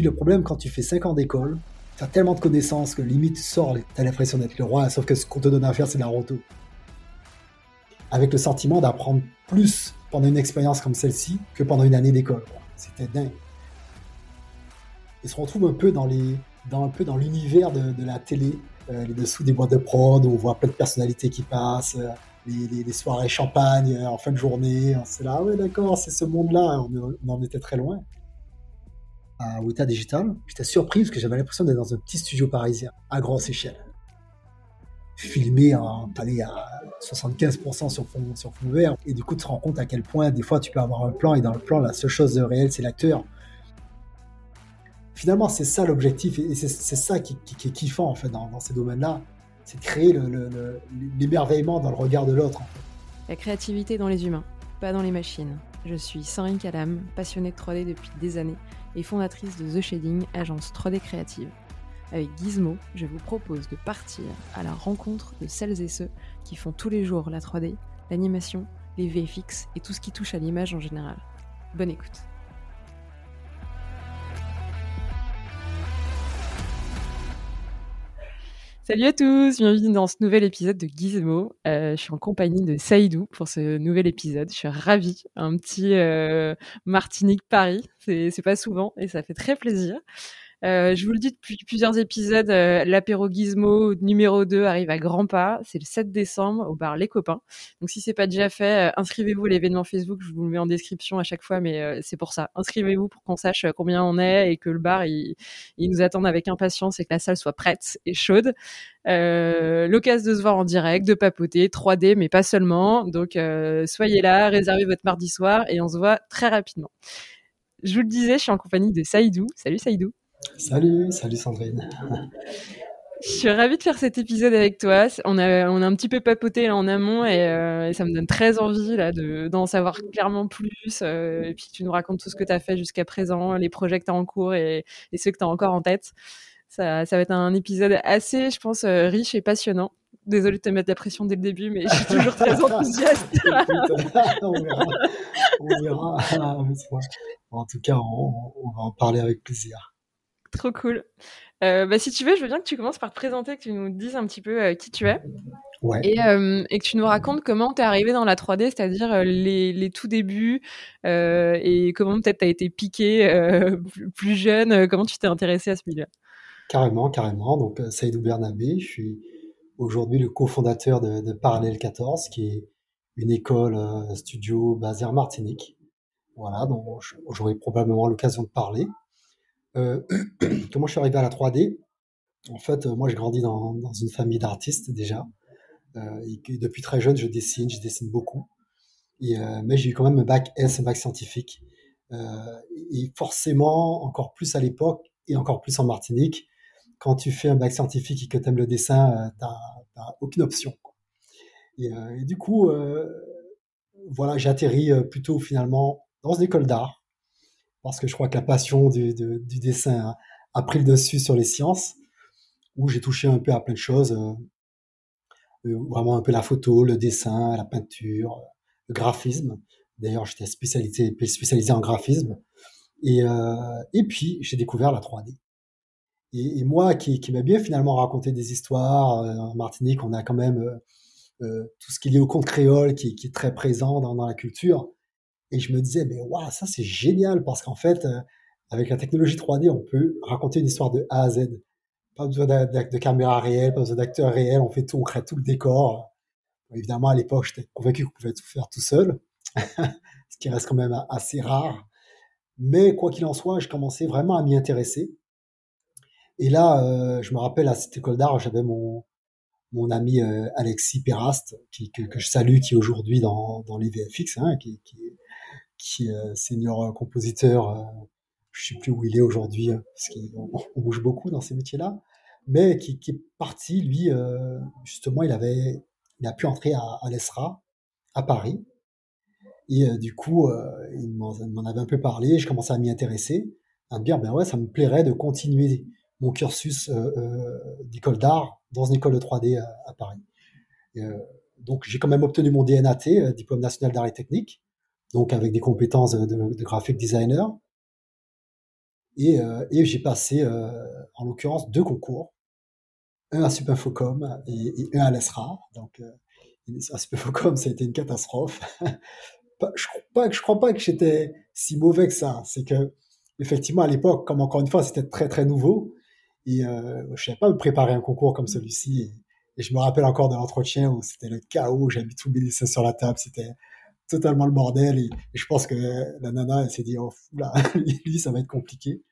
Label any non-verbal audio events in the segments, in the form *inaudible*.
le problème, quand tu fais 5 ans d'école, tu as tellement de connaissances que limite, tu sors, tu as l'impression d'être le roi, sauf que ce qu'on te donne à faire, c'est de la roto. Avec le sentiment d'apprendre plus pendant une expérience comme celle-ci que pendant une année d'école. C'était dingue. Et se retrouve un peu dans les, dans un peu dans l'univers de, la télé, euh, les dessous des boîtes de prod, où on voit plein de personnalités qui passent, euh, les, soirées champagne euh, en fin de journée. C'est là, ah ouais, d'accord, c'est ce monde-là. On, on, en était très loin. À Weta Digital, j'étais surpris parce que j'avais l'impression d'être dans un petit studio parisien, à grosse échelle. Filmé en, allez, à 75% sur fond, sur fond vert. Et du coup, tu te rends compte à quel point, des fois, tu peux avoir un plan et dans le plan, la seule chose de réel, c'est l'acteur finalement, c'est ça l'objectif et c'est ça qui, est kiffant en fait dans, ces domaines-là. C'est de créer l'émerveillement dans le regard de l'autre. La créativité dans les humains, pas dans les machines. Je suis Sandrine Calam, passionnée de 3D depuis des années et fondatrice de The Shading, agence 3D créative. Avec Gizmo, je vous propose de partir à la rencontre de celles et ceux qui font tous les jours la 3D, l'animation, les VFX et tout ce qui touche à l'image en général. Bonne écoute. Salut à tous, bienvenue dans ce nouvel épisode de Gizmo. Euh, je suis en compagnie de Saïdou pour ce nouvel épisode. Je suis ravie, un petit euh, Martinique Paris, c'est pas souvent et ça fait très plaisir. Euh, je vous le dis depuis plusieurs épisodes, euh, l'apéro Gizmo numéro 2 arrive à grands pas. C'est le 7 décembre au bar Les Copains. Donc si c'est pas déjà fait, euh, inscrivez-vous à l'événement Facebook. Je vous le mets en description à chaque fois, mais c'est pour ça. Inscrivez-vous pour qu'on sache combien on est et que le bar il, il, nous attende avec impatience et que la salle soit prête et chaude. L'occasion de se voir en direct, de papoter, 3D, mais pas seulement. Donc soyez là, réservez votre mardi soir et on se voit très rapidement. Je vous le disais, je suis en compagnie de Saïdou. Salut Saïdou. Salut, salut Sandrine. Je suis ravie de faire cet épisode avec toi. On a, on a un petit peu papoté là en amont et, euh, ça me donne très envie là d'en savoir clairement plus. Euh, et puis tu nous racontes tout ce que tu as fait jusqu'à présent, les projets que tu as en cours et, ceux que tu as encore en tête. Ça, ça, va être un épisode assez, je pense, euh, riche et passionnant. Désolée de te mettre la pression dès le début, mais je suis toujours très *laughs* enthousiaste. *laughs* on verra. On verra. En tout cas, on va en parler avec plaisir. Trop cool. Euh, bah, si tu veux, je veux bien que tu commences par te présenter, que tu nous dises un petit peu euh, qui tu es. Ouais. Et, euh, et, que tu nous racontes comment tu es arrivé dans la 3D, c'est-à-dire les, les, tout débuts et comment peut-être tu as été piqué plus jeune, comment tu t'es intéressé à ce milieu? Carrément, carrément. Donc, Saïdou Bernabé, je suis aujourd'hui le cofondateur de, de Parallèle 14, qui est une école studio basée en Martinique. Voilà, donc j'aurai probablement l'occasion de parler. Euh, *clears throat* comment je suis arrivé à la 3D En fait, euh, moi, j'ai grandi dans, une famille d'artistes déjà. Euh, depuis très jeune, je dessine, je dessine beaucoup. Mais j'ai eu quand même un bac S, un bac scientifique. et forcément, encore plus à l'époque, et encore plus en Martinique, quand tu fais un bac scientifique et que tu aimes le dessin, tu n'as aucune option. Et, du coup, voilà, j'ai plutôt finalement dans une école d'art parce que je crois que la passion du, dessin a, pris le dessus sur les sciences, où j'ai touché un peu à plein de choses, euh, euh, vraiment un peu la photo, le dessin, la peinture, le graphisme. D'ailleurs, j'étais spécialisé, en graphisme. Et, euh, et puis, j'ai découvert la 3D. Et, moi, qui, qui bien finalement raconté des histoires, en Martinique, on a quand même tout ce qui est lié au conte créole qui, est très présent dans la culture. Et je me disais, mais waouh, ça c'est génial parce qu'en fait, euh, avec la technologie 3D, on peut raconter une histoire de A à Z. Pas besoin de caméra réelle, pas besoin d'acteurs réels, on fait tout, on crée tout le décor. Évidemment, à l'époque, j'étais convaincu qu'on pouvait tout faire tout seul, *laughs* ce qui reste quand même assez rare. Mais quoi qu'il en soit, je commençais vraiment à m'y intéresser. Et là, euh, je me rappelle à cette école d'art, j'avais mon, mon ami euh, Alexis Perast, qui, que, je salue, qui est aujourd'hui dans, dans les VFX, hein, qui, qui, qui est euh, senior euh, compositeur. Euh, je sais plus où il est aujourd'hui, parce qu'on bouge beaucoup dans ces métiers-là, mais qui, est parti, lui, justement, il avait, il a pu entrer à, l'ESRA, à Paris, et du coup, il m'en avait un peu parlé, je commençais à m'y intéresser, à me dire, ben ouais, ça me plairait de continuer mon cursus d'école d'art dans une école de 3D à, Paris. donc j'ai quand même obtenu mon DNAT, diplôme national d'art et technique, donc avec des compétences de, de graphic designer. Et, et j'ai passé, en l'occurrence, deux concours. Un à Supinfocom et, un à l'ESRA. Donc, à Supinfocom, *laughs* ça a été une catastrophe. *laughs* je pas je crois pas que j'étais si mauvais que ça. C'est que effectivement à l'époque, comme encore une fois, c'était très très nouveau et euh, je savais pas me préparer un concours comme celui-ci. Et, je me rappelle encore de l'entretien où c'était le chaos. J'avais tout dessins sur la table. C'était totalement le bordel. Et, je pense que la nana, elle s'est dit, oh, là, *laughs* lui, ça va être compliqué.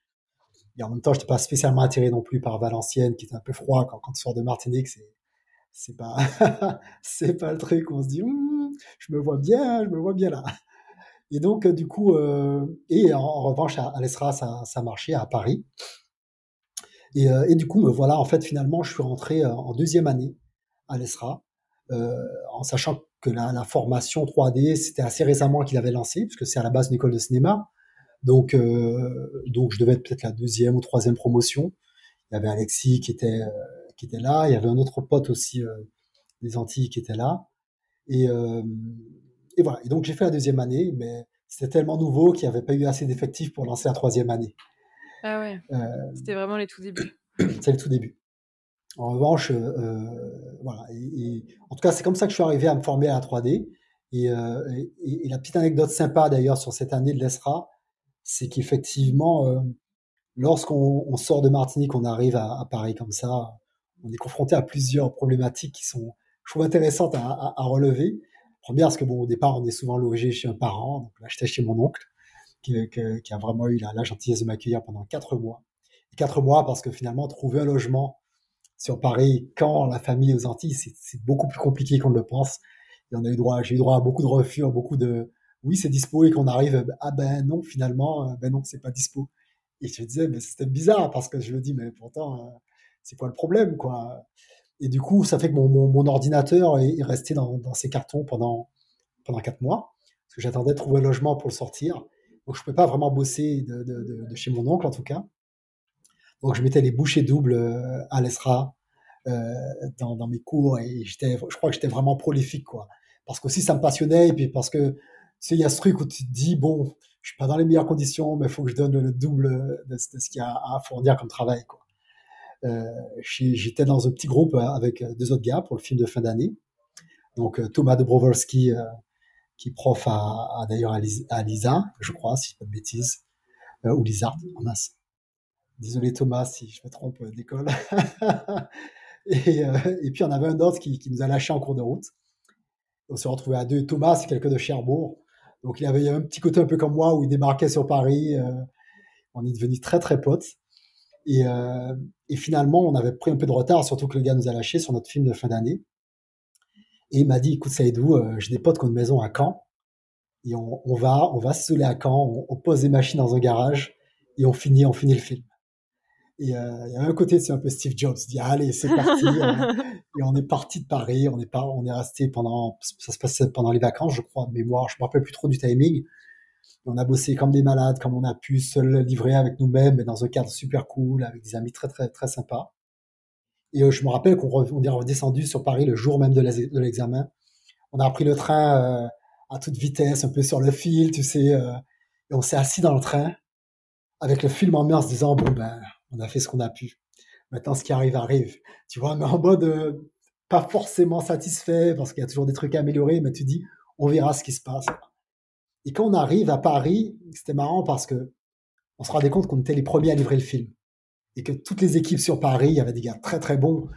Et en même temps, je n'étais pas spécialement attiré non plus par Valenciennes, qui était un peu froid quand, quand tu sors de Martinique. C'est, c'est pas, *laughs* c'est pas le truc où on se dit, hum, je me vois bien, je me vois bien là. Et donc, du coup, euh, et en, revanche, à, l'ESRA, ça, ça marchait à Paris. Et, euh, et, du coup, me voilà, en fait, finalement, je suis rentré euh, en deuxième année à l'ESRA, euh, en sachant que la, la formation 3D, c'était assez récemment qu'il avait lancé, puisque c'est à la base une école de cinéma. Donc, euh, donc je devais être peut-être la deuxième ou troisième promotion. Il y avait Alexis qui était qui était là. Il y avait un autre pote aussi euh, des Antilles qui était là. Et, euh, et voilà. Et donc j'ai fait la deuxième année, mais c'était tellement nouveau qu'il n'y avait pas eu assez d'effectifs pour lancer la troisième année. Ah ouais. Euh, c'était vraiment les tout débuts. C'est le tout début. En revanche, voilà. Et, en tout cas, c'est comme ça que je suis arrivé à me former à la 3D. Et, et, la petite anecdote sympa d'ailleurs sur cette année de l'ESRA, c'est qu'effectivement, lorsqu'on sort de Martinique, on arrive à, à, Paris comme ça, on est confronté à plusieurs problématiques qui sont, je trouve, intéressantes à, à, relever. Première, parce que bon, au départ, on est souvent logé chez un parent. Donc là, j'étais chez mon oncle, qui, qui, a vraiment eu la, gentillesse de m'accueillir pendant quatre mois. Quatre mois parce que finalement, trouver un logement sur Paris quand la famille aux Antilles, c'est beaucoup plus compliqué qu'on ne le pense. Et on a eu droit, j'ai eu droit à beaucoup de refus, beaucoup de oui, c'est dispo et qu'on arrive, ah ben non, finalement, ben non, c'est pas dispo. Et je disais, mais c'était bizarre parce que je me dis, mais pourtant, euh, c'est quoi le problème, quoi? Et du coup, ça fait que mon, mon, ordinateur est, resté dans, ces cartons pendant pendant quatre mois, parce que j'attendais de trouver un logement pour le sortir. Donc, je ne pouvais pas vraiment bosser de, de, chez mon oncle, en tout cas. Donc, je mettais les bouchées doubles euh, à l'ESRA euh, dans, mes cours, et j'étais, je crois que j'étais vraiment prolifique, quoi. Parce qu'aussi, ça me passionnait, et puis parce que, il y a ce truc où tu te dis, bon, je suis pas dans les meilleures conditions, mais il faut que je donne le double de, ce qu'il y a à fournir comme travail, quoi. Euh, j'étais dans un petit groupe euh, avec euh, deux autres gars pour le film de fin d'année. Donc Thomas Dobrovolski, qui est prof à, d'ailleurs à, Lisa, je crois, si je pas de bêtises, ou Lizard, en masse. Désolé Thomas si je me trompe d'école. *laughs* et, et, puis on avait un autre qui, nous a lâché en cours de route. On s'est retrouvé à deux. Thomas, c'est quelqu'un de Cherbourg. Donc il avait, un petit côté un peu comme moi où il débarquait sur Paris. on est devenus très très potes. Et, euh, et, finalement, on avait pris un peu de retard, surtout que le gars nous a lâché sur notre film de fin d'année. Et il m'a dit, écoute Saïdou, euh, j'ai des potes qui ont une maison à Caen, et on, on va, on va se saouler à Caen, on, pose des machines dans un garage, et on finit, on finit le film. Et euh, il y a un côté, c'est un peu Steve Jobs, il dit allez, c'est parti. Euh, *laughs* et on est parti de Paris, on est pas, on est resté pendant, ça se passait pendant les vacances, je crois, de mémoire, je me rappelle plus trop du timing on a bossé comme des malades, comme on a pu se le livrer avec nous-mêmes, mais dans un cadre super cool, avec des amis très très très sympas. Et euh, je me rappelle qu'on est redescendu sur Paris le jour même de l'examen. On a pris le train euh, à toute vitesse, un peu sur le fil, tu sais, et on s'est assis dans le train avec le film en main en se disant bon ben on a fait ce qu'on a pu. Maintenant ce qui arrive arrive. Tu vois, mais en mode pas forcément satisfait parce qu'il y a toujours des trucs à améliorer, mais tu dis on verra ce qui se passe. Et quand on arrive à Paris, c'était marrant parce que on se rendait compte qu'on était les premiers à livrer le film. Et que toutes les équipes sur Paris, il y avait des gars très très bons,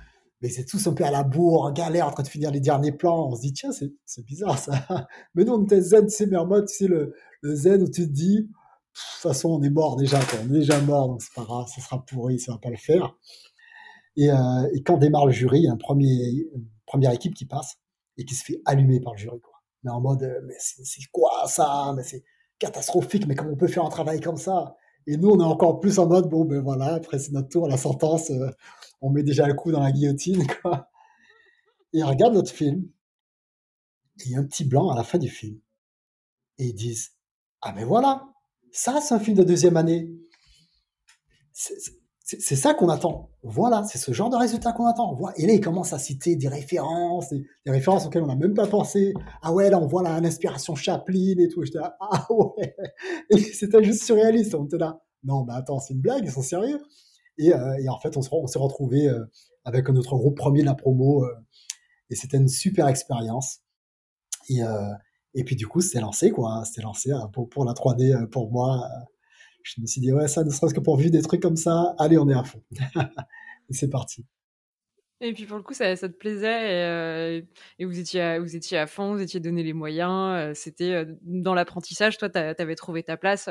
mais c'est tous un peu à la bourre, en galère, en train de finir les derniers plans. On se dit, tiens, c'est bizarre ça. *laughs* Mais nous, on était zen, tu sais, Mermot, tu sais, le, le zen où tu te dis, toute façon, on est mort déjà, on est déjà mort, donc c'est pas grave, ça sera pourri, ça va pas le faire. Et, euh, quand démarre le jury, il y a une première équipe qui passe et qui se fait allumer par le jury. Quoi mais en mode, euh, mais c'est quoi ça? Mais c'est catastrophique, mais comment on peut faire un travail comme ça? Et nous, on est encore plus en mode, bon, ben voilà, après c'est notre tour, la sentence, euh, on met déjà le coup dans la guillotine, quoi. Et ils regardent notre film, et il y a un petit blanc à la fin du film. Et ils disent, ah mais voilà, ça c'est un film de deuxième année. C'est ça qu'on attend. Voilà, c'est ce genre de résultat qu'on attend. Et là, il commence à citer des références, des, références auxquelles on n'a même pas pensé. Ah ouais, là, on voit l'inspiration Chaplin et tout. J'étais là, ah ouais. Et *laughs* c'était juste surréaliste. On était là, non, mais attends, c'est une blague, ils sont sérieux. Et, en fait, on, on s'est retrouvé avec notre groupe premier de la promo, et c'était une super expérience. Et, et puis du coup, c'était lancé, quoi. Hein, c'était lancé hein, pour, pour la 3D, pour moi. Je me suis dit, ouais, ça, ne serait-ce que pour vivre des trucs comme ça, allez, on est à fond. *laughs* et c'est parti. Et puis pour le coup, ça, ça te plaisait et, euh, et, vous, étiez à, vous étiez à fond, vous étiez donné les moyens. Euh, c'était euh, dans l'apprentissage, toi, tu avais trouvé ta place.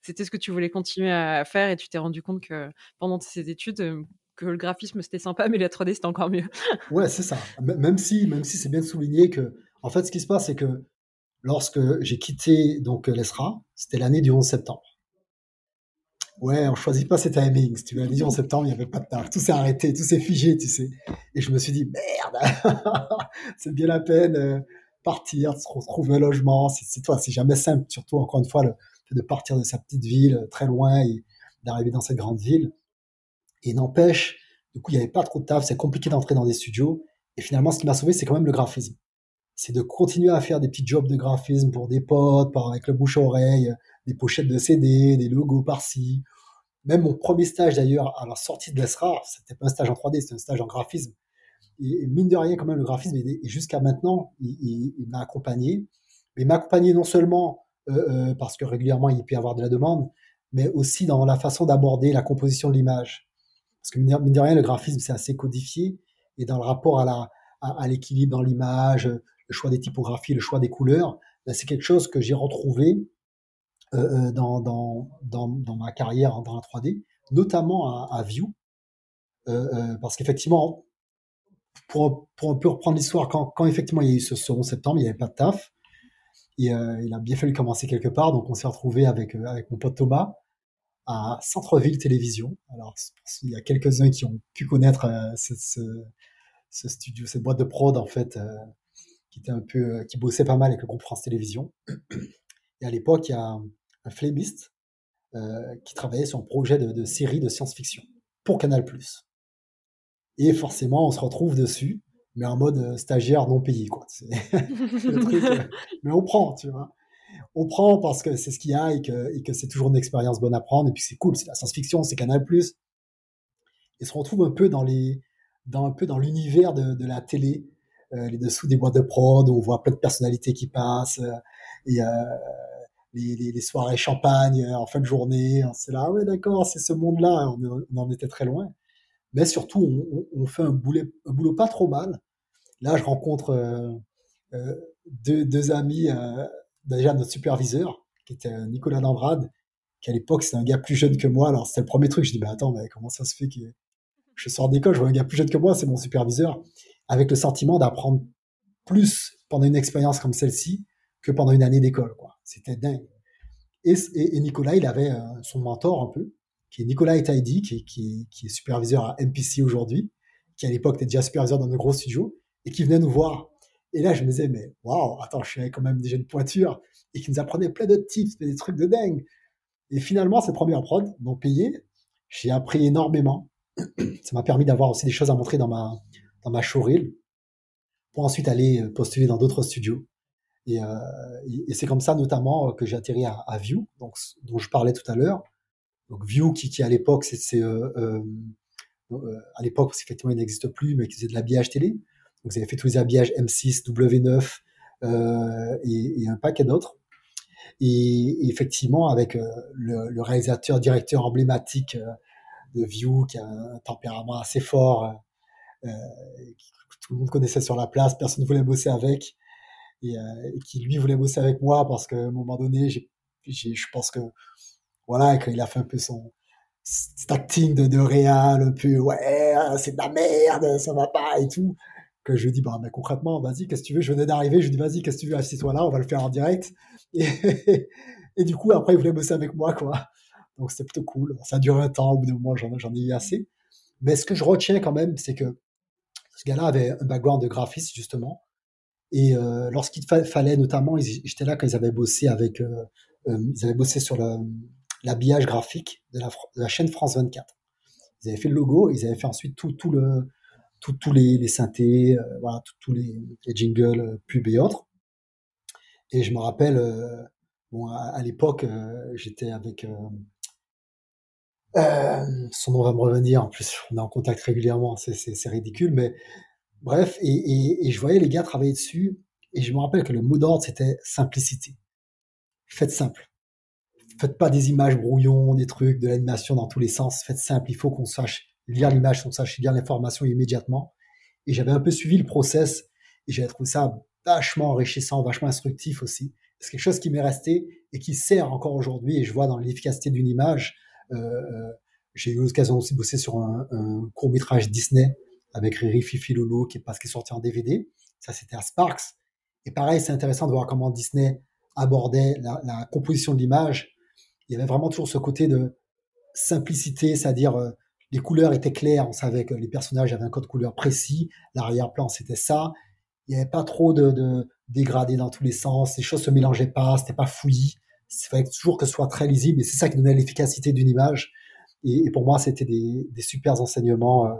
c'était ce que tu voulais continuer à faire et tu t'es rendu compte que pendant ces études, que le graphisme c'était sympa, mais la 3D c'était encore mieux. ouais, c'est ça. Même si, même si c'est bien de souligner que, en fait, ce qui se passe, c'est que lorsque j'ai quitté donc l'ESRA, c'était l'année du 11 septembre. Ouais, on choisit pas ses timings. Tu m'avais dit en septembre, il n'y avait pas de taf. Tout s'est arrêté, tout s'est figé, tu sais. Et je me suis dit, merde, *laughs* c'est bien la peine euh, partir, se retrouver un logement. C'est toi, c'est jamais simple. Surtout, encore une fois, le fait de partir de sa petite ville euh, très loin et d'arriver dans cette grande ville. Et n'empêche, du coup, il n'y avait pas trop de taf. C'est compliqué d'entrer dans des studios. Et finalement, ce qui m'a sauvé, c'est quand même le graphisme. C'est de continuer à faire des petits jobs de graphisme pour des potes, par, avec le bouche à oreille, des pochettes de CD, des logos par-ci, même mon premier stage d'ailleurs à la sortie de l'ESRA, c'était pas un stage en 3D, c'était un stage en graphisme. Et, mine de rien, quand même, le graphisme, jusqu'à maintenant, il, m'a accompagné. Mais il m'a accompagné non seulement euh, euh, parce que régulièrement il peut y avoir de la demande, mais aussi dans la façon d'aborder la composition de l'image. Parce que mine de rien, le graphisme, c'est assez codifié. Et dans le rapport à la à, l'équilibre dans l'image, le choix des typographies, le choix des couleurs, ben, c'est quelque chose que j'ai retrouvé euh, euh, dans, dans, dans, ma carrière dans la 3D, notamment à, View, euh, parce qu'effectivement, pour, pour peu reprendre l'histoire, quand, quand effectivement il y a eu ce, 11 septembre, il n'y avait pas de taf, il a bien fallu commencer quelque part, donc on s'est retrouvé avec, avec mon pote Thomas à Centreville Télévision. Alors, il y a quelques-uns qui ont pu connaître ce, ce, studio, cette boîte de prod en fait, un peu, qui bossait pas mal avec le groupe France Télévisions. Et à l'époque, il y a un flémiste euh, qui travaillait sur un projet de, série de science-fiction pour Canal+. Et forcément, on se retrouve dessus, mais en mode euh, stagiaire non payé, quoi. *laughs* Euh, mais on prend, tu vois. On prend parce que c'est ce qu'il y a et que, c'est toujours une expérience bonne à prendre. Et puis c'est cool, c'est la science-fiction, c'est Canal+. Et se retrouve un peu dans dans un peu dans l'univers de, la télé, les dessous des boîtes de prod où on voit plein de personnalités qui passent. et les, soirées champagne euh, en fin de journée. C'est là, ah ouais, d'accord, c'est ce monde-là. On, en était très loin. Mais surtout, on, fait un, boulot pas trop mal. Là, je rencontre euh, euh, deux, amis, déjà notre superviseur, qui était Nicolas Lambrade, qui à l'époque, c'était un gars plus jeune que moi. Alors, c'était le premier truc. Je dis, bah attends, mais comment ça se fait que je sors d'école, je vois un gars plus jeune que moi, c'est mon superviseur, avec le sentiment d'apprendre plus pendant une expérience comme celle-ci que pendant une année d'école. C'était dingue. Et, et, Nicolas, il avait euh, son mentor un peu, qui est Nicolas Etaidi, qui, qui, est superviseur à MPC aujourd'hui, qui à l'époque était déjà superviseur dans de gros studios, et qui venait nous voir. Et là, je me disais, mais waouh, attends, je suis quand même déjà une pointure, et qui nous apprenait plein de tips, des trucs de dingue. Et finalement, cette première prod m'ont payé. J'ai appris énormément. *clears throat* Ça m'a permis d'avoir aussi des choses à montrer dans ma, dans ma showreel, pour ensuite aller postuler dans d'autres studios. Euh, et, et c'est comme ça notamment euh, que j'ai atterri à, View, donc, dont je parlais tout à l'heure. Donc View, qui, qui à l'époque, c'est euh, euh, à l'époque, parce il n'existe plus, mais qui faisait de l'habillage télé. Donc ils avaient fait tous les habillages M6, W9 euh, et, et, un paquet d'autres. Et, et, effectivement, avec le, le, réalisateur, directeur emblématique de View, qui a un tempérament assez fort, euh, tout le monde connaissait sur la place, personne ne voulait bosser avec, euh, et, qui lui voulait bosser avec moi parce qu'à un moment donné, j'ai, je pense que voilà, quand il a fait un peu son cet acting de, de réal, un peu ouais, c'est de la merde, ça va pas et tout, que je lui dis bah mais concrètement, vas-y, qu'est-ce que tu veux, je venais d'arriver, je lui dis vas-y, qu'est-ce que tu veux, assis-toi là, on va le faire en direct. *laughs* Et, et du coup après il voulait bosser avec moi quoi. Donc c'était plutôt cool. Ça a duré un temps, au bout d'un moment j'en ai eu assez. Mais ce que je retiens quand même, c'est que ce gars-là avait un background de graphiste justement, et euh, lorsqu'il fallait, notamment, j'étais là quand ils avaient bossé avec, euh, euh, ils avaient bossé sur l'habillage graphique de la, chaîne France 24. Ils avaient fait le logo, ils avaient fait ensuite tout, tout le, tous les, les synthés, voilà, tous les, les, jingles, pub et autres. Et je me rappelle, bon, à, l'époque, j'étais avec Euh, son nom va me revenir. En plus, on est en contact régulièrement. C'est ridicule, mais bref. Et, je voyais les gars travailler dessus. Et je me rappelle que le mot d'ordre, c'était simplicité. Faites simple. Faites pas des images brouillons, des trucs, de l'animation dans tous les sens. Faites simple. Il faut qu'on sache lire l'image, qu'on sache lire l'information immédiatement. Et j'avais un peu suivi le process. Et j'avais trouvé ça vachement enrichissant, vachement instructif aussi. C'est quelque chose qui m'est resté et qui sert encore aujourd'hui. Et je vois dans l'efficacité d'une image j'ai eu l'occasion aussi de bosser sur un, court métrage Disney avec Riri Fifi Loulou qui est parce est sorti en DVD. Ça, c'était à Sparks. Et pareil, c'est intéressant de voir comment Disney abordait la, composition de l'image. Il y avait vraiment toujours ce côté de simplicité, c'est-à-dire euh, les couleurs étaient claires, on savait que les personnages avaient un code couleur précis, l'arrière-plan c'était ça. Il n'y avait pas trop de, de dégradés dans tous les sens, les choses se mélangeaient pas, c'était pas fouillis il fallait toujours que ce soit très lisible et c'est ça qui donnait l'efficacité d'une image. Et, pour moi, c'était des, des super enseignements euh,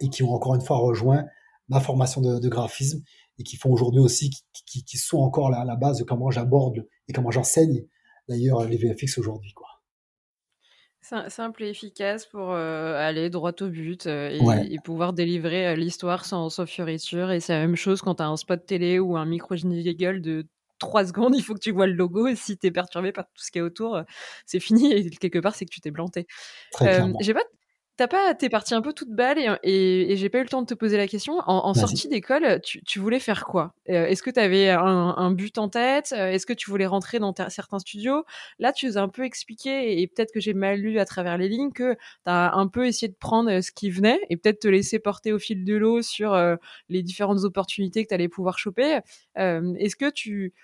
et qui ont encore une fois rejoint ma formation de, graphisme et qui font aujourd'hui aussi, qui, qui, sont encore la base de comment j'aborde et comment j'enseigne d'ailleurs les VFX aujourd'hui. quoi. Simple et efficace pour euh, aller droit au but euh, et, pouvoir délivrer l'histoire sans, sans fioriture. Et c'est la même chose quand tu as un spot télé ou un micro gueule de trois secondes, il faut que tu vois le logo. Et si tu es perturbé par tout ce qui est autour, euh, c'est fini. Et quelque part, c'est que tu t'es planté. Euh, j'ai pas T'as pas, t'es parti un peu toute balle et, et, j'ai pas eu le temps de te poser la question. En, sortie d'école, tu, voulais faire quoi? Euh, Est-ce que tu avais un, but en tête? Est-ce que tu voulais rentrer dans certains studios? Là, tu nous as un peu expliqué et peut-être que j'ai mal lu à travers les lignes que tu as un peu essayé de prendre ce qui venait et peut-être te laisser porter au fil de l'eau sur les différentes opportunités que tu allais pouvoir choper. Est-ce que tu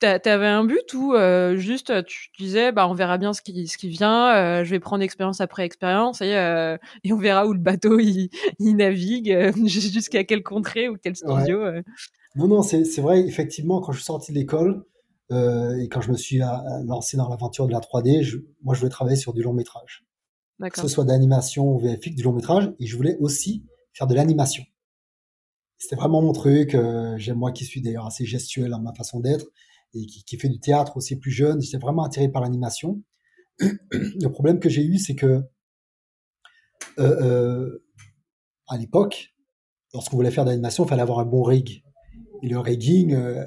T'avais un but ou euh, juste tu disais bah on verra bien ce qui ce qui vient, euh, je vais prendre expérience après expérience et euh, *laughs* et on verra où le bateau il, il navigue *laughs* jusqu'à quel contrée ou quel studio. Non non c'est c'est vrai effectivement quand je suis sorti de l'école et quand je me suis lancé dans l'aventure de la 3D, je, moi je voulais travailler sur du long métrage, que ce soit d'animation ou VFX, du long métrage et je voulais aussi faire de l'animation. C'était vraiment mon truc. J'aime moi qui suis d'ailleurs assez gestuel dans ma façon d'être et qui, fait du théâtre aussi plus jeune. J'étais vraiment attiré par l'animation. *clears throat* Le problème que j'ai eu, c'est que euh, euh, à l'époque, lorsqu'on voulait faire de l'animation, il fallait avoir un bon rig. Et le rigging, euh,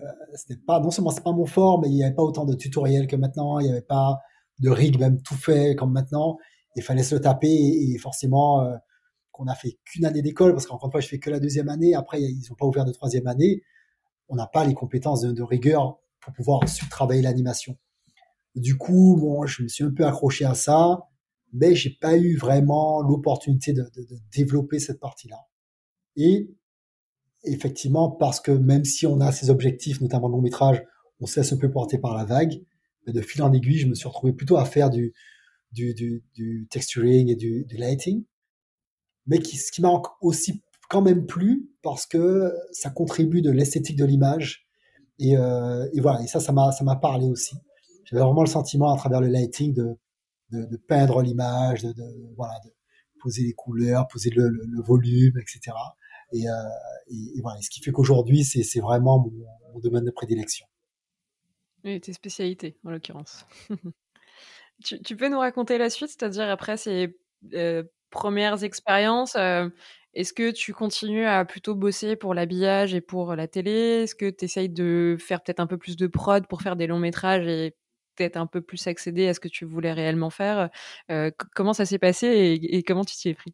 pas non seulement c'est pas mon fort, mais il n'y avait pas autant de tutoriels que maintenant. Il n'y avait pas de rig même tout fait comme maintenant. Il fallait se le taper et, forcément qu'on a fait qu'une année d'école parce qu'encore une fois je fais que la deuxième année. Après ils n'ont pas ouvert de troisième année. On n'a pas les compétences de rigueur pour pouvoir ensuite travailler l'animation. Du coup, bon, je me suis un peu accroché à ça, mais j'ai pas eu vraiment l'opportunité de, développer cette partie-là. Et effectivement, parce que même si on a ces objectifs, notamment le long métrage, on se peu porter par la vague, mais de fil en aiguille, je me suis retrouvé plutôt à faire du, texturing et du, lighting, mais qui, ce qui m'a aussi quand même plu parce que ça contribue de l'esthétique de l'image euh, et, voilà, et ça, ça m'a, parlé aussi. J'avais vraiment le sentiment à travers le lighting de, de, peindre l'image, de, voilà, de poser les couleurs, poser le, volume, etc. Et, euh, et, voilà, ce qui fait qu'aujourd'hui, c'est, vraiment mon, domaine de prédilection. Oui, tes spécialités, en l'occurrence. *laughs* tu, tu, peux nous raconter la suite, c'est-à-dire après ces euh, premières expériences est-ce que tu continues à plutôt bosser pour l'habillage et pour la télé? Est-ce que tu essayes de faire peut-être un peu plus de prod pour faire des longs métrages et peut-être un peu plus accéder à ce que tu voulais réellement faire? Euh, Comment ça s'est passé et, comment tu t'y es pris?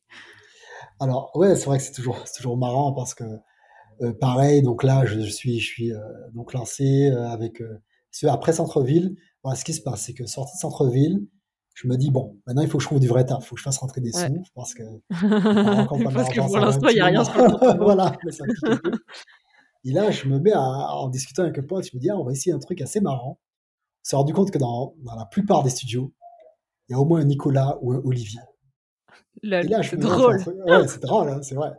Alors ouais, c'est vrai que c'est toujours, toujours marrant parce que euh, pareil, donc là je, suis, je suis euh, donc lancé avec après Centre-ville. Voilà, ce qui se passe, c'est que sorti de Centre-ville, je me dis, bon, maintenant, il faut que je trouve du vrai taf, il faut que je fasse rentrer des sous, parce que, *laughs* parce que pour l'instant, il n'y a rien. *laughs* voilà. Et là, je me mets à, en discutant avec un pote, je me dis, ah, on va essayer un truc assez marrant. On s'est rendu compte que dans, dans, la plupart des studios, il y a au moins un Nicolas ou un Olivier. c'est drôle. Ouais, c'est drôle, hein, c'est vrai.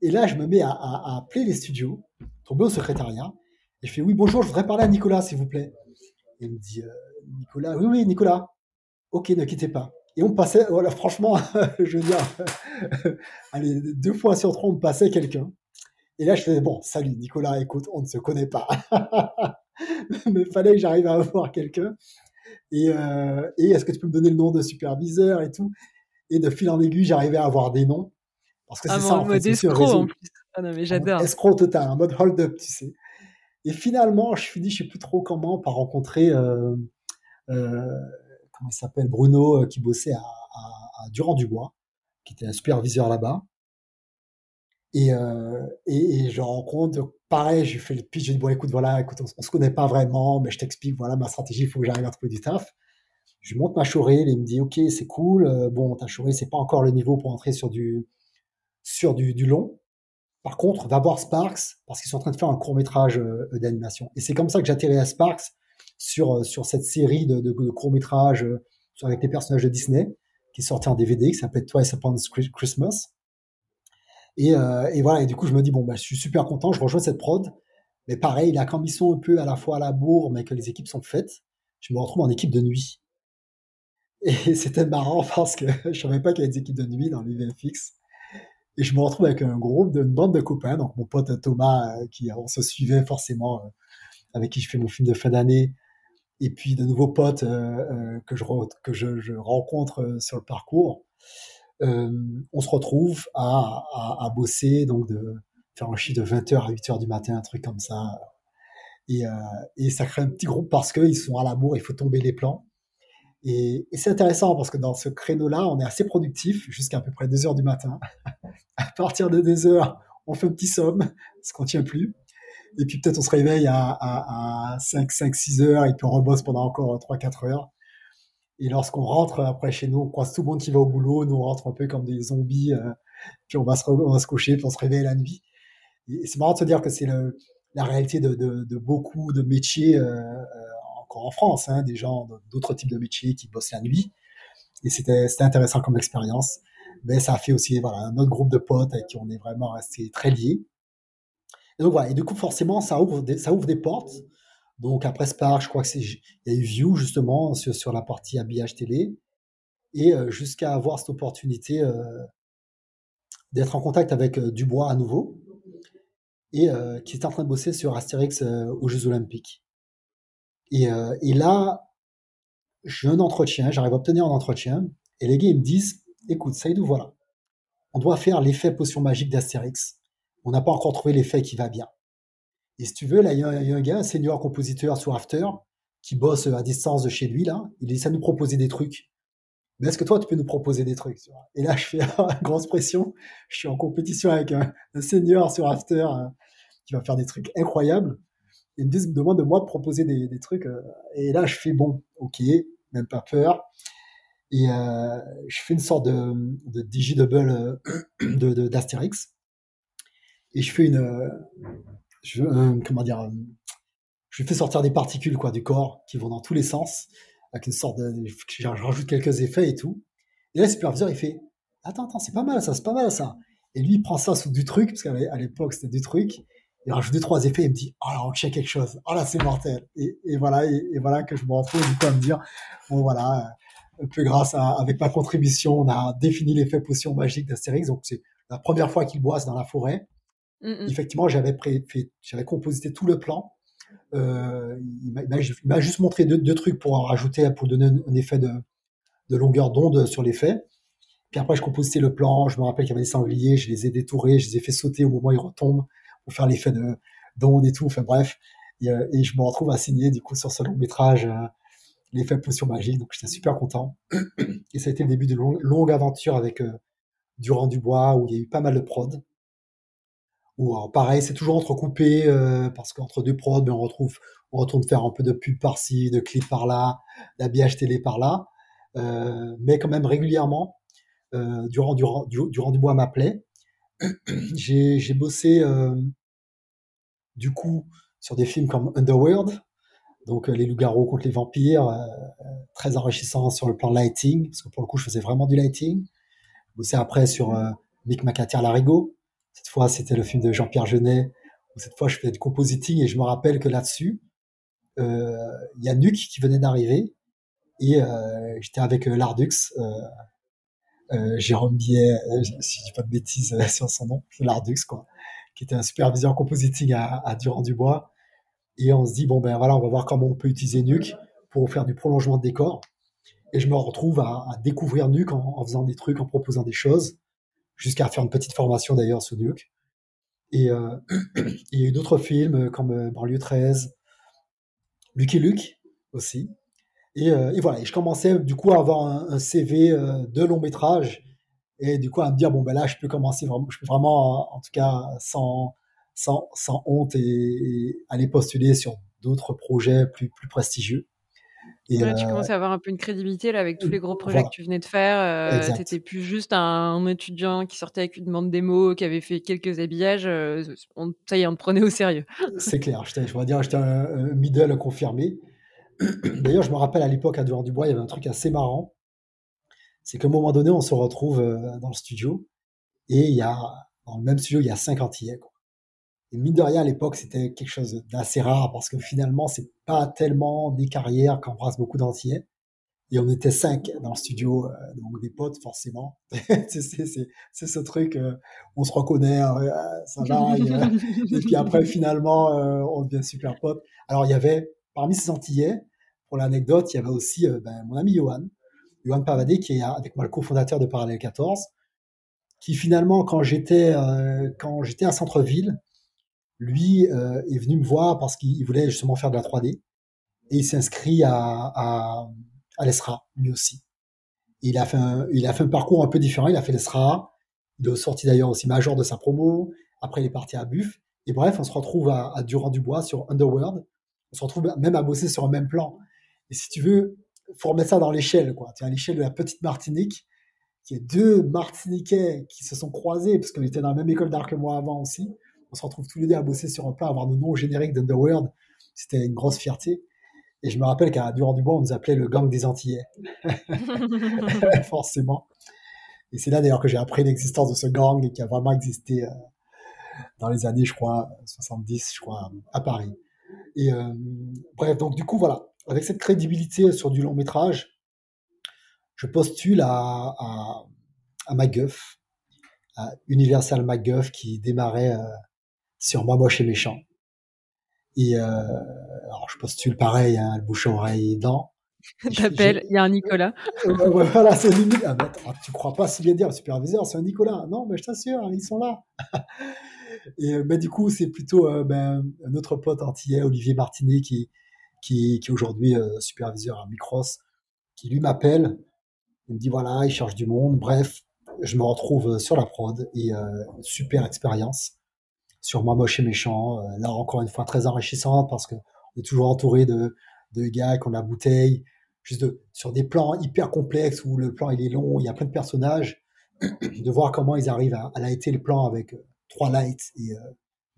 Et là, je me mets à, à, appeler les studios, tomber au secrétariat, et je fais, oui, bonjour, je voudrais parler à Nicolas, s'il vous plaît. Et il me dit, euh, Nicolas, oui, oui, Nicolas. Ok, ne quittez pas. Et on passait, voilà, franchement, *laughs* je veux dire, *laughs* allez, deux fois sur trois, on passait quelqu'un. Et là, je faisais, bon, salut Nicolas, écoute, on ne se connaît pas. *laughs* Mais fallait que j'arrive à avoir quelqu'un. Et, euh, et est-ce que tu peux me donner le nom de superviseur et tout? Et de fil en aiguille, j'arrivais à avoir des noms. Parce que c'est ah, ça, en, mode escroc, en plus. Ah non, mais j'adore. Escroc total, en mode hold-up, tu sais. Et finalement, je finis, je sais plus trop comment, par rencontrer, euh, euh, il s'appelle, Bruno, euh, qui bossait à, à, à Durand-Dubois, qui était un superviseur là-bas. Et, euh, et, et, je rencontre, pareil, j'ai fait le pitch, j'ai dit, bon, écoute, voilà, écoute, on, se connaît pas vraiment, mais je t'explique, voilà, ma stratégie, il faut que j'arrive à trouver du taf. Je monte ma showreel et il me dit, ok, c'est cool, euh, bon, ta showreel, c'est pas encore le niveau pour entrer sur du, sur du long. Par contre, va voir Sparks, parce qu'ils sont en train de faire un court métrage euh, d'animation. Et c'est comme ça que j'atterris à Sparks sur, euh, sur cette série de, de, de courts métrages avec les personnages de Disney, qui est sorti en DVD, qui s'appelle Twice Upon Christmas et, euh, et, voilà, et du coup, je me dis, bon, bah, je suis super content, je rejoins cette prod. Mais pareil, là, quand ils un peu à la fois à la bourre, mais que les équipes sont faites, je me retrouve en équipe de nuit. Et *laughs* c'était marrant parce que *laughs* je savais pas qu'il y avait des équipes de nuit dans l'UVFX. Et je me retrouve avec un groupe, une bande de copains, donc mon pote Thomas, euh, qui on se suivait forcément, euh, avec qui je fais mon film de fin d'année, et puis de nouveaux potes euh, que, je, que je, rencontre sur le parcours euh, on se retrouve à, à, bosser, donc de faire un chiffre de 20h à 8h du matin, un truc comme ça. Et, euh, et ça crée un petit groupe parce qu'ils sont à la bourre, il faut tomber les plans. Et, c'est intéressant parce que dans ce créneau-là, on est assez productif jusqu'à à peu près 2h du matin. *laughs* à partir de 2h, on fait un petit somme, ce qu'on tient plus. Et puis peut-être on se réveille à, à, à 5, 5, 6 heures et puis on rebosse pendant encore 3, 4 heures. Et lorsqu'on rentre après chez nous, on croise tout le monde qui va au boulot, nous on rentre un peu comme des zombies, euh, puis on va, se, coucher, puis on se réveille la nuit. Et, c'est marrant de se dire que c'est la réalité de, beaucoup de métiers, euh, euh, encore en France, hein, des gens d'autres types de métiers qui bossent la nuit. Et c'était intéressant comme expérience. Mais ça a fait aussi voilà, un autre groupe de potes avec qui on est vraiment resté très liés. Et donc voilà, et du coup forcément ça ouvre des, ça ouvre des portes. Donc après Spark, je crois que c'est il y a eu View justement sur, la partie habillage télé. Et euh, jusqu'à avoir cette opportunité euh, d'être en contact avec euh, Dubois à nouveau. Et qui est en train de bosser sur Astérix aux Jeux Olympiques. Et, là, j'ai un entretien, j'arrive à obtenir un entretien. Et les gars ils me disent écoute Saïdou voilà, on doit faire l'effet potion magique d'Astérix. On n'a pas encore trouvé l'effet qui va bien. Et si tu veux, là, il y, a un gars, un senior compositeur sur After, qui bosse à distance de chez lui, là. Il essaie de nous proposer des trucs. Mais est-ce que toi, tu peux nous proposer des trucs Et là, je fais une *laughs* grosse pression. Je suis en compétition avec un, senior sur After euh, qui va faire des trucs incroyables. Il me, demande de moi de proposer des, trucs. Euh, et là, je fais bon, ok, même pas peur. Et euh, je fais une sorte de, de digidouble *coughs* d'Astérix. Et je fais une, euh, comment dire, euh, je fais sortir des particules quoi du corps qui vont dans tous les sens avec une sorte de, je rajoute quelques effets et tout. Et là, le superviseur il fait, attends, attends, c'est pas mal ça, c'est pas mal ça. Et lui il prend ça sous du truc parce qu'à l'époque c'était du truc. Il rajoute deux trois effets et il me dit, oh là on check quelque chose, oh là c'est mortel. Et, voilà, et, voilà que je me retrouve du coup à me dire, bon voilà, un peu grâce à avec ma contribution, on a défini l'effet potion magique d'Astérix. Donc c'est la première fois qu'il boisse dans la forêt. Effectivement, j'avais j'avais composité tout le plan. Euh, il m'a juste montré deux, trucs pour en rajouter, pour donner un, effet de, de longueur d'onde sur l'effet. Puis après, je compositais le plan. Je me rappelle qu'il y avait des sangliers, je les ai détourés, je les ai fait sauter au moment où ils retombent pour faire l'effet de d'onde et tout. Enfin bref, et, euh, et, je me retrouve à signer du coup sur ce long métrage euh, l'effet potion magique. Donc j'étais super content. Et ça a été le début d'une longue, aventure avec Durand Dubois où il y a eu pas mal de prod. Ou pareil, c'est toujours entrecoupé euh, parce qu'entre deux prods, ben, on retrouve, on retourne faire un peu de pub par-ci, de clip par-là, d'habillage télé par-là, euh, mais quand même régulièrement. Euh, durant, durant, durant du bois m'appelait. *clears throat* j'ai, bossé du coup sur des films comme Underworld, donc les loups-garous contre les vampires, très enrichissant sur le plan lighting, parce que pour le coup je faisais vraiment du lighting. J'ai bossé après sur Mick McAteer Larigot, cette fois, c'était le film de Jean-Pierre Jeunet. Cette fois, je fais du compositing et je me rappelle que là-dessus, euh, il y a Nuc qui venait d'arriver et euh, j'étais avec euh, Lardux, Jérôme Billet, si je dis pas de bêtises sur son nom, Lardux quoi, qui était un superviseur compositing à, à Durand-Dubois. Et on se dit bon ben voilà, on va voir comment on peut utiliser Nuc pour faire du prolongement de décor. Et je me retrouve à, découvrir Nuke en, faisant des trucs, en proposant des choses, jusqu'à faire une petite formation d'ailleurs sur Nuke. Et euh, *clears throat* il y a eu d'autres films comme euh, Banlieue 13, Lucky Luke aussi. Et, euh, et, voilà, et je commençais du coup à avoir un, CV de long métrage et du coup à me dire bon ben là je peux commencer vraiment, je peux vraiment en tout cas sans sans, sans honte et, aller postuler sur d'autres projets plus plus prestigieux. Et tu commençais à avoir un peu une crédibilité là avec tous les gros projets que tu venais de faire. Euh, T'étais plus juste un, étudiant qui sortait avec une demande démo, qui avait fait quelques habillages. ça y est, on te prenait au sérieux. *laughs* C'est clair. Je pourrais dire, j'étais un, middle confirmé. *clears throat* D'ailleurs, je me rappelle à l'époque à Dehors du Bois, il y avait un truc assez marrant. C'est qu'à un moment donné, on se retrouve dans le studio et il y a dans le même studio, il y a 50 Antillais. Quoi. Et mine de rien, à l'époque, c'était quelque chose d'assez rare parce que finalement, c'est pas tellement des carrières qu'embrassent beaucoup d'Antillais. Et on était cinq dans le studio, euh, donc des potes forcément. *laughs* c'est ce truc, euh, on se reconnaît, euh, ça va. et, puis après, *laughs* finalement, on devient super potes. Alors, il y avait, parmi ces Antillais, pour l'anecdote, il y avait aussi ben, mon ami Johan, Johan Pavadé, qui est avec moi le cofondateur de Parallèle 14, qui finalement, quand j'étais quand j'étais à Centre-Ville, lui euh, est venu me voir parce qu'il voulait justement faire de la 3D et il s'inscrit à, à, à l'ESRA lui aussi. il a fait un, il a fait un parcours un peu différent. Il a fait l'ESRA. Il est sorti d'ailleurs aussi major de sa promo. Après, il est parti à Buff. Et bref, on se retrouve à, à Durand-du-Bois sur Underworld. On se retrouve même à bosser sur un même plan. Et si tu veux, faut remettre ça dans l'échelle, quoi. Tu à l'échelle de la petite Martinique, qui est deux Martiniquais qui se sont croisés, parce qu'on était dans la même école d'art que moi avant aussi on se retrouve tous les deux à bosser sur un plan, avoir le nom générique d'Underworld. C'était une grosse fierté. Et je me rappelle qu'à Durand du Bois, on nous appelait le gang des Antillais. *laughs* *laughs* Forcément. Et c'est là d'ailleurs que j'ai appris l'existence de ce gang et qui a vraiment existé euh, dans les années, je crois, 70, je crois, à Paris. Et euh, bref, donc du coup, voilà, avec cette crédibilité sur du long métrage, je postule à, à, à MacGuff, à Universal MacGuff qui démarrait euh, sur moi moche et méchant. Et euh, alors je postule pareil, hein, le bouche oreille dents. *laughs* T'appelles, il y a un Nicolas. voilà, c'est ah, tu crois pas si bien dire, superviseur, c'est un Nicolas. Non, mais je t'assure, ils sont là. *laughs* et ben, du coup, c'est plutôt euh, ben, un autre pote antillais, Olivier Martinet, qui, qui, qui est aujourd'hui euh, superviseur à Micros, qui lui m'appelle. Il me dit voilà, il cherche du monde. Bref, je me retrouve sur la prod et super expérience sur Moi moche et méchant. Euh, là encore une fois très enrichissante parce que on est toujours entouré de, de gars qui ont la bouteille, juste sur des plans hyper complexes où le plan il est long, il y a plein de personnages, *clears throat* de voir comment ils arrivent à, à lighter le plan avec euh, trois lights et euh,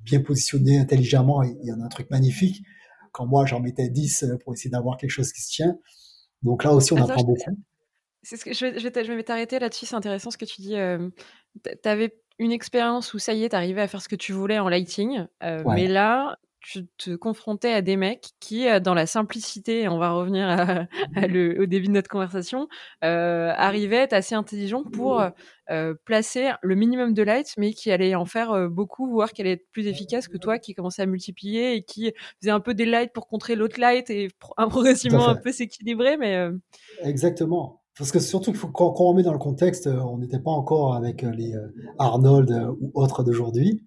bien positionné intelligemment, il y en a un truc magnifique. Quand moi j'en mettais 10 pour essayer d'avoir quelque chose qui se tient. Donc là aussi on apprend beaucoup. C'est ce que je vais, je vais t'arrêter là-dessus, c'est intéressant ce que tu dis. tu avais une expérience où ça y est, t'arrivais à faire ce que tu voulais en lighting, euh, mais là, tu te confrontais à des mecs qui, euh, dans la simplicité, on va revenir au début de notre conversation, euh, arrivaient à être assez intelligents pour euh, placer le minimum de light, mais qui allaient en faire beaucoup, voire qui allaient être plus efficace que toi, qui commençait à multiplier et qui faisait un peu des lights pour contrer l'autre light et *laughs* progressivement un peu s'équilibrer. Mais Exactement. Parce que surtout faut quand, on met dans le contexte, euh, on n'était pas encore avec euh, les euh, Arnold ou autres d'aujourd'hui.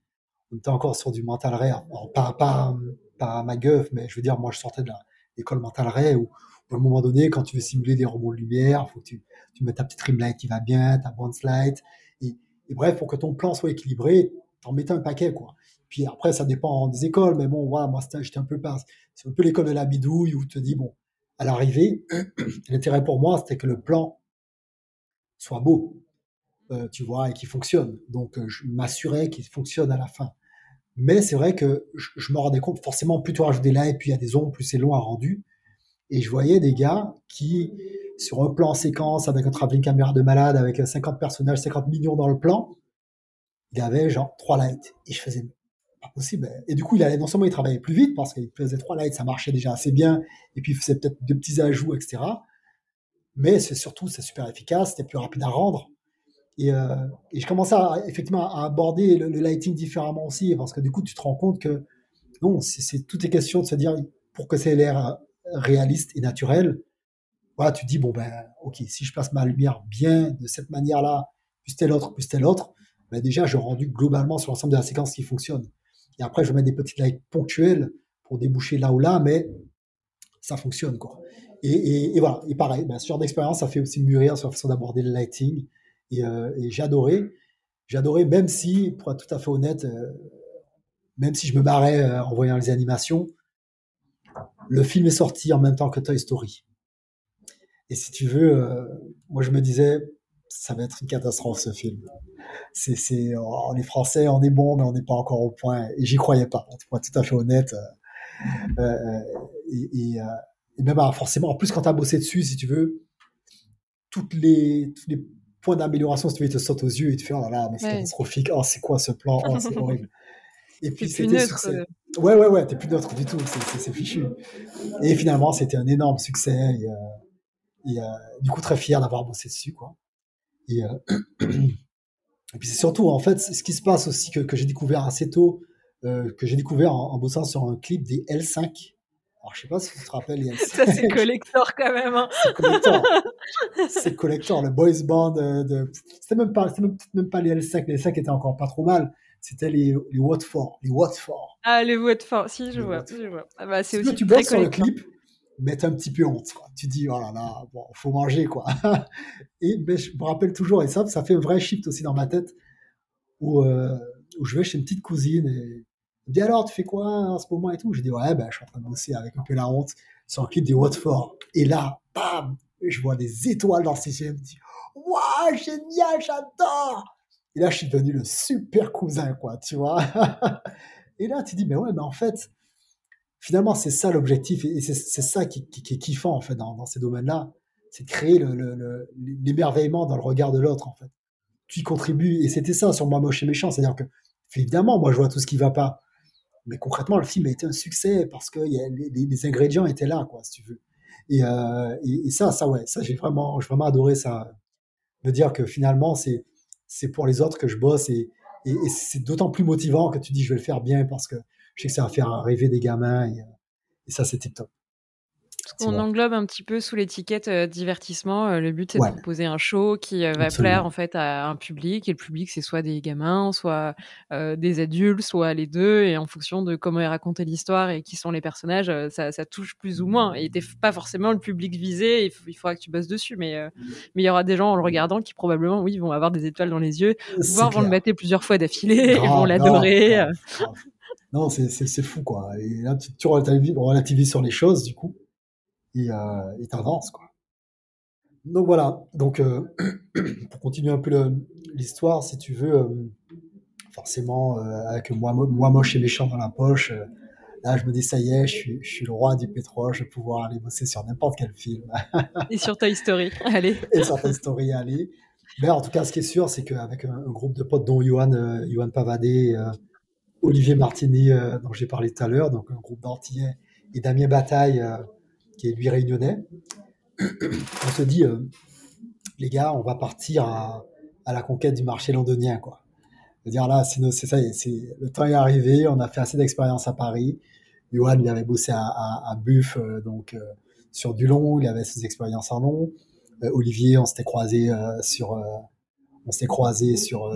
On était encore sur du mental ray. pas, pas, pas ma gueuf, mais je veux dire, moi, je sortais de l'école mental ray où, à un moment donné, quand tu veux simuler des rebonds de lumière, faut que tu, tu mettes ta petite rimlight qui va bien, ta bounce light. Et, et, bref, pour que ton plan soit équilibré, t'en mettais un paquet, quoi. Puis après, ça dépend des écoles, mais bon, voilà, moi, j'étais un peu pas, c'est un peu l'école de la bidouille où tu te dis, bon, à l'arrivée, *clears throat* l'intérêt pour moi, c'était que le plan soit beau, euh, tu vois, et qu'il fonctionne. Donc, euh, je m'assurais qu'il fonctionne à la fin. Mais c'est vrai que je, me rendais compte, forcément, plus tu rajoutes des et puis il y a des ombres, plus c'est long à rendu. Et je voyais des gars qui, sur un plan en séquence, avec un travelling caméra de malade, avec 50 personnages, 50 millions dans le plan, il avait genre trois lights. Et je faisais, pas possible. Et du coup, il allait, non seulement il travaillait plus vite parce faisait trois lights, ça marchait déjà assez bien, et puis il faisait peut-être de petits ajouts, etc. Mais c'est surtout, c'est super efficace, c'était plus rapide à rendre. Et, euh, et je commençais à, effectivement à aborder le, lighting différemment aussi, parce que du coup, tu te rends compte que non, c'est tout est question de se dire pour que c'est l'air réaliste et naturel, voilà, tu dis, bon, ben, ok, si je place ma lumière bien de cette manière-là, plus telle autre, plus telle autre, ben déjà, j'ai rendu globalement sur l'ensemble de la séquence qui fonctionne. Et après, je mets des petites lights ponctuelles pour déboucher là ou là, mais ça fonctionne, quoi. Et, voilà, et pareil, ben, ce genre d'expérience, ça fait aussi mûrir sur la façon d'aborder le lighting. Et, euh, adoré, même si, pour être tout à fait honnête, euh, même si je me barrais euh, en voyant les animations, le film est sorti en même temps que Toy Story. Et si tu veux, euh, moi je me disais, ça va être une catastrophe ce film. C'est, c'est, on est français, on est bon, mais on n'est pas encore au point. Et j'y croyais pas, pour être tout à fait honnête. Euh, euh, et, et, et, même ah, forcément, en plus quand tu as bossé dessus, si tu veux, toutes les, tous les points d'amélioration, si tu veux, ils te sautent aux yeux et tu fais, oh là là, mais c'est catastrophique, oh c'est quoi ce plan, oh c'est *laughs* horrible. Et puis c'était Ouais, ouais, ouais, t'es plus neutre du tout, c'est fichu. Et finalement, c'était un énorme succès. Et, et euh, du coup, très fier d'avoir bossé dessus, quoi. Et, euh, *clears throat* et puis c'est surtout, en fait, ce qui se passe aussi que, que j'ai découvert assez tôt, euh, que j'ai découvert en, bossant sur un clip des L5. Alors, je sais pas si tu te rappelles les L5. Ça, c'est collector quand même. Hein. C'est collector. c'est collector. Le boys band de. C'était même pas, même, même pas les L5. Les L5 étaient encore pas trop mal. C'était les, les Watford. Les Watford. Ah, les Watford. Si, je vois. Je vois. Ah, bah, c'est aussi tu bosses sur le clip? Mettre un petit peu honte. Tu dis, oh là là, bon, faut manger, quoi. *laughs* et ben, je me rappelle toujours, et ça, ça fait un vrai shift aussi dans ma tête, où, euh, où je vais chez une petite cousine et elle me dit, alors, tu fais quoi en ce moment et tout? Je dis, ouais, ben, je suis en train de bosser avec un peu la honte sur un clip des Watford. Et là, bam, je vois des étoiles dans ses yeux. Je me dis, waouh, génial, j'adore Et là, je suis devenu le super cousin, quoi, tu vois. *laughs* et là, tu dis, mais ouais, mais en fait, finalement, c'est ça l'objectif et c'est ça qui, qui, est kiffant en fait dans, ces domaines-là, c'est de créer l'émerveillement dans le regard de l'autre en fait. Tu y contribues et c'était ça sur moi moche et méchant, c'est-à-dire que évidemment, moi je vois tout ce qui va pas, mais concrètement le film a été un succès parce que les, ingrédients étaient là quoi, si tu veux. Euh, et, et, ça, ça ouais, ça j'ai vraiment, j'ai vraiment adoré ça, me dire que finalement c'est c'est pour les autres que je bosse et, et c'est d'autant plus motivant que tu dis je vais le faire bien parce que je sais que ça va faire rêver des gamins et, et ça, c'était top. On englobe un petit peu sous l'étiquette euh, divertissement. Euh, le but, c'est de proposer un show qui euh, va plaire en fait à un public. Et le public, c'est soit des gamins, soit des adultes, soit les deux. Et en fonction de comment est racontée l'histoire et qui sont les personnages, ça, ça, touche plus ou moins. Et t'es pas forcément le public visé. Il, il faudra que tu bosses dessus. Mais mais il y aura des gens en le regardant qui probablement, oui, vont avoir des étoiles dans les yeux, voire vont le mater plusieurs fois d'affilée, et *laughs* vont l'adorer. Non, c'est fou, quoi. Et là, tu, tu relativises, sur les choses, du coup, et euh, t'avances, quoi. Donc voilà. Donc, euh, *clears throat* pour continuer un peu l'histoire, si tu veux, euh, forcément, euh, avec moi, moi moche et méchant dans la poche, euh, là, je me dis, ça y est, je suis, je suis le roi du pétrole, je vais pouvoir aller bosser sur n'importe quel film. et sur Toy Story, allez. *laughs* Et sur Toy Story, allez. Mais en tout cas, ce qui est sûr, c'est qu'avec un, un, groupe de potes, dont Johan, Johan Pavadé, Olivier Martini, euh, dont j'ai parlé tout à l'heure, donc un groupe d'Antillais, et Damien Bataille, euh, qui est lui réunionnais. *clears throat* on se dit, euh, les gars, on va partir à, la conquête du marché londonien, quoi. dire là, c'est ça, c'est le temps est arrivé, on a fait assez d'expérience à Paris. Johan, il avait bossé à, Buff, donc sur du long, il avait ses expériences en long. Olivier, on s'était croisé sur, on s'était croisé sur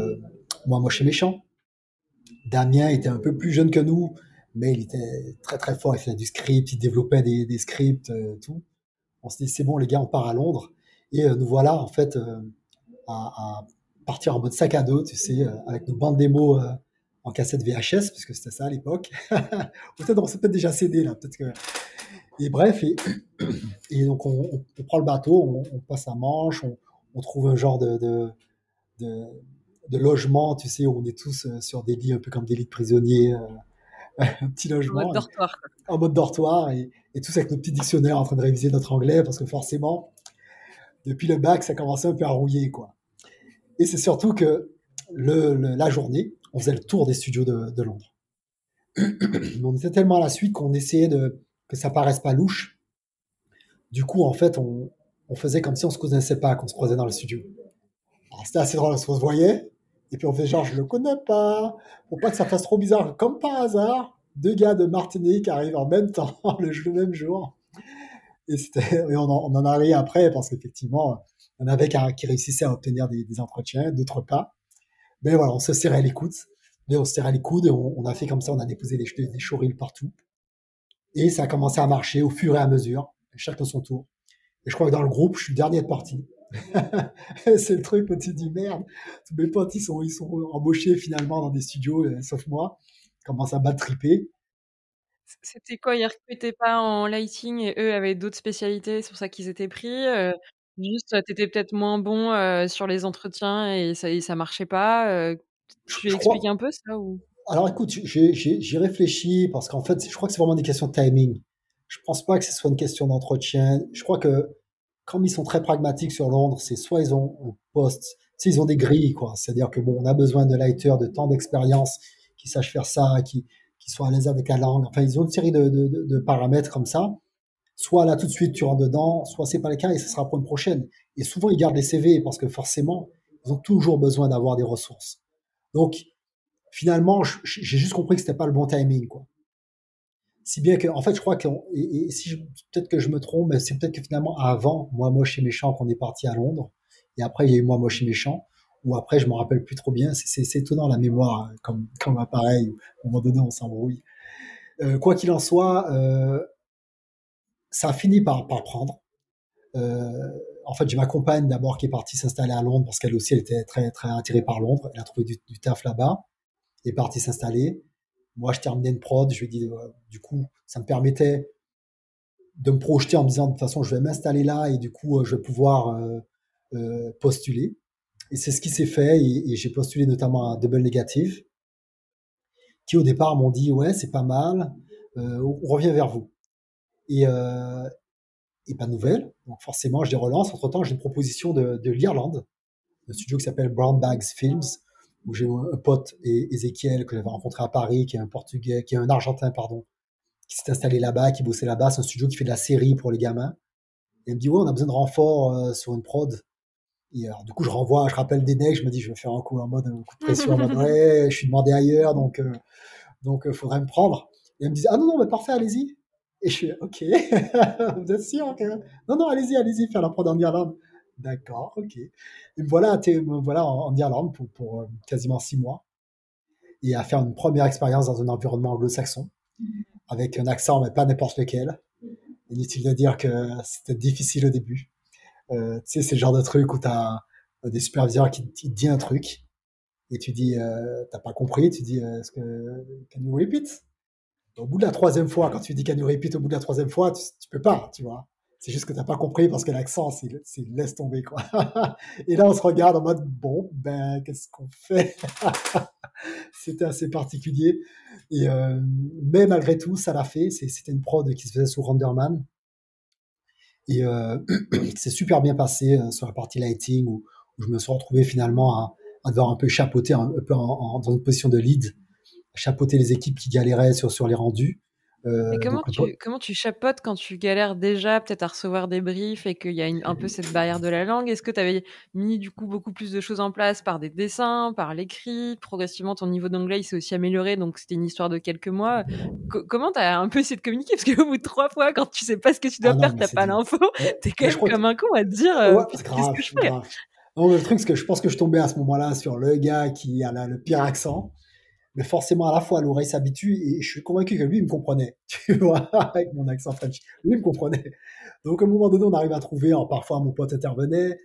Moi Moche et Méchant, Damien était un peu plus jeune que nous, mais il était très très fort. Il faisait du script, il développait des, scripts, euh, tout. On se dit c'est bon les gars, on part à Londres et euh, nous voilà en fait euh, à, partir en mode sac à dos, tu sais, avec nos bandes démos en cassette VHS, puisque c'était ça à l'époque. *laughs* peut-être on s'est peut-être déjà cédé là, peut-être que. Et bref, et, *coughs* donc on, prend le bateau, on, passe à Manche, on, trouve un genre de logement, tu sais, où on est tous euh, sur des lits un peu comme des lits de prisonniers, euh, *laughs* un petit logement. En mode dortoir. En mode dortoir, et, tous avec nos petits dictionnaires en train de réviser notre anglais, parce que forcément, depuis le bac, ça commençait un peu à rouiller, quoi. Et c'est surtout que le, la journée, on faisait le tour des studios de, Londres. *coughs* on était tellement à la suite qu'on essayait de que ça paraisse pas louche. Du coup, en fait, on, on faisait comme si on se connaissait pas, qu'on se croisait dans le studio. C'était assez drôle, on se voyait, et puis on fait genre, je le connais pas, pour pas que ça fasse trop bizarre. Comme par hasard, deux gars de Martinique arrivent en même temps, *laughs* le, même jour. et, on, en, en, a ri après parce qu'effectivement, on avait qui réussissait à obtenir des, entretiens, d'autres pas. Mais voilà, on se serrait les coudes. Mais on se serrait les coudes et on, on, a fait comme ça, on a déposé des, des partout. Et ça a commencé à marcher au fur et à mesure, chacun son tour. Et je crois que dans le groupe, je suis le dernier de partie. *laughs* c'est le truc où tu te dis merde, tous mes potes ils sont, ils sont embauchés finalement dans des studios, euh, sauf moi, ils commencent à battre triper. C'était quoi Ils recrutaient pas en lighting et eux avaient d'autres spécialités, c'est pour ça qu'ils étaient pris euh, Juste, t'étais peut-être moins bon euh, sur les entretiens et ça, et ça marchait pas. Euh, tu je expliques crois... un peu ça ou? Alors écoute, j'ai réfléchi parce qu'en fait, je crois que c'est vraiment des questions de timing. Je pense pas que ce soit une question d'entretien. Je crois que comme ils sont très pragmatiques sur Londres, c'est soit ils ont un poste, ils ont des grilles, quoi. C'est-à-dire que bon, on a besoin de lighters de temps d'expérience qui sachent faire ça, qui, qui soient à l'aise avec la langue. Enfin, ils ont une série de, de, de, paramètres comme ça. Soit là tout de suite tu rentres dedans, soit c'est pas le cas et ce sera pour une prochaine. Et souvent ils gardent les CV parce que forcément ils ont toujours besoin d'avoir des ressources. Donc finalement j'ai juste compris que c'était pas le bon timing quoi. Si bien que en fait je crois que et, si peut-être que je me trompe, c'est peut-être que finalement avant moi moche et méchant qu'on est parti à Londres et après il y a eu moi moche et méchant ou après je me rappelle plus trop bien. C'est étonnant la mémoire hein, comme comme appareil. À un moment donné on s'embrouille. Euh, quoi qu'il en soit, euh, ça a fini par, par prendre. Euh, en fait, j'ai ma compagne d'abord qui est partie s'installer à Londres parce qu'elle aussi elle était très très attirée par Londres. Elle a trouvé du, du taf là-bas, et est partie s'installer. Moi, je terminais une prod. Je lui ai dit, euh, du coup, ça me permettait de me projeter en me disant de toute façon, je vais m'installer là et du coup, euh, je vais pouvoir euh, postuler. Et c'est ce qui s'est fait. Et, j'ai postulé notamment à Double Negative, qui au départ m'ont dit ouais, c'est pas mal. on revient vers vous et, pas de nouvelles. Donc forcément, je les relance. Entre temps, j'ai une proposition de l'Irlande, un studio qui s'appelle Brown Bags Films, où j'ai un pote, Ezekiel, que j'avais rencontré à Paris, qui est un Portugais, qui est un Argentin, pardon, qui s'est installé là-bas, qui bossait là-bas. C'est un studio qui fait de la série pour les gamins. Et il me dit, ouais, on a besoin de renfort euh, sur une prod. Et alors, du coup, je renvoie, je rappelle des necks, je me dis, je vais faire un coup en mode, un coup de pression, en mode, *laughs* ouais, je suis demandé ailleurs, donc, euh, donc, euh, faudrait me prendre. Et elle me dit, ah non, non, mais parfait, allez-y. Et je suis OK, *laughs* vous êtes sûr que... Non, non, allez-y, allez-y, faire la prod en Irlande. D'accord, OK. Et me voilà, me voilà en, Irlande pour, euh, quasiment six mois et à faire une première expérience dans un environnement anglo-saxon avec un accent, mais pas n'importe lequel. Inutile de dire que c'était difficile au début. Euh, tu sais, c'est le genre de truc où tu as des superviseurs qui, te disent un truc et tu dis, euh, t'as pas compris, tu dis, euh, est-ce que, can you repeat? Au bout de la troisième fois, quand tu dis can you repeat au bout de la troisième fois, tu, tu peux pas, tu vois. C'est juste que t'as pas compris parce que l'accent, c'est laisse tomber, quoi. *laughs* Et là, on se regarde en mode, bon, ben, qu'est-ce qu'on fait? *laughs* C'était assez particulier. Euh, mais malgré tout, ça l'a fait. C'était une prod qui se faisait sous Renderman. Et euh, *clears throat* c'est super bien passé euh, sur la partie lighting où, je me suis retrouvé finalement à, devoir un peu chapeauter un, peu dans une position de lead chapeauter les équipes qui galéraient sur les rendus. Euh, comment, donc, tu, comment tu chapeautes quand tu galères déjà peut-être à recevoir des briefs et qu'il y a une, un peu cette barrière de la langue? Est-ce que tu avais mis du coup beaucoup plus de choses en place par des dessins, par l'écrit? Progressivement, ton niveau d'anglais il s'est aussi amélioré, donc c'était une histoire de quelques mois. Co comment tu as un peu essayé de communiquer? Parce qu'au bout de trois fois, quand tu sais pas ce que tu dois ah faire, t'as pas l'info, t'es quand même comme un con à te dire euh, *laughs* qu'est-ce que je fais? non, le truc, c'est que je pense que je tombais à ce moment-là sur le gars qui a le pire accent mais forcément à la fois l'oreille s'habitue et je suis convaincu que lui il me comprenait, *laughs* tu vois, avec mon accent French, lui il me comprenait. Donc à un moment donné on arrive à trouver, alors parfois mon pote intervenait,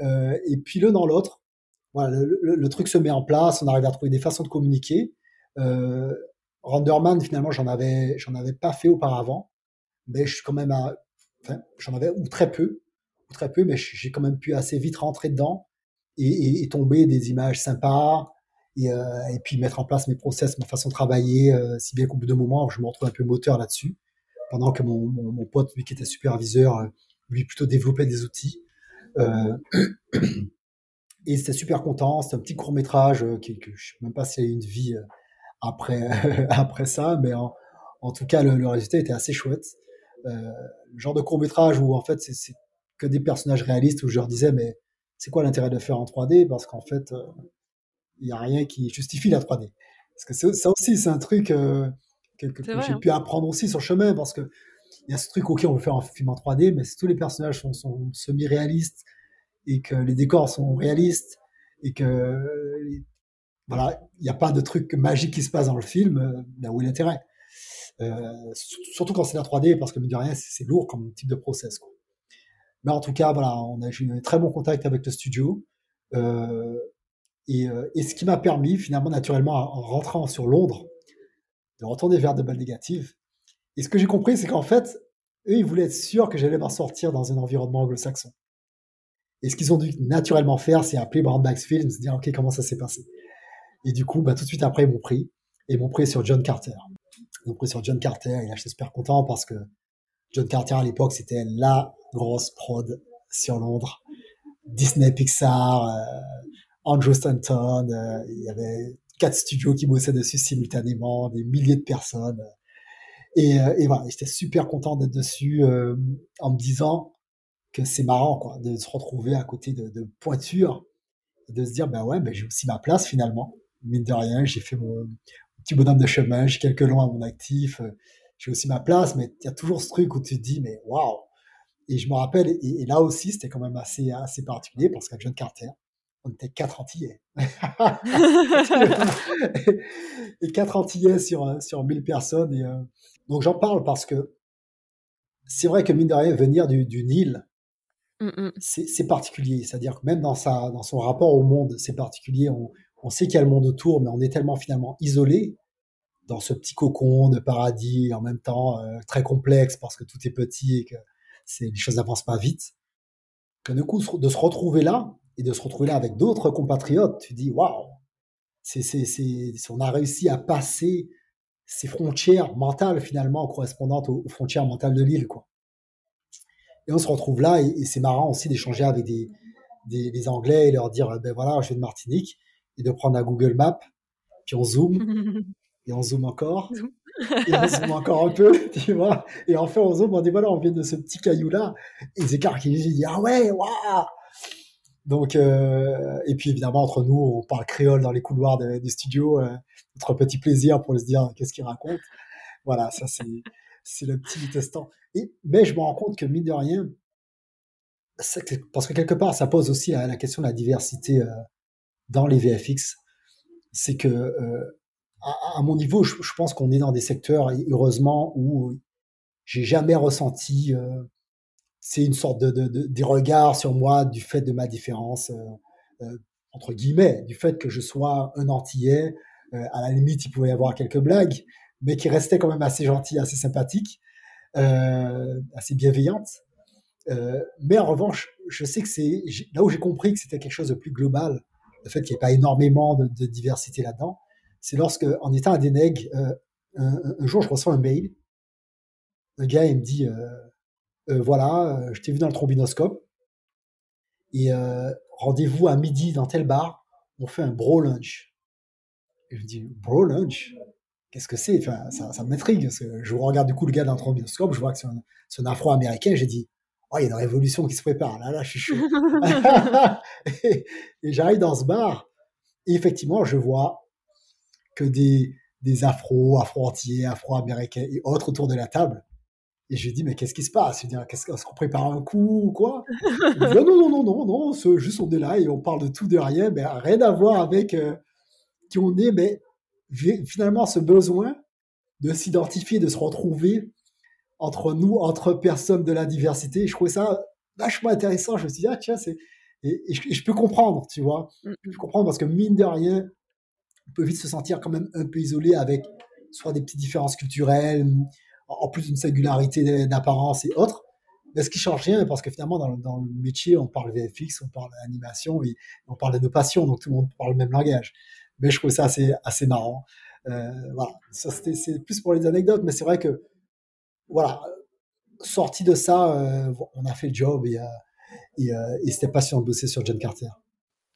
euh, et puis l'un dans l'autre, voilà, le, le, le, truc se met en place, on arrive à trouver des façons de communiquer. Euh, Renderman finalement j'en avais j'en avais pas fait auparavant, mais je suis quand même à, enfin j'en avais ou très peu, ou très peu, mais j'ai quand même pu assez vite rentrer dedans et, et, et tomber des images sympas et, euh, et, puis mettre en place mes process, ma façon de travailler, euh, si bien qu'au bout d'un moment, je me retrouve un peu moteur là-dessus, pendant que mon, pote, lui qui était superviseur, euh, lui plutôt développait des outils. *clears throat* Et c'était super content, c'était un petit court métrage qui, que je sais même pas s'il y a eu une vie après *laughs* après ça, mais en, tout cas le, résultat était assez chouette. Le genre de court métrage où en fait c'est que des personnages réalistes où je leur disais mais c'est quoi l'intérêt de faire en 3D parce qu'en fait il n'y a rien qui justifie la 3D. Parce que ça aussi, c'est un truc euh, que, que, que j'ai hein. pu apprendre aussi sur le chemin, parce que il y a ce truc, ok, on veut faire un film en 3D, mais si tous les personnages sont, sont semi-réalistes et que les décors sont réalistes et que voilà, il n'y a pas de truc magique qui se passe dans le film, euh, ben où est l'intérêt? Euh, Surtout quand c'est la 3D, parce que mine de rien, c'est lourd comme type de process. Quoi. Mais en tout cas, voilà, on a eu un très bon contact avec le studio. Euh, et, euh, et, ce qui m'a permis, finalement, naturellement, en rentrant sur Londres, de retourner vers Double Negative. Et ce que j'ai compris, c'est qu'en fait, eux, ils voulaient être sûrs que j'allais m'en sortir dans un environnement anglo-saxon. Et ce qu'ils ont dû naturellement faire, c'est appeler Brown Bags Films, dire, OK, comment ça s'est passé? Et du coup, bah, tout de suite après, ils m'ont pris. Et ils m'ont pris sur John Carter. Ils m'ont pris sur John Carter. Et là, j'étais super content parce que John Carter, à l'époque, c'était la grosse prod sur Londres. Disney, Pixar, euh, Andrew Stanton, euh, il y avait quatre studios qui bossaient dessus simultanément, des milliers de personnes. Et, euh, voilà, j'étais super content d'être dessus euh, en me disant que c'est marrant quoi, de se retrouver à côté de, de pointures de se dire ben ouais, ben j'ai aussi ma place finalement. Mine de rien, j'ai fait mon petit bonhomme de chemin, j'ai quelques loin à mon actif, j'ai aussi ma place, mais il y a toujours ce truc où tu te dis mais waouh. Et je me rappelle, et, et là aussi c'était quand même assez assez particulier parce qu'avec John Carter, on était quatre Antillais. *laughs* et quatre Antillais sur, sur 1000 personnes. Et, euh, donc j'en parle parce que c'est vrai que mine de rien, venir du, du Nil, mm -mm. c'est particulier. C'est-à-dire que même dans, sa, dans son rapport au monde, c'est particulier. On, on sait qu'il y a le monde autour, mais on est tellement finalement isolé dans ce petit cocon de paradis, en même temps euh, très complexe parce que tout est petit et que les choses n'avancent pas vite. Que coup, de se retrouver là, et de se retrouver là avec d'autres compatriotes, tu dis waouh, c'est, c'est, c'est, on a réussi à passer ces frontières mentales finalement correspondantes aux, frontières mentales de l'île, quoi. Et on se retrouve là et, et c'est marrant aussi d'échanger avec des, des, des, Anglais et leur dire ben voilà, je viens de Martinique et de prendre un Google Map, puis on zoome *laughs* et on zoome encore. et on zoome encore un peu, *laughs* tu vois. Et enfin, on zoome, on dit voilà, on vient de ce petit caillou là. Et Zécar qui dit ah ouais, waouh, donc, euh, et puis évidemment, entre nous, on parle créole dans les couloirs des, des studios, euh, notre petit plaisir pour se dire qu'est-ce qu'il raconte. Voilà, ça c'est le petit testant. Mais je me rends compte que mine de rien, parce que quelque part, ça pose aussi la, la question de la diversité euh, dans les VFX. C'est que euh, à, à, mon niveau, je, je pense qu'on est dans des secteurs, heureusement, où j'ai jamais ressenti euh, c'est une sorte de, de, sur moi du fait de ma différence, euh, euh, entre guillemets, du fait que je sois un Antillais. Euh, à la limite, il pouvait y avoir quelques blagues, mais qui restaient quand même assez gentilles, assez sympathiques, assez bienveillantes. Mais en revanche, je sais que c'est là où j'ai compris que c'était quelque chose de plus global, le fait qu'il n'y ait pas énormément de, diversité là-dedans, c'est lorsque, en étant à Deneg, un, jour, je reçois un mail. Un gars, il me dit euh, voilà, euh, je t'ai vu dans le trombinoscope. Et euh, rendez-vous à midi dans tel bar, on fait un bro lunch. Et je me dis, bro lunch? Qu'est-ce que c'est? Enfin, ça, ça m'intrigue. Je regarde du coup le gars dans le trombinoscope, je vois que c'est un, un afro-américain, j'ai dit, oh, il y a une révolution qui se prépare. Là, là, je suis chaud. *laughs* et, et j'arrive dans ce bar, et effectivement, je vois que des, des afro, afro-entiers, afro-américains et autres autour de la table. Et je lui dis, mais qu'est-ce qui se passe? Je lui dis, qu'est-ce qu'on prépare un coup ou quoi? *laughs* Dit, Non, non, non, non, non, non, juste on est là et on parle de tout, de rien, mais rien à voir avec euh, qui on est, mais finalement ce besoin de s'identifier, de se retrouver entre nous, entre personnes de la diversité, je trouvais ça vachement intéressant. Je me suis dit, ah tiens, c'est. Et, et, je, et, je, peux comprendre, tu vois. Je peux comprendre parce que mine de rien, on peut vite se sentir quand même un peu isolé avec soit des petites différences culturelles, en plus d'une singularité d'apparence et autres. Mais ce qui change rien, parce que finalement, dans, le métier, on parle VFX, on parle animation, et on parle de nos passions, donc tout le monde parle le même langage. Mais je trouve ça assez, assez marrant. Euh, voilà, ça c'est plus pour les anecdotes, mais c'est vrai que, voilà, sorti de ça, euh, on a fait le job et, euh, et, euh, et c'était passionnant de bosser sur John Carter.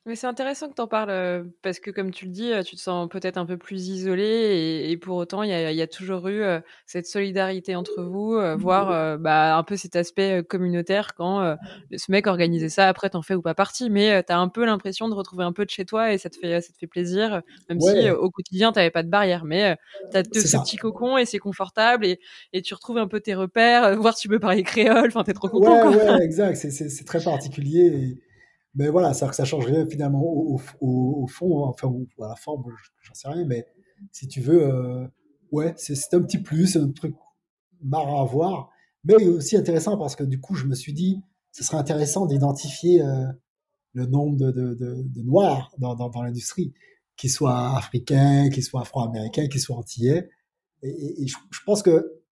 Mais c'est intéressant que tu en parles, parce que comme tu le dis, tu te sens peut-être un peu plus isolé et et pour autant il y y a toujours eu, cette solidarité entre vous, voire, heu, bah, un peu cet aspect, communautaire quand, ce mec organisait ça, après tu en fais ou pas partie, mais, tu as un peu l'impression de retrouver un peu de chez toi et ça te fait ça te fait plaisir, même si, Ouais, au quotidien tu avais pas de barrière. Mais, tu as ce ça. petit cocon et c'est confortable et et tu retrouves un peu tes repères, heu, voire tu peux parler *laughs* créole, enfin tu es trop content, Ouais, quoi. ouais, exact. C'est très particulier. et- mais voilà, c'est-à-dire que ça change rien finalement au, au- au- fond, hein, enfin, ou à la forme, j'en sais rien, mais si tu veux, euh, ouais, c'est c'est un petit plus, un truc marrant à voir, mais aussi intéressant parce que du coup, je me suis dit, ce serait intéressant d'identifier euh, le nombre de, de- de- de noirs dans, dans- dans l'industrie, qu'ils soient africains, qu'ils soient afro-américains, qu'ils soient antillais. Et, et- je, pense que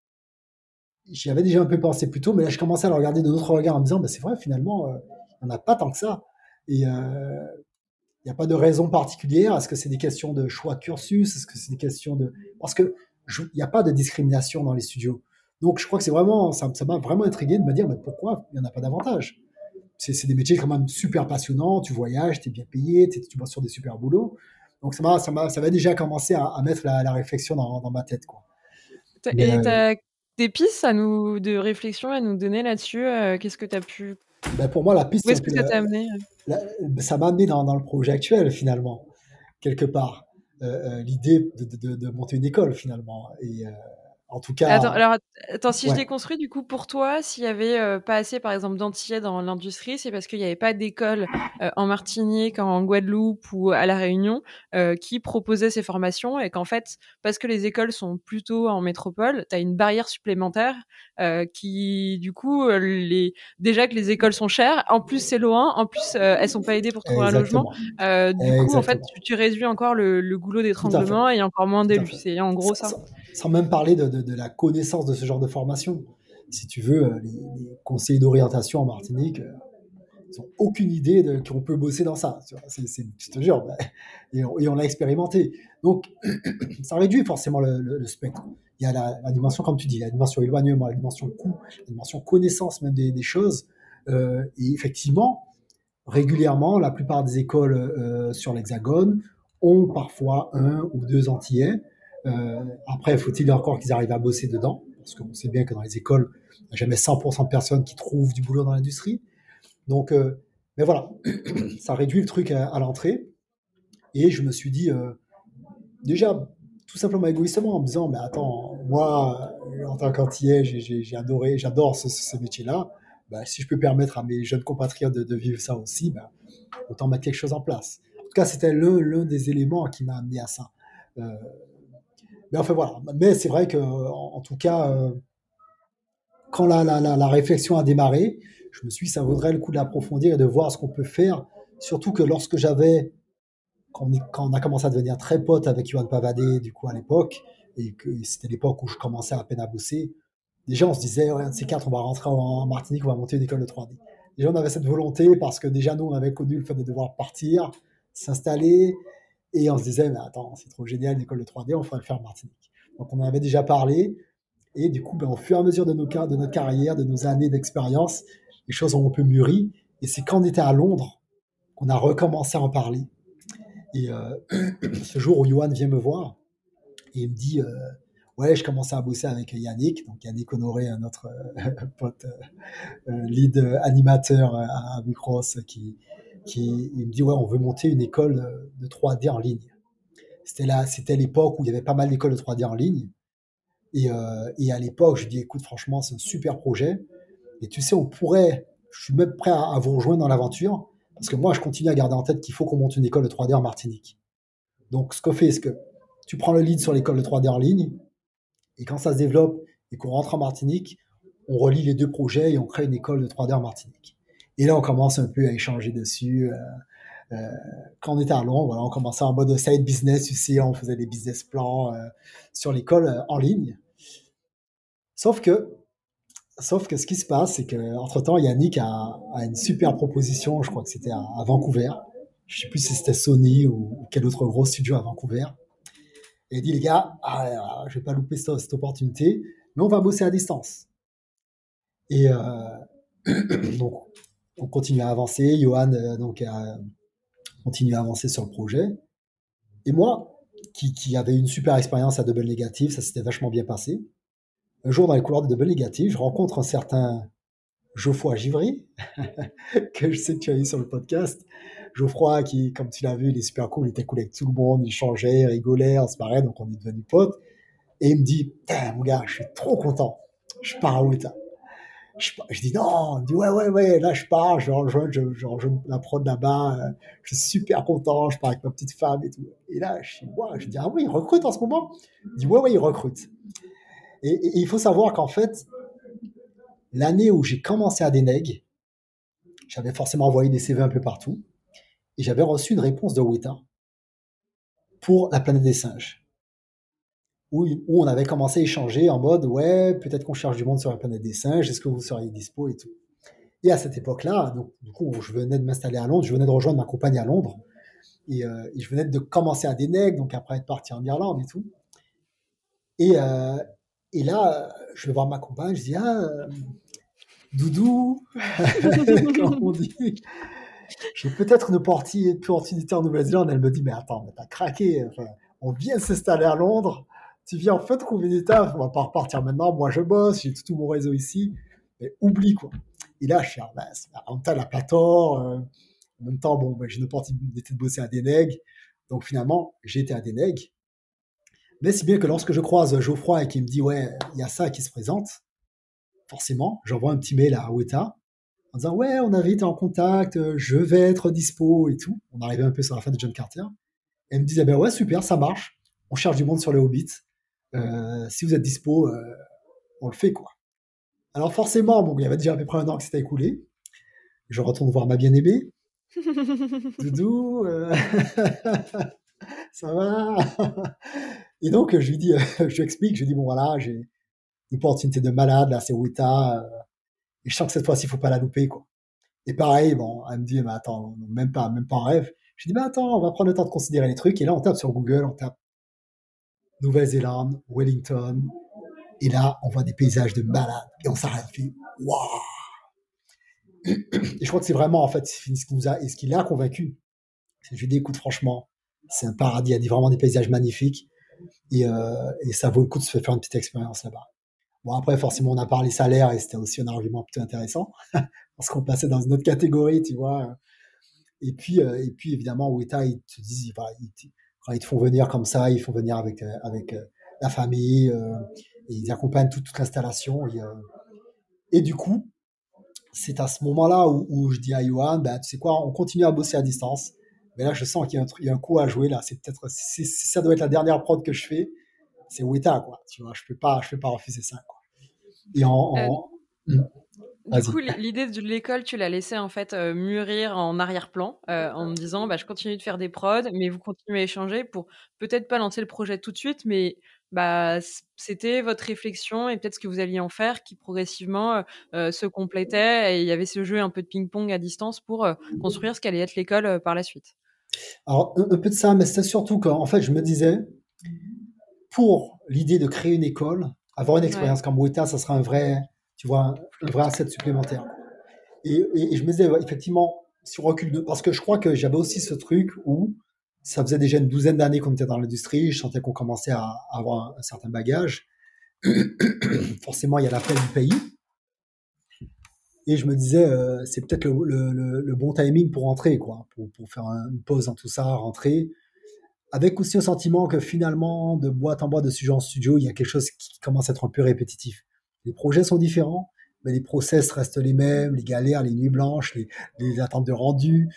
j'y avais déjà un peu pensé plus tôt, mais là, je commençais à le regarder de d'autres regards en me disant, bah, c'est vrai, finalement, euh, il n'y en a pas tant que ça. Et euh, il n'y a pas de raison particulière. Est-ce que c'est des questions de choix de cursus? Est-ce que c'est des questions de... Parce que il n'y a pas de discrimination dans les studios. Donc, je crois que c'est vraiment, ça m'a vraiment intrigué de me dire, mais pourquoi il n'y en a pas davantage? C'est, des métiers quand même super passionnants. Tu voyages, tu es bien payé, tu bosses sur des super boulots. Donc, ça m'a, ça m'a, ça va déjà commencé à, à mettre la, la réflexion dans, dans ma tête, quoi. Tu et tu euh, as des pistes à nous de réflexion à nous donner là-dessus, heu, qu'est-ce que tu as pu ben, pour moi, la piste, où est-ce que ça t'a amené? la- ça m'a amené dans, dans le projet actuel, finalement, quelque part. Euh, euh, l'idée de, de, de, de monter une école, finalement. Et euh, en tout Attends, cas, alors attends, si je déconstruis, du coup, pour toi, s'il y avait, heu, pas assez, par exemple, d'antillais dans l'industrie, c'est parce qu'il y avait pas d'école, heu, en Martinique, en Guadeloupe ou à La Réunion, heu, qui proposait ces formations et qu'en fait, parce que les écoles sont plutôt en métropole, tu as une barrière supplémentaire, heu, qui du coup, heu, les déjà que les écoles sont chères, en plus c'est loin, en plus, heu, elles sont pas aidées pour trouver un logement, exactement. du coup, en fait, tu tu réduis encore le le goulot d'étranglement et encore moins d'élus. C'est en gros ça? Sans- même parler de, la connaissance de ce genre de formation. Si tu veux, euh, les, les conseillers d'orientation en Martinique, euh, ils n'ont aucune idée de qu'on peut bosser dans ça. C'est, je te jure. *laughs* et, on, l'a expérimenté. Donc, *clears throat* ça réduit forcément le, spectre. Il y a la, dimension, comme tu dis, la dimension éloignement, la dimension coût, la dimension connaissance même des, choses. Euh, et effectivement, régulièrement, la plupart des écoles sur l'Hexagone ont parfois un ou deux Antillais. Euh, après, faut-il encore qu'ils arrivent à bosser dedans, parce qu'on sait bien que dans les écoles, il n'y a jamais 100% de personnes qui trouvent du boulot dans l'industrie. Donc, euh, mais voilà, *clears throat* ça réduit le truc à, l'entrée. Et je me suis dit, euh, déjà, tout simplement égoïstement, en me disant, mais attends, moi, en tant qu'antillais, j'ai, adoré, j'adore ce, ce métier-là. Bah, si je peux permettre à mes jeunes compatriotes de, vivre ça aussi, bah, autant mettre quelque chose en place. En tout cas, c'était l'un, des éléments qui m'a amené à ça. Mais enfin voilà. Mais c'est vrai que, en, tout cas, euh, quand la, la, la, la, réflexion a démarré, je me suis dit, ça vaudrait le coup de l'approfondir et de voir ce qu'on peut faire. Surtout que lorsque j'avais, quand on, a commencé à devenir très pote avec Yohan Pavadé, du coup, à l'époque, et que c'était l'époque où je commençais à peine à bosser, déjà, on se disait, ouais, ces quatre, on va rentrer en Martinique, on va monter une école de 3D. Déjà, on avait cette volonté parce que déjà, nous, on avait connu le fait de devoir partir, s'installer, et on se disait, mais attends, c'est trop génial, une école de 3D, on ferait le faire en Martinique. Donc, on en avait déjà parlé, et du coup, ben, au fur et à mesure de, nos, de notre carrière, de nos années d'expérience, les choses ont un peu mûri, et c'est quand on était à Londres qu'on a recommencé à en parler. Et euh, *clears throat* ce jour où Johan vient me voir, il me dit, euh, ouais, je commençais à bosser avec Yannick, donc Yannick Honoré, notre euh, *laughs* pote euh, lead animateur à Micros, qui, qui il me dit, ouais, on veut monter une école de 3D en ligne. C'était là, c'était l'époque où il y avait pas mal d'écoles de 3D en ligne. Et, euh, et à l'époque, je dis, écoute, franchement, c'est un super projet. Et tu sais, on pourrait, je suis même prêt à, à vous rejoindre dans l'aventure, parce que moi, je continue à garder en tête qu'il faut qu'on monte une école de 3D en Martinique. Donc, ce qu'on fait, c'est que tu prends le lead sur l'école de 3D en ligne, et quand ça se développe et qu'on rentre en Martinique, on relie les deux projets et on crée une école de 3D en Martinique. Et là, on commence un peu à échanger dessus. Euh, euh, quand on était à Londres, on commençait en mode side business, ici, on faisait des business plans euh, sur l'école en ligne. Sauf que, sauf que ce qui se passe, c'est qu'entre temps, Yannick a, a, une super proposition, je crois que c'était à, Vancouver. Je sais plus si c'était Sony ou quel autre gros studio à Vancouver. Et il dit, les gars, ah, je vais pas louper cette, cette, opportunité, mais on va bosser à distance. Et *clears throat* donc, on continue à avancer. Johan, euh, donc, continuer à avancer sur le projet. Et moi, qui, qui avait une super expérience à Double Négative, ça s'était vachement bien passé. Un jour, dans les couloirs de Double Négative, je rencontre un certain Geoffroy Givry, *laughs* que je sais que tu as eu sur le podcast. Geoffroy, qui, comme tu l'as vu, il est super cool, il était cool avec tout le monde, il changeait, rigolait, on se marrait, donc on est devenus potes. Et il me dit, mon gars, je suis trop content, je pars à Outa. Je, dis non, ouais, ouais, ouais, là je pars, je rejoins, je, la prod là-bas, euh, je suis super content, je pars avec ma petite femme et tout. Et là, je, je dis ah oui, il recrute en ce moment Il dit ouais, ouais, il recrute. Et, et il faut savoir qu'en fait, l'année où j'ai commencé à Deneg, j'avais forcément envoyé des CV un peu partout, et j'avais reçu une réponse de Weta pour la planète des singes, où, on avait commencé à échanger en mode ouais, peut-être qu'on cherche du monde sur la planète des singes, est-ce que vous seriez dispo et tout. Et à cette époque-là, donc du coup, je venais de m'installer à Londres, je venais de rejoindre ma compagne à Londres, et, euh, je venais de commencer à Deneg, donc après être parti en Irlande et tout. Et, euh, et là, je vais voir ma compagne, je dis Ah, Doudou, *laughs* j'ai peut-être une opportunité en Nouvelle-Zélande. Elle me dit Mais attends, mais t'as craqué. on vient de s'installer à Londres. Tu viens en fait trouver des tafs. On va pas repartir maintenant. Moi, je bosse. J'ai tout, mon réseau ici. Mais oublie quoi. Et là, je suis en même temps, Plator. Euh, en même temps, bon, ben, j'ai une opportunité de bosser à Deneg. Donc finalement, été à Deneg. Mais si bien que lorsque je croise Geoffroy et qu'il me dit ouais, il y a ça qui se présente, forcément, j'envoie un petit mail à Weta en disant ouais, on avait été en contact, je vais être dispo et tout. On arrivait un peu sur la fin de John Carter. Et elle me disait ben ouais, super, ça marche. On cherche du monde sur le Hobbit. Euh, si vous êtes dispo, euh, on le fait quoi. Alors forcément, bon, il y avait déjà à peu près un an que c'était écoulé. Je retourne voir ma bien-aimée. *laughs* Doudou, euh... *laughs* ça va? Et donc, je lui dis, *laughs* je lui explique, je lui dis, bon, voilà, j'ai une opportunité de malade, là, c'est euh, et je sens que cette fois-ci, il faut pas la louper, quoi. Et pareil, bon, elle me dit, mais attends, même pas, même pas en rêve. Je dis, mais attends, on va prendre le temps de considérer les trucs. Et là, on tape sur Google, on tape Nouvelle-Zélande, Wellington. Et là, on voit des paysages de malade. Et on s'arrête, fait, waouh! Et je crois que c'est vraiment, en fait, ce qui nous a, et ce qui l'a convaincu. Je lui dis, écoute, franchement, c'est un paradis. Il y a vraiment des paysages magnifiques. Euh, et, ça vaut le coup de se faire une petite expérience là-bas. Bon, après, forcément, on a parlé salaire et c'était aussi un argument plutôt intéressant *laughs* parce qu'on passait dans une autre catégorie, tu vois. Et puis, euh, et puis évidemment, Weta, ils te disent, quand ils te font venir comme ça, ils font venir avec, euh, avec la famille, et ils accompagnent toute, toute l'installation. Et, et, du coup, c'est à ce moment-là où, où, je dis à Johan, bah, tu sais quoi, on continue à bosser à distance. Mais là, je sens qu'il y, y, a un coup à jouer là. C'est peut-être, ça doit être la dernière prod que je fais, c'est Weta, quoi. Tu vois, je peux pas, je peux pas refuser ça, quoi. Et en, euh, hmm. Du coup, l'idée de l'école, tu l'as laissé en fait euh, mûrir en arrière-plan, euh, en me disant, bah, je continue de faire des prods, mais vous continuez à échanger pour peut-être pas lancer le projet tout de suite, mais bah, c'était votre réflexion et peut-être ce que vous alliez en faire qui progressivement se complétait et il y avait ce jeu un peu de ping-pong à distance pour construire ce qu'allait être l'école par la suite. Alors, un, peu de ça, mais c'est surtout qu'en fait, je me disais, pour l'idée de créer une école, avoir une expérience comme Weta, ça sera un vrai, tu vois, un, vrai asset supplémentaire. Et, je me disais, effectivement, sur recul de, parce que je crois que j'avais aussi ce truc où ça faisait déjà une douzaine d'années qu'on était dans l'industrie, je sentais qu'on commençait à, avoir un, certain bagage. *coughs* Forcément, il y a l'appel du pays. Et je me disais, euh, c'est peut-être le, bon timing pour rentrer, quoi, pour, faire une pause dans tout ça, rentrer. Avec aussi un sentiment que finalement, de boîte en boîte, de studio en studio, il y a quelque chose qui commence à être un peu répétitif. Les projets sont différents, mais les process restent les mêmes, les galères, les nuits blanches, les, attentes de rendu.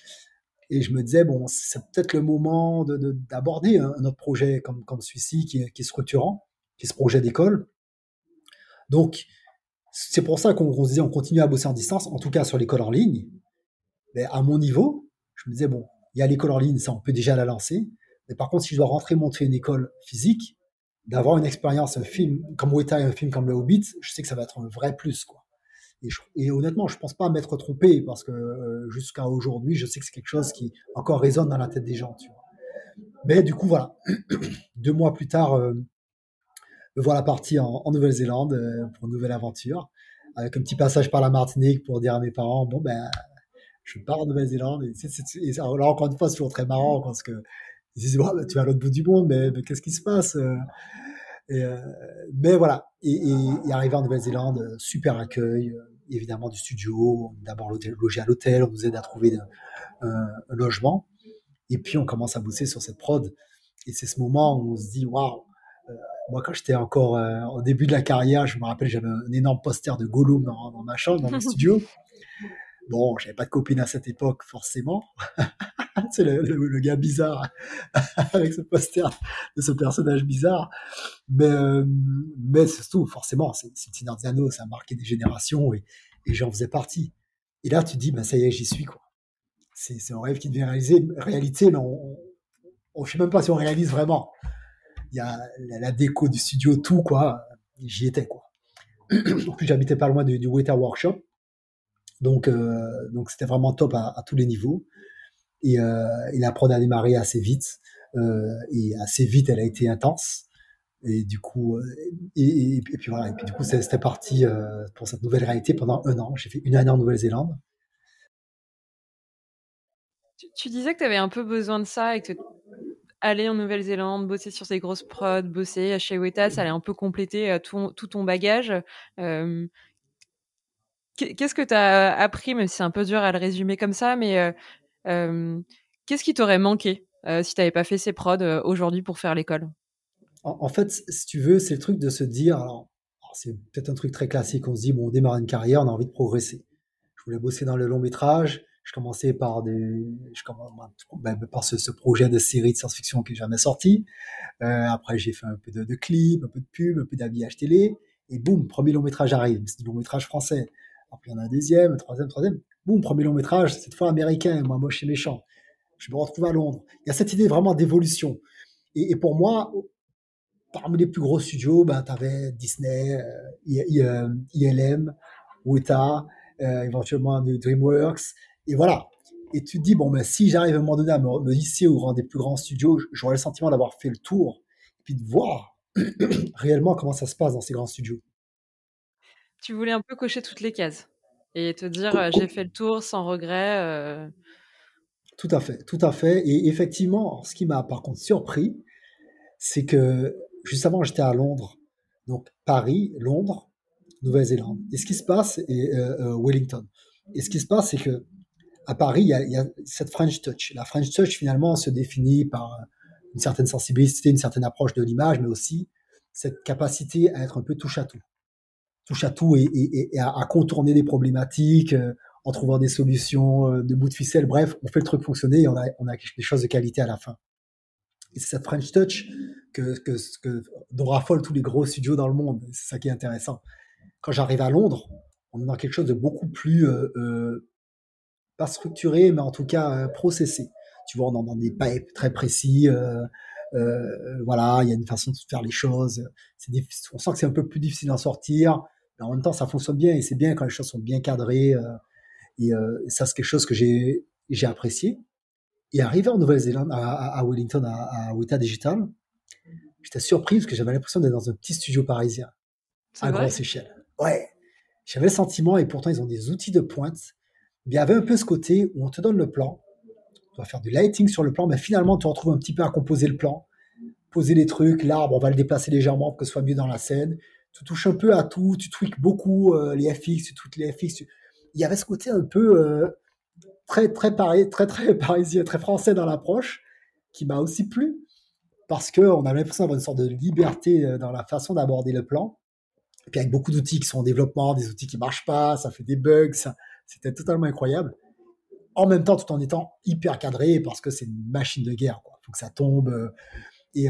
Et je me disais, bon, c'est peut-être le moment d'aborder un, autre projet comme, comme celui-ci qui, qui, est structurant, qui est ce projet d'école. Donc, c'est pour ça qu'on se disait on continue à bosser en distance, en tout cas sur l'école en ligne. Mais à mon niveau, je me disais, bon, il y a l'école en ligne, ça on peut déjà la lancer. Mais par contre, si je dois rentrer montrer une école physique, d'avoir une expérience, un film comme Weta et un film comme Le Hobbit, je sais que ça va être un vrai plus. quoi. Et, honnêtement, je pense pas m'être trompé parce que euh, jusqu'à aujourd'hui, je sais que c'est quelque chose qui encore résonne dans la tête des gens. Tu vois. Mais du coup, voilà. *clears throat* Deux mois plus tard, euh, me voilà parti en, Nouvelle-Zélande euh, pour une nouvelle aventure, avec un petit passage par la Martinique pour dire à mes parents, bon ben Je pars en Nouvelle-Zélande. Et, là, encore une fois, c'est toujours très marrant parce que ils disent, bah, tu es à l'autre bout du monde, mais, qu'est-ce qui se passe et, Mais voilà. Et, et, arrivé en Nouvelle-Zélande, super accueil, évidemment du studio. D'abord logé à l'hôtel, on nous aide à trouver un, logement. Et puis on commence à bosser sur cette prod. Et c'est ce moment où on se dit, waouh, moi, quand j'étais encore euh, au début de la carrière, je me rappelle, j'avais un énorme poster de Gollum dans, ma chambre, dans mon *laughs* studio. Bon, j'avais pas de copine à cette époque, forcément. *laughs* *laughs* c'est le, gars bizarre *laughs* avec ce poster de ce personnage bizarre. Mais, euh, mais c'est tout, forcément, c'est des ça a marqué des générations et, j'en faisais partie. Et là, tu te dis, bah, ça y est, j'y suis. C'est un rêve qui devient réalisé, réalité, mais on, on, je sais même pas si on réalise vraiment il y a la, déco du studio, tout, quoi. J'y étais, quoi. *clears throat* en plus, j'habitais pas loin du, du Waiter Workshop. Donc, euh, donc c'était vraiment top à, tous les niveaux. Et, euh, et, la prod a démarré assez vite. Euh, et assez vite, elle a été intense. Et du coup, euh, et, puis voilà. Et puis du coup, c'était parti pour cette nouvelle réalité pendant un an. J'ai fait une année en Nouvelle-Zélande. Tu, disais que tu avais un peu besoin de ça et que aller en Nouvelle-Zélande, bosser sur ces grosses prods, bosser chez Weta, ça allait un peu compléter tout, ton bagage. Qu'est-ce que tu as appris, même si c'est un peu dur à le résumer comme ça, mais qu'est-ce qui t'aurait manqué si tu n'avais pas fait ces prods aujourd'hui pour faire l'école? En, fait, si tu veux, c'est le truc de se dire, alors, c'est peut-être un truc très classique, on se dit, bon, on démarre une carrière, on a envie de progresser. Je voulais bosser dans le long métrage, je commençais par des, je commence, ben, par ce, projet de série de science-fiction qui n'est jamais sorti. Euh, après, j'ai fait un peu de, clips, un peu de pub, un peu d'habillage télé. Et boum, premier long métrage arrive. C'est du long métrage français. Après, il y en a un deuxième, un troisième, troisième. Boum, premier long métrage, cette fois américain, moi moche et méchant. Je me retrouve à Londres. Il y a cette idée vraiment d'évolution. Et, pour moi, parmi les plus gros studios, ben, tu avais Disney, euh, ILM, Weta, euh, éventuellement DreamWorks, et voilà. Et tu te dis, bon, ben, si j'arrive à un moment donné à me, hisser au rang des plus grands studios, j'aurai le sentiment d'avoir fait le tour, et puis de voir *clears throat* réellement comment ça se passe dans ces grands studios. Tu voulais un peu cocher toutes les cases et te dire, j'ai fait le tour sans regret. Tout à fait, tout à fait. Et effectivement, ce qui m'a par contre surpris, c'est que juste avant, j'étais à Londres, donc Paris, Londres, Nouvelle-Zélande. Et ce qui se passe, et euh, Wellington. Et ce qui se passe, c'est que à Paris, il y, a, cette French touch. La French touch, finalement, se définit par une certaine sensibilité, une certaine approche de l'image, mais aussi cette capacité à être un peu touche à tout. Touche à tout et, à, contourner des problématiques euh, en trouvant des solutions euh, de bout de ficelle. Bref, on fait le truc fonctionner et on a, on a des choses de qualité à la fin. Et c'est cette French touch que, que, que, dont raffolent tous les gros studios dans le monde. C'est ça qui est intéressant. Quand j'arrive à Londres, on est dans quelque chose de beaucoup plus euh, euh, pas structuré, mais en tout cas processé. Tu vois, on est dans des pipes très précis. voilà, il y a une façon de faire les choses. On sent que c'est un peu plus difficile d'en sortir, mais en même temps, ça fonctionne bien et c'est bien quand les choses sont bien cadrées. et ça, c'est quelque chose que j'ai j'ai apprécié. Et arrivé en Nouvelle-Zélande, à, Wellington, à, à Weta Digital, j'étais surpris parce que j'avais l'impression d'être dans un petit studio parisien à grosse échelle. Ouais, j'avais le sentiment, et pourtant ils ont des outils de pointe, mais il y avait un peu ce côté où on te donne le plan, tu vas faire du lighting sur le plan, mais finalement tu retrouves un petit peu à composer le plan, poser les trucs, l'arbre on va le déplacer légèrement pour que ce soit mieux dans la scène, tu touches un peu à tout, tu tweaks beaucoup euh, les FX, tu tweaks les FX, il y avait ce côté un peu euh, très très très très *laughs* parisien, très français dans l'approche, qui m'a aussi plu, parce qu'on avait l'impression d'avoir une sorte de liberté euh, dans la façon d'aborder le plan, et puis avec beaucoup d'outils qui sont en développement, des outils qui marchent pas, ça fait des bugs, c'était totalement incroyable. En même temps, tout en étant hyper cadré parce que c'est une machine de guerre. Il faut que ça tombe. Et,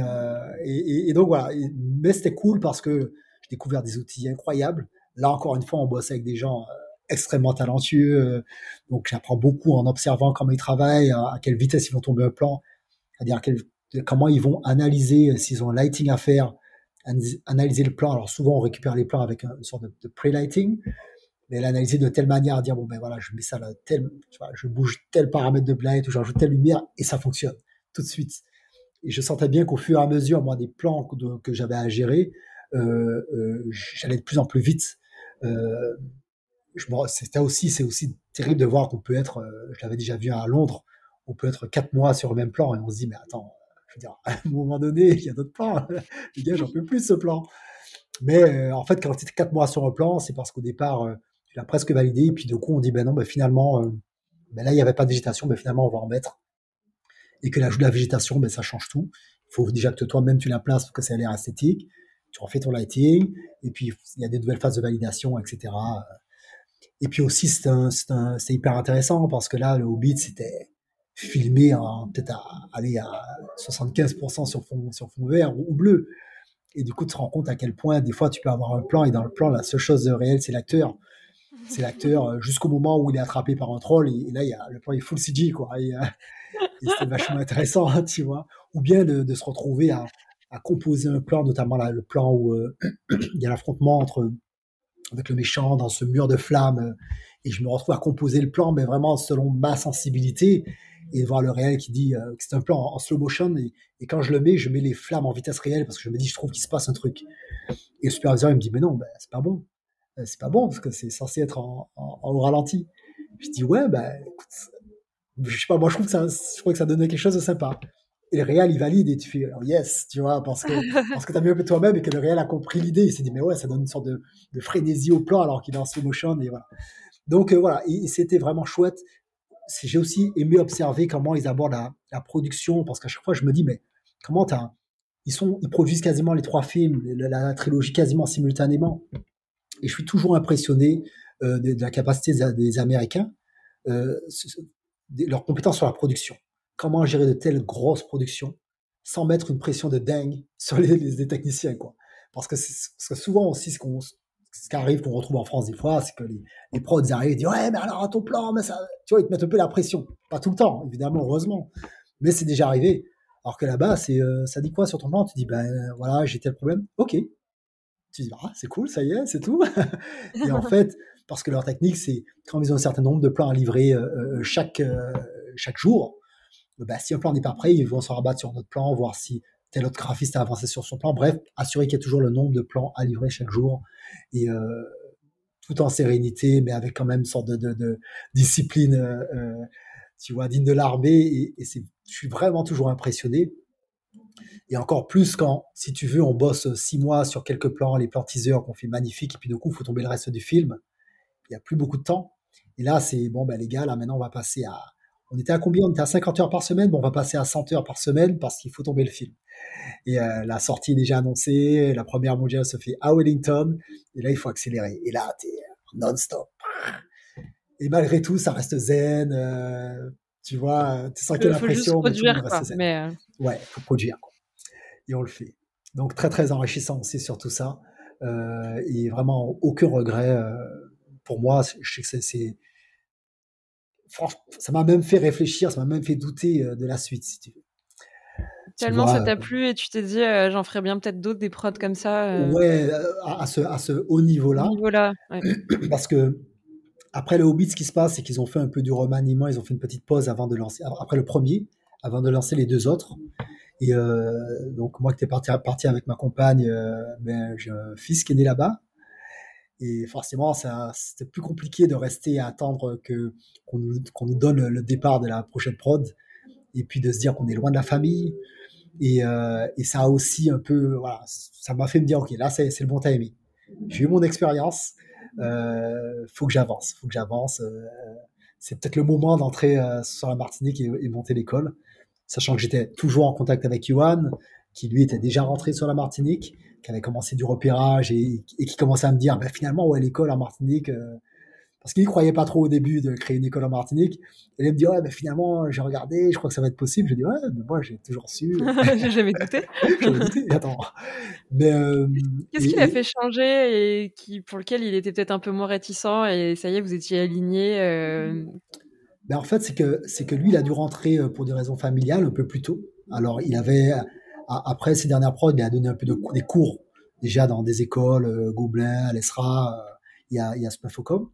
donc voilà. mais c'était cool parce que découvert des outils incroyables. Là encore une fois, on bosse avec des gens euh, extrêmement talentueux. donc j'apprends beaucoup en observant comment ils travaillent, à, quelle vitesse ils vont tomber un plan, c'est-à-dire comment ils vont analyser s'ils ont un lighting à faire analyser le plan. Alors souvent on récupère les plans avec une sorte de, pre-lighting, mais l'analyser de telle manière à dire bon ben voilà je mets ça là, tel, je bouge tel paramètre de light ou j'ajoute telle lumière et ça fonctionne tout de suite. Et je sentais bien qu'au fur et à mesure moi des plans que, j'avais à gérer, euh, euh, j'allais de plus en plus vite. Euh, c'était aussi, c'est aussi terrible de voir qu'on peut être, euh, je l'avais déjà vu à Londres, on peut être quatre mois sur le même plan et on se dit, mais attends, *laughs* à un moment donné, il y a d'autres plans. *laughs* Les gars, j'en peux plus ce plan. Mais euh, en fait, quand tu es quatre mois sur un plan, c'est parce qu'au départ, euh, tu l'as presque validé. Et puis, du coup, on dit, ben non, ben finalement, ben là, il n'y avait pas de végétation, mais ben finalement, on va en mettre. Et que l'ajout de la végétation, ben, ça change tout. Il faut déjà que toi-même, tu la places pour que ça ait l'air esthétique. Tu refais ton lighting. Et puis, il y a des nouvelles phases de validation, etc. Et puis aussi, c'est hyper intéressant parce que là, le Hobbit, c'était filmé peut-être à, aller à 75% sur fond, sur fond vert ou, bleu. Et du coup, tu te rends compte à quel point, des fois, tu peux avoir un plan et dans le plan, la seule chose de réel, c'est l'acteur. C'est l'acteur euh, jusqu'au moment où il est attrapé par un troll et, là, y a, le plan est full CG, quoi. Et, euh, c'est vachement intéressant, *laughs* tu vois. Ou bien de, se retrouver à, composer un plan, notamment le plan où euh, *clears throat* il y a l'affrontement entre avec le méchant dans ce mur de flammes et je me retrouve à composer le plan, mais vraiment selon ma sensibilité et voir le réel qui dit euh, que c'est un plan en, slow motion et, quand je le mets, je mets les flammes en vitesse réelle parce que je me dis je trouve qu'il se passe un truc. Et le superviseur il me dit mais non, ben, c'est pas bon, euh, c'est pas bon parce que c'est censé être en, en, ralenti. Je dis ouais ben écoute, je sais pas moi je trouve que ça, je trouve que ça donnait quelque chose de sympa. Et le réel, il valide et tu fais yes, tu vois, parce que, *laughs* parce que t'as mieux que toi-même et que le réel a compris l'idée. Il s'est dit, mais ouais, ça donne une sorte de, de frénésie au plan alors qu'il est en slow motion et voilà. Donc, euh, voilà, et, c'était vraiment chouette. J'ai aussi aimé observer comment ils abordent la, la production parce qu'à chaque fois, je me dis, mais comment t'as, ils sont, ils produisent quasiment les trois films, la, trilogie quasiment simultanément. Et je suis toujours impressionné euh, de, la capacité des, Américains, euh, leur compétence sur la production comment gérer de telles grosses productions sans mettre une pression de dingue *laughs* sur les, techniciens, quoi. Parce que, souvent aussi, ce, qu'on, qui arrive, qu'on retrouve en France des fois, c'est que les, les prods arrivent et disent Ouais, mais alors à ton plan, mais ça. Tu vois, ils te mettent un peu la pression. Pas tout le temps, évidemment, heureusement. Mais c'est déjà arrivé. Alors que là-bas, euh, ça dit quoi sur ton plan? Tu dis Ben voilà, j'ai tel problème. Ok. Tu dis Ah, c'est cool, ça y est, c'est tout. *laughs* et en fait, parce que leur technique, c'est quand ils ont un certain nombre de plans à livrer euh, euh, chaque, chaque jour, bah, si un plan n'est pas prêt, ils vont se rabattre sur notre plan, voir si tel autre graphiste a avancé sur son plan. Bref, assurer qu'il y a toujours le nombre de plans à livrer chaque jour. Et euh, tout en sérénité, mais avec quand même une sorte de, discipline, euh, euh, tu vois, digne de l'armée. Et, je suis vraiment toujours impressionné. Et encore plus quand, si tu veux, on bosse six mois sur quelques plans, les plans teasers qu'on fait magnifiques, et puis du coup, il faut tomber le reste du film. Il n'y a plus beaucoup de temps. Et là, c'est bon, ben les gars, là maintenant, on va passer à, on était à combien? On était à 50 heures par semaine. Bon, on va passer à 100 heures par semaine parce qu'il faut tomber le film. Et euh, la sortie est déjà annoncée. La première mondiale se fait à Wellington. Et là, il faut accélérer. Et là, t'es non-stop. Et malgré tout, ça reste zen. Euh, tu vois, tu sens qu'il y a la pression. Faut produire, quoi, mais euh, Ouais, faut produire. Quoi. Et on le fait. Donc très très enrichissant aussi sur tout ça. et vraiment aucun regret. pour moi, je sais que c'est ça m'a même fait réfléchir, ça m'a même fait douter euh, de la suite, si tu veux. Tellement ça t'a euh, plu et tu t'es dit, euh, j'en ferais bien peut-être d'autres, des prods comme ça. Ouais, à, ce, à ce haut niveau-là. Niveau-là, *clears throat* Parce que après le Hobbit, ce qui se passe, c'est qu'ils ont fait un peu du remaniement, ils ont fait une petite pause avant de lancer, après le premier, avant de lancer les deux autres. Et donc moi qui étais parti, parti avec ma compagne, ben, j'ai un fils qui est né là-bas. Et forcément, c'était plus compliqué de rester à attendre que qu'on nous, donne le départ de la prochaine prod, et puis de se dire qu'on est loin de la famille. Et, euh, et ça a aussi un peu, voilà, ça m'a fait me dire, ok, là c'est le bon timing. J'ai eu mon expérience, euh, faut que j'avance, faut que j'avance. Euh, c'est peut-être le moment d'entrer euh, sur la Martinique et, et monter l'école, sachant que j'étais toujours en contact avec Yuan, qui lui était déjà rentré sur la Martinique qui avait commencé du repérage et, qui commençait à me dire, bah, finalement, ouais, l'école en Martinique, euh, parce qu'il ne croyait pas trop au début de créer une école en Martinique. Et il me dit, ouais, bah, finalement, j'ai regardé, je crois que ça va être possible. Je dis, ouais, mais moi, j'ai toujours su. *laughs* j'ai jamais douté. *laughs* jamais douté. Attends. Mais, euh, Qu'est-ce qui l'a fait changer et qui, pour lequel il était peut-être un peu moins réticent et ça y est, vous étiez aligné euh... ben, En fait, c'est que, c'est que lui, il a dû rentrer pour des raisons familiales un peu plus tôt. Alors, il avait après ces dernières prods, il a donné un peu de des cours déjà dans des écoles, euh, Gobelin, l'ESRA, euh, il y a, il y a Spafocom.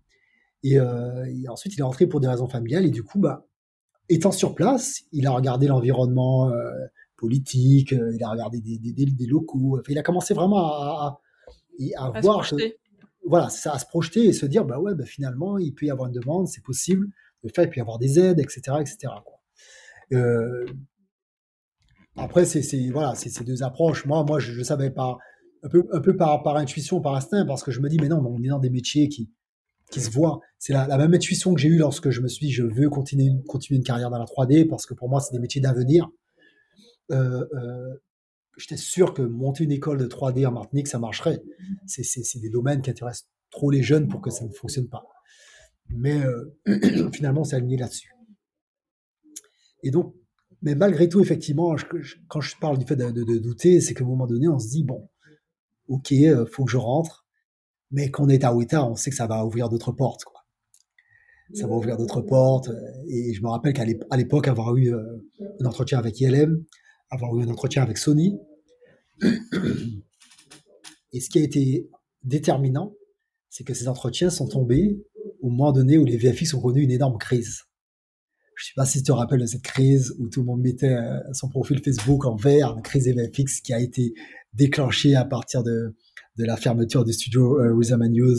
Et, euh, et, ensuite, il est rentré pour des raisons familiales. Et du coup, bah, étant sur place, il a regardé l'environnement euh, politique, il a regardé des, des, des, locaux. il a commencé vraiment à, à, à, voir. voilà, c'est ça, à se projeter et se dire, bah ouais, bah finalement, il peut y avoir une demande, c'est possible. Le fait, il peut y avoir des aides, etc., etc. après, c'est voilà, c'est ces deux approches. Moi, moi, je, savais pas un peu, un peu par, par intuition, par instinct, parce que je me dis, mais non, on est dans des métiers qui, qui se voient. C'est la, même intuition que j'ai eue lorsque je me suis dit, je veux continuer, continuer une carrière dans la 3D, parce que pour moi, c'est des métiers d'avenir. Euh, euh, j'étais sûr que monter une école de 3D en Martinique, ça marcherait. C'est des domaines qui intéressent trop les jeunes pour que ça ne fonctionne pas. Mais euh, *clears throat* finalement, on s'est aligné là-dessus. Et donc, mais malgré tout, effectivement, quand je parle du fait de, douter, c'est qu'à un moment donné, on se dit, bon, ok, euh, faut que je rentre, mais quand on est à Ouetta, on sait que ça va ouvrir d'autres portes. Quoi. Ça va ouvrir d'autres portes. Euh, et je me rappelle qu'à l'époque, avoir eu un entretien avec ILM, avoir eu un entretien avec Sony. *clears throat* Et ce qui a été déterminant, c'est que ces entretiens sont tombés au moment donné où les VFX ont connu une énorme crise. Je ne sais pas si tu te rappelles de cette crise où tout le monde mettait euh, son profil Facebook en vert, la crise VFX qui a été déclenchée à partir de, de la fermeture du studio euh, Rhythm News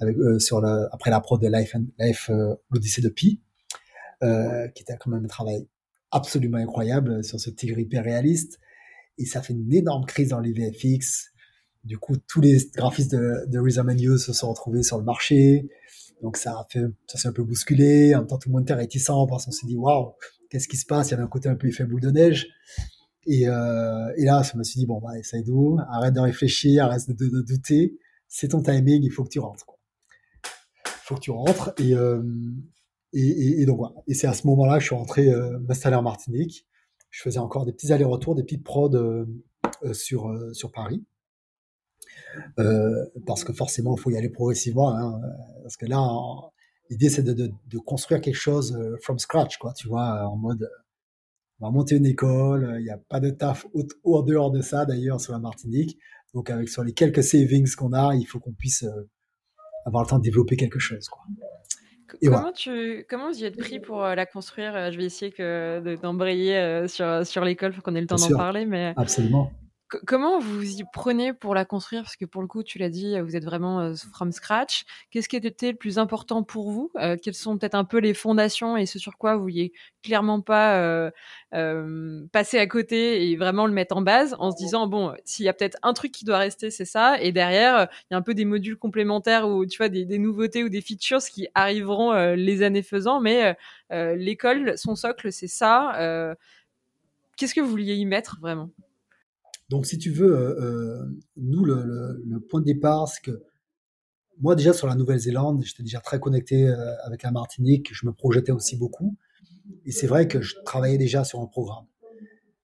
avec, euh, sur le, après la prod de Life, and, Life euh, l'Odyssée de Pi, euh, qui était quand même un travail absolument incroyable sur ce tigre hyper réaliste. Et ça fait une énorme crise dans les VFX. Du coup, tous les graphistes de, de Rhythm News se sont retrouvés sur le marché. Donc ça a fait, ça s'est un peu bousculé. En même temps, tout le monde était réticent parce qu'on s'est dit, waouh, qu'est-ce qui se passe? Il y avait un côté un peu effet boule de neige. Et, euh, et là, je me suis dit, bon, bah, d'où? Arrête de réfléchir, arrête de, douter. C'est ton timing, il faut que tu rentres. Il faut que tu rentres. Et, euh, et, et, donc voilà. Et c'est à ce moment-là que je suis rentré euh, m'installer en Martinique. Je faisais encore des petits allers-retours, des petites prods sur, sur Paris. Euh, parce que forcément, il faut y aller progressivement. Hein, parce que là, l'idée, c'est de, de, de, construire quelque chose from scratch, quoi. Tu vois, en mode, on va monter une école. Il n'y a pas de taf au, dehors de ça, d'ailleurs, sur la Martinique. Donc, avec sur les quelques savings qu'on a, il faut qu'on puisse avoir le temps de développer quelque chose, quoi comment, tu, comment vous y êtes pris pour euh, la construire? Euh, Je vais essayer d'embrayer euh, sur, sur l'école pour qu'on ait le temps d'en parler. Mais... Absolument comment vous y prenez pour la construire? Parce que pour le coup, tu l'as dit, vous êtes vraiment euh, from scratch. Qu'est-ce qui était le plus important pour vous? Euh, Quelles sont peut-être un peu les fondations et ce sur quoi vous vouliez clairement pas euh, euh, passer à côté et vraiment le mettre en base en se disant bon, s'il y a peut-être un truc qui doit rester, c'est ça. Et derrière, il y a un peu des modules complémentaires ou tu vois des, des nouveautés ou des features qui arriveront les années faisant. Mais l'école, son socle, c'est ça. Qu'est-ce que vous vouliez y mettre vraiment? Donc, si tu veux, euh, euh, nous, le, point de départ, c'est que moi, déjà sur la Nouvelle-Zélande, j'étais déjà très connecté euh, avec la Martinique, je me projetais aussi beaucoup. Et c'est vrai que je travaillais déjà sur un programme.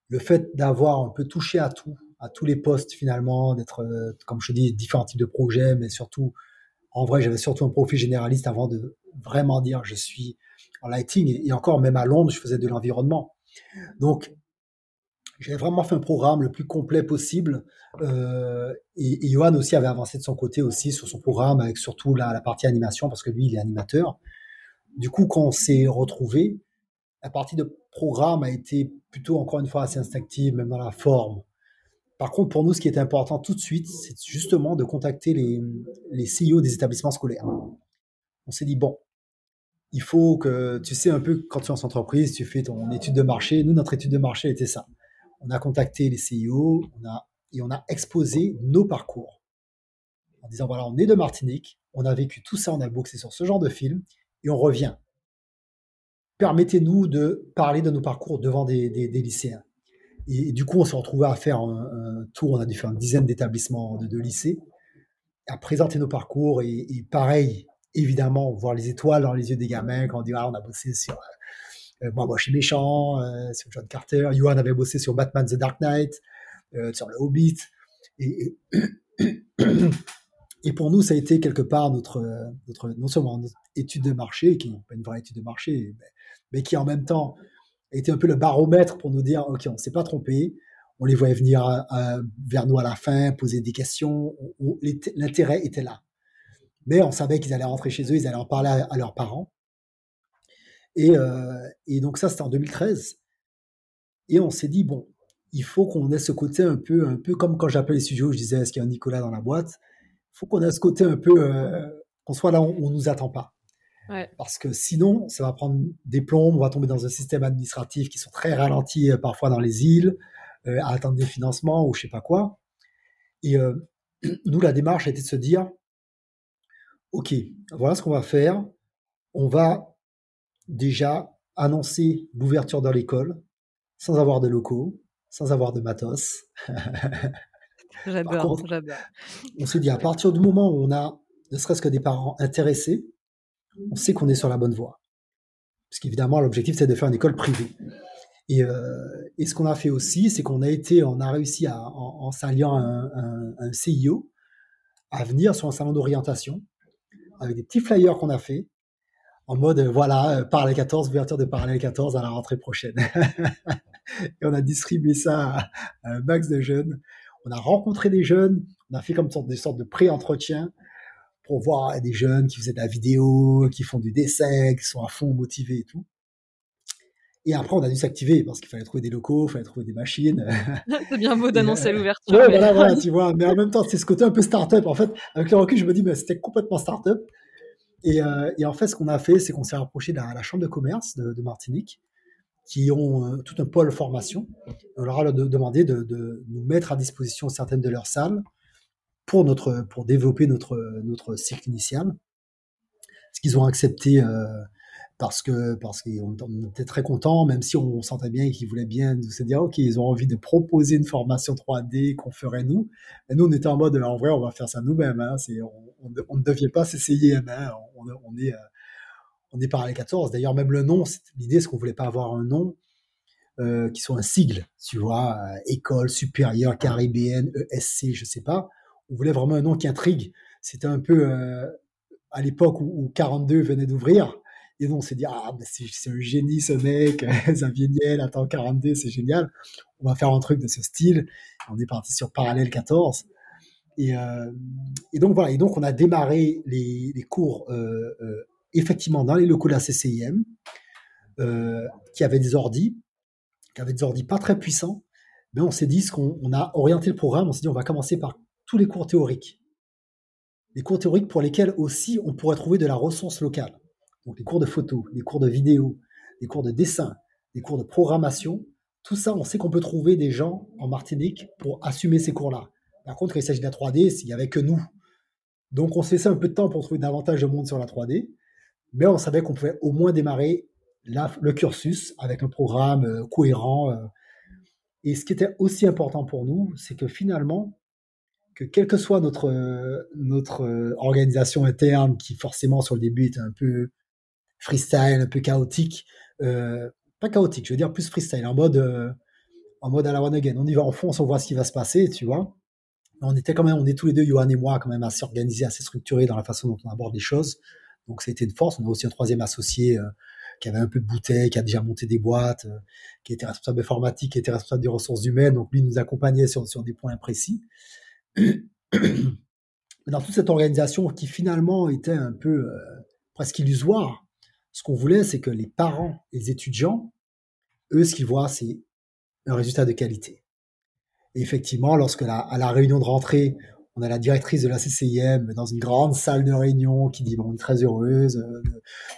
Le fait d'avoir un peu touché à tout, à tous les postes finalement, d'être, comme je dis, différents types de projets, mais surtout, en vrai, j'avais surtout un profil généraliste avant de vraiment dire je suis en lighting. Et, encore, même à Londres, je faisais de l'environnement. Donc, j'avais vraiment fait un programme le plus complet possible. Euh, et, Johan aussi avait avancé de son côté aussi sur son programme, avec surtout la, partie animation, parce que lui, il est animateur. Du coup, quand on s'est retrouvé, la partie de programme a été plutôt, encore une fois, assez instinctive, même dans la forme. Par contre, pour nous, ce qui était important tout de suite, c'est justement de contacter les, les CEO des établissements scolaires. On s'est dit, bon, il faut que, tu sais un peu, quand tu es en entreprise, tu fais ton étude de marché. Nous, notre étude de marché était ça on a contacté les CIO on a, et on a exposé nos parcours en disant voilà, on est de Martinique, on a vécu tout ça, on a boxé sur ce genre de film et on revient. Permettez-nous de parler de nos parcours devant des, lycéens. Et, du coup, on s'est retrouvé à faire un, tour, on a dû faire une dizaine d'établissements de, lycées, à présenter nos parcours et, pareil, évidemment, voir les étoiles dans les yeux des gamins quand on dit ah, on a bossé sur euh, moi, moi, je suis méchant, euh, sur John Carter. Johan avait bossé sur Batman The Dark Knight, euh, sur le Hobbit. *coughs* Et, pour nous, ça a été quelque part notre, notre non seulement notre étude de marché, qui n'est pas une vraie étude de marché, mais, qui en même temps a été un peu le baromètre pour nous dire, OK, on ne s'est pas trompé, on les voyait venir vers nous à la fin, poser des questions, l'intérêt était là. Mais on savait qu'ils allaient rentrer chez eux, ils allaient en parler à leurs parents. Euh, et, donc ça, c'était en 2013. Et on s'est dit, bon, il faut qu'on ait ce côté un peu, un peu comme quand j'appelle les studios, je disais, est-ce qu'il y a un Nicolas dans la boîte? Il faut qu'on ait ce côté un peu, euh, qu'on soit là où on nous attend pas. Parce que sinon, ça va prendre des plombs, on va tomber dans un système administratif qui sont très ralentis euh, parfois dans les îles, à attendre des financements ou je sais pas quoi. Et *clears throat* nous, la démarche a été de se dire, OK, voilà ce qu'on va faire. On va déjà annoncer l'ouverture de l'école sans avoir de locaux, sans avoir de matos. *laughs* j'adore, j'adore. On s'est dit, à partir du moment où on a ne serait-ce que des parents intéressés, on sait qu'on est sur la bonne voie. Parce qu'évidemment, l'objectif, c'est de faire une école privée. Et, euh, ce qu'on a fait aussi, c'est qu'on a été, on a réussi à, en, s'alliant un, un, CIO, à venir sur un salon d'orientation avec des petits flyers qu'on a fait en mode, voilà, Parallèle 14, ouverture de Parallèle 14 à la rentrée prochaine. *laughs* et on a distribué ça à, un max de jeunes. On a rencontré des jeunes, on a fait comme sorte, des sortes de pré-entretien pour voir des jeunes qui faisaient de la vidéo, qui font du dessin, qui sont à fond motivés et tout. Et après, on a dû s'activer parce qu'il fallait trouver des locaux, il fallait trouver des machines. *laughs* c'est bien beau d'annoncer *laughs* euh, l'ouverture. Ouais, voilà, voilà, tu vois. Mais en même temps, c'est ce côté un peu start-up. En fait, avec le recul, je me dis, mais c'était complètement start-up. Et, euh, et, en fait, ce qu'on a fait, c'est qu'on s'est rapproché de la, chambre de commerce de, Martinique, qui ont euh, tout un pôle formation. On leur a demandé de, de, nous mettre à disposition certaines de leurs salles pour, notre, pour développer notre, notre cycle initial. Ce qu'ils ont accepté euh, parce que parce qu'on était très contents, même si on sentait bien qu'ils voulaient bien se dire ok ils ont envie de proposer une formation 3D qu'on ferait nous. Et nous on était en mode en vrai on va faire ça nous-mêmes. Hein, on, ne devient pas s'essayer. Hein, on, on, est euh, on est par les 14. D'ailleurs même le nom, l'idée c'est qu'on voulait pas avoir un nom euh, qui soit un sigle, tu vois, euh, école supérieure caribéenne ESC, je sais pas on voulait vraiment un nom qui intrigue. C'était un peu à l'époque où, 42 venait d'ouvrir. Et donc, on s'est dit, ah, c'est un génie ce mec, *laughs* Xavier Niel, attends, 42, c'est génial. On va faire un truc de ce style. On est parti sur Parallèle 14. Euh, et, donc, voilà. Et donc, on a démarré les, cours, euh, effectivement, dans les locaux de la CCIM, qui avaient des ordis, qui avaient des ordis pas très puissants. Mais on s'est dit, qu'on on a orienté le programme, on s'est dit, on va commencer par tous les cours théoriques. Les cours théoriques pour lesquels aussi on pourrait trouver de la ressource locale. Donc les cours de photo, les cours de vidéo, les cours de dessin, les cours de programmation. Tout ça, on sait qu'on peut trouver des gens en Martinique pour assumer ces cours-là. Par contre, il s'agit de la 3D, il n'y avait que nous. Donc on s'est laissé un peu de temps pour trouver davantage de monde sur la 3D, mais on savait qu'on pouvait au moins démarrer le cursus avec un programme euh, cohérent. Euh. Et ce qui était aussi important pour nous, c'est que finalement, que quelle que soit notre, notre euh, organisation interne, qui forcément sur le début était un peu freestyle, un peu chaotique, euh, pas chaotique, je veux dire plus freestyle, en mode, euh, en mode à la one again. On y va en fonce, on voit ce qui va se passer, tu vois. On était quand même, on est tous les deux, Johan et moi, quand même assez organisés, assez structurés dans la façon dont on aborde les choses. Donc ça a été une force. On a aussi un troisième associé qui avait un peu de bouteille, qui a déjà monté des boîtes, qui était responsable informatique, qui était responsable des ressources humaines. Donc lui nous accompagnait sur, sur des points précis. dans toute cette organisation qui finalement était un peu euh, presque illusoire, ce qu'on voulait, c'est que les parents et les étudiants, eux, ce qu'ils voient, c'est un résultat de qualité. Et effectivement, lorsque à la réunion de rentrée, on a la directrice de la CCIM dans une grande salle de réunion qui dit bon, on est très heureuse, euh,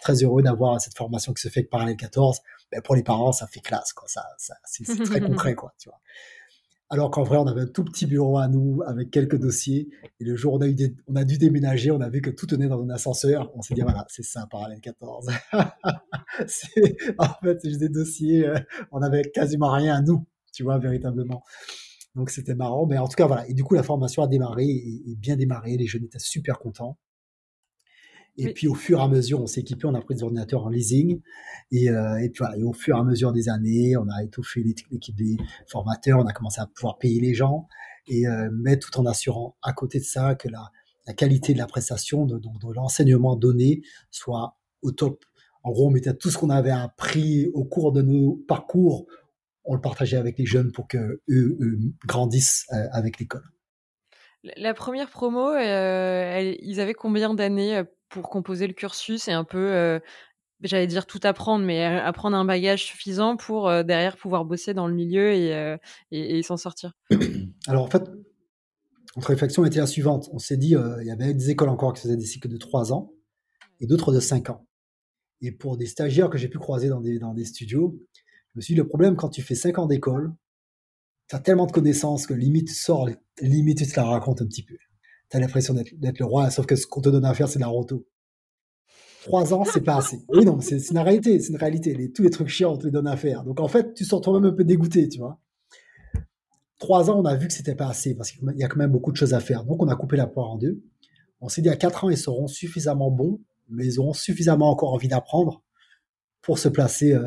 très heureux d'avoir cette formation qui se fait par les 14. Ben, pour les parents, ça fait classe, quoi. Ça, ça c'est très *laughs* concret, quoi. Tu vois alors qu'en vrai, on avait un tout petit bureau à nous avec quelques dossiers. Et le jour où on a, eu on a dû déménager, on a vu que tout tenait dans un ascenseur. On s'est dit, voilà, c'est ça, parallèle 14. *laughs* en fait, c'est juste des dossiers. Euh, on avait quasiment rien à nous, tu vois, véritablement. Donc c'était marrant. Mais en tout cas, voilà. Et du coup, la formation a démarré et bien démarré. Les jeunes étaient super contents. Et puis au fur et à mesure, on s'est équipé, on a pris des ordinateurs en leasing. Et, euh, et puis voilà, et au fur et à mesure des années, on a étoffé l'équipe des formateurs, on a commencé à pouvoir payer les gens, et euh, mais tout en assurant à côté de ça que la, la qualité de la prestation, de, de l'enseignement donné, soit au top. En gros, on mettait tout ce qu'on avait appris au cours de nos parcours, on le partageait avec les jeunes pour que eux, grandissent euh, avec l'école. La première promo, euh, ils avaient combien d'années pour composer le cursus et un peu, euh, j'allais dire tout apprendre, mais apprendre un bagage suffisant pour euh, derrière pouvoir bosser dans le milieu et, euh, et, s'en sortir Alors en fait, notre réflexion était la suivante. On s'est dit, il y avait des écoles encore qui faisaient des cycles de 3 ans et d'autres de 5 ans. Et pour des stagiaires que j'ai pu croiser dans des, dans des studios, je me suis dit, le problème quand tu fais 5 ans d'école, tu as tellement de connaissances que limite tu sors, limite tu te la racontes un petit peu. Tu as l'impression d'être le roi, sauf que ce qu'on te donne à faire, c'est de la roto. Trois ans, c'est pas assez. Oui, non, c'est une réalité, c'est une réalité. Tous les trucs chiants, on te les donne à faire. Donc en fait, tu sors toi-même un peu dégoûté, tu vois. Trois ans, on a vu que c'était pas assez parce qu'il y a quand même beaucoup de choses à faire. Donc on a coupé la poire en deux. On s'est dit à quatre ans, ils seront suffisamment bons, mais ils auront suffisamment encore envie d'apprendre pour se placer, euh,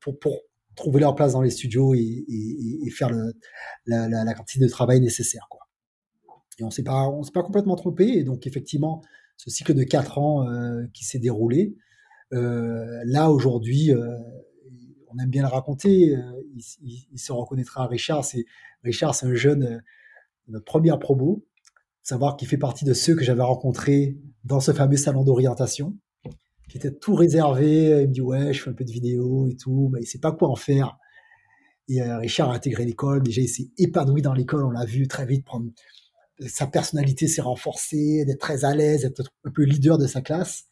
pour, trouver leur place dans les studios et, faire la, quantité de travail nécessaire. Et on on s'est pas complètement trompé. Et donc effectivement, ce cycle de quatre ans euh, qui s'est déroulé, euh, là aujourd'hui, euh, on aime bien le raconter. Il, se reconnaîtra à Richard. Richard, c'est un jeune, notre première promo. Savoir qu'il fait partie de ceux que j'avais rencontrés dans ce fameux salon d'orientation qui était tout réservé. Il me dit ouais, je fais un peu de vidéo et tout, mais il sait pas quoi en faire. Et Richard a intégré l'école. Déjà, il s'est épanoui dans l'école. On l'a vu très vite prendre. Sa personnalité s'est renforcée, d'être très à l'aise, être un peu leader de sa classe,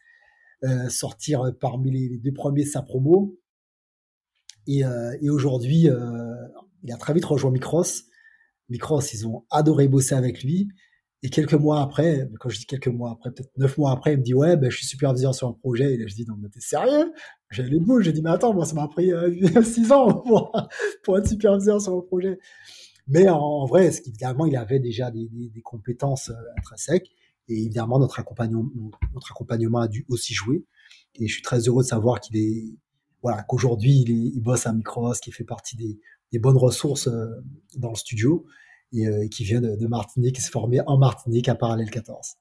euh, sortir parmi les, deux premiers de sa promo. Et, euh, aujourd'hui, il a très vite rejoint Micros. Micros, ils ont adoré bosser avec lui. Et quelques mois après, quand je dis quelques mois après, peut-être neuf mois après, il me dit ouais, ben, je suis superviseur sur un projet. Et là, je dis non, mais t'es sérieux? J'ai les boules. J'ai dit mais attends, moi ça m'a pris euh, *laughs* six ans pour être superviseur sur un projet. Mais en, vrai, évidemment, il avait déjà des, des, des compétences euh, intrinsèques. Et évidemment, notre accompagnement, notre accompagnement a dû aussi jouer. Et je suis très heureux de savoir qu'il est, voilà, qu'aujourd'hui il, il, bosse à Micros, qui fait partie des, des bonnes ressources euh, dans le studio euh, et, qui vient de, de Martinique, qui s'est formé en Martinique à Parallèle 14.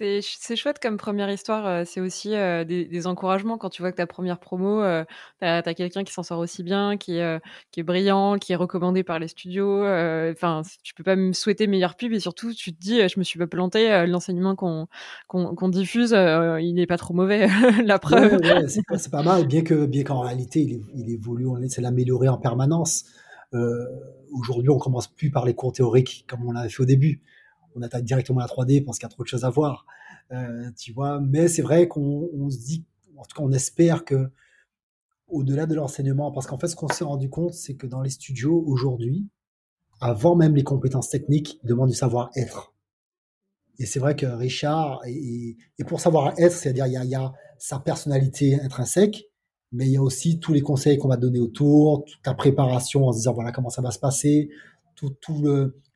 C'est chouette comme première histoire. C'est aussi euh, des, des, encouragements quand tu vois que ta première promo, euh, tu as, quelqu'un qui s'en sort aussi bien, qui, euh, qui est brillant, qui est recommandé par les studios. Enfin, tu peux pas me souhaiter meilleure pub et surtout, tu te dis, je me suis pas planté. L'enseignement qu'on qu'on diffuse, il n'est pas trop mauvais. *laughs* la preuve. Ouais, c'est pas, pas, mal, bien que bien qu'en réalité, il, il évolue, on essaie l'améliorer en permanence. Aujourd'hui, on commence plus par les cours théoriques comme on l'avait fait au début on attaque directement la 3D parce qu'il y a trop de choses à voir. Euh, tu vois, mais c'est vrai qu'on se dit, en tout cas, on espère que au-delà de l'enseignement, parce qu'en fait, ce qu'on s'est rendu compte, c'est que dans les studios aujourd'hui, avant même les compétences techniques, ils demandent du savoir-être. Et c'est vrai que Richard, et, pour savoir-être, c'est-à-dire il y, a, sa personnalité intrinsèque, mais il y a aussi tous les conseils qu'on va donner autour, toute ta préparation en se disant voilà comment ça va se passer, tout, tout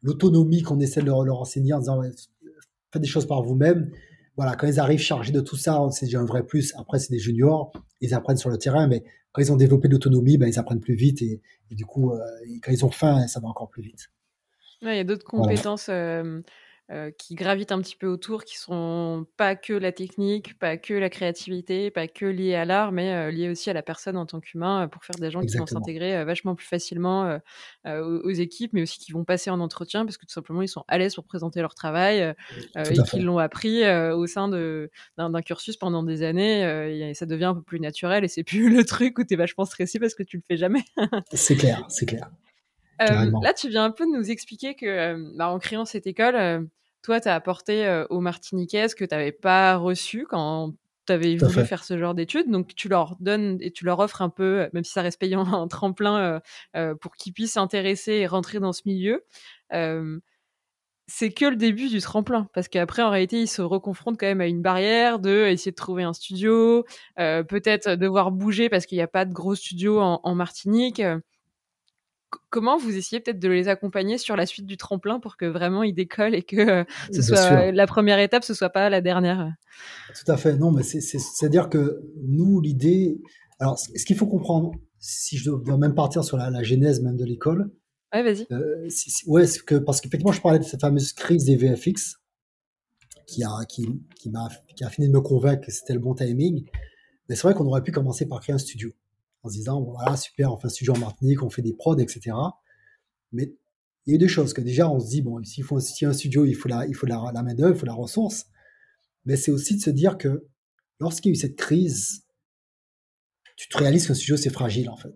l'autonomie qu'on essaie de leur, enseigner en disant faites des choses par vous-même. Voilà, quand ils arrivent chargés de tout ça, c'est déjà un vrai plus. Après, c'est des juniors, ils apprennent sur le terrain, mais quand ils ont développé l'autonomie, ben, ils apprennent plus vite et, du coup, euh, quand ils ont faim, ça va encore plus vite. il y a d'autres compétences. Euh, euh, qui gravitent un petit peu autour, qui sont pas que la technique, pas que la créativité, pas que liées à l'art, mais euh, liées aussi à la personne en tant qu'humain, euh, pour faire des gens qui vont s'intégrer vachement plus facilement aux, équipes, mais aussi qui vont passer en entretien parce que tout simplement ils sont à l'aise pour présenter leur travail et qu'ils l'ont appris au sein d'un cursus pendant des années. et ça devient un peu plus naturel et c'est *laughs* plus le truc où tu es vachement stressé parce que tu le fais jamais. c'est clair, c'est clair. là, tu viens un peu de nous expliquer que, bah, en créant cette école, toi, tu as apporté euh, aux Martiniquais ce que tu n'avais pas reçu quand tu avais voulu faire ce genre d'études. Donc, tu leur donnes et tu leur offres un peu, même si ça reste payant, *laughs* un tremplin euh, euh, pour qu'ils puissent s'intéresser et rentrer dans ce milieu. c'est que le début du tremplin, parce qu'après, en réalité, ils se reconfrontent quand même à une barrière de essayer de trouver un studio, peut-être devoir bouger parce qu'il n'y a pas de gros studio en, en Martinique comment vous essayez peut-être de les accompagner sur la suite du tremplin pour que vraiment ils décollent et que euh, ce soit la première étape, ce soit pas la dernière? Tout à fait. Non, mais c'est-à-dire que nous, l'idée. Alors, ce qu'il faut comprendre, si je dois même partir sur la, genèse même de l'école. Ouais, vas-y. Euh, ouais, que, parce qu'effectivement, je parlais de cette fameuse crise des VFX qui a, qui, qui m'a, qui a fini de me convaincre que c'était le bon timing. Mais c'est vrai qu'on aurait pu commencer par créer un studio en se disant, voilà, super, on fait un studio en Martinique, on fait des prods, etc. Mais il y a eu deux choses, que déjà, on se dit, bon, s'il faut si un studio, il faut la, il faut la, main-d'œuvre, il faut la ressource. Mais c'est aussi de se dire que lorsqu'il y a eu cette crise, tu te réalises qu'un studio, c'est fragile, en fait.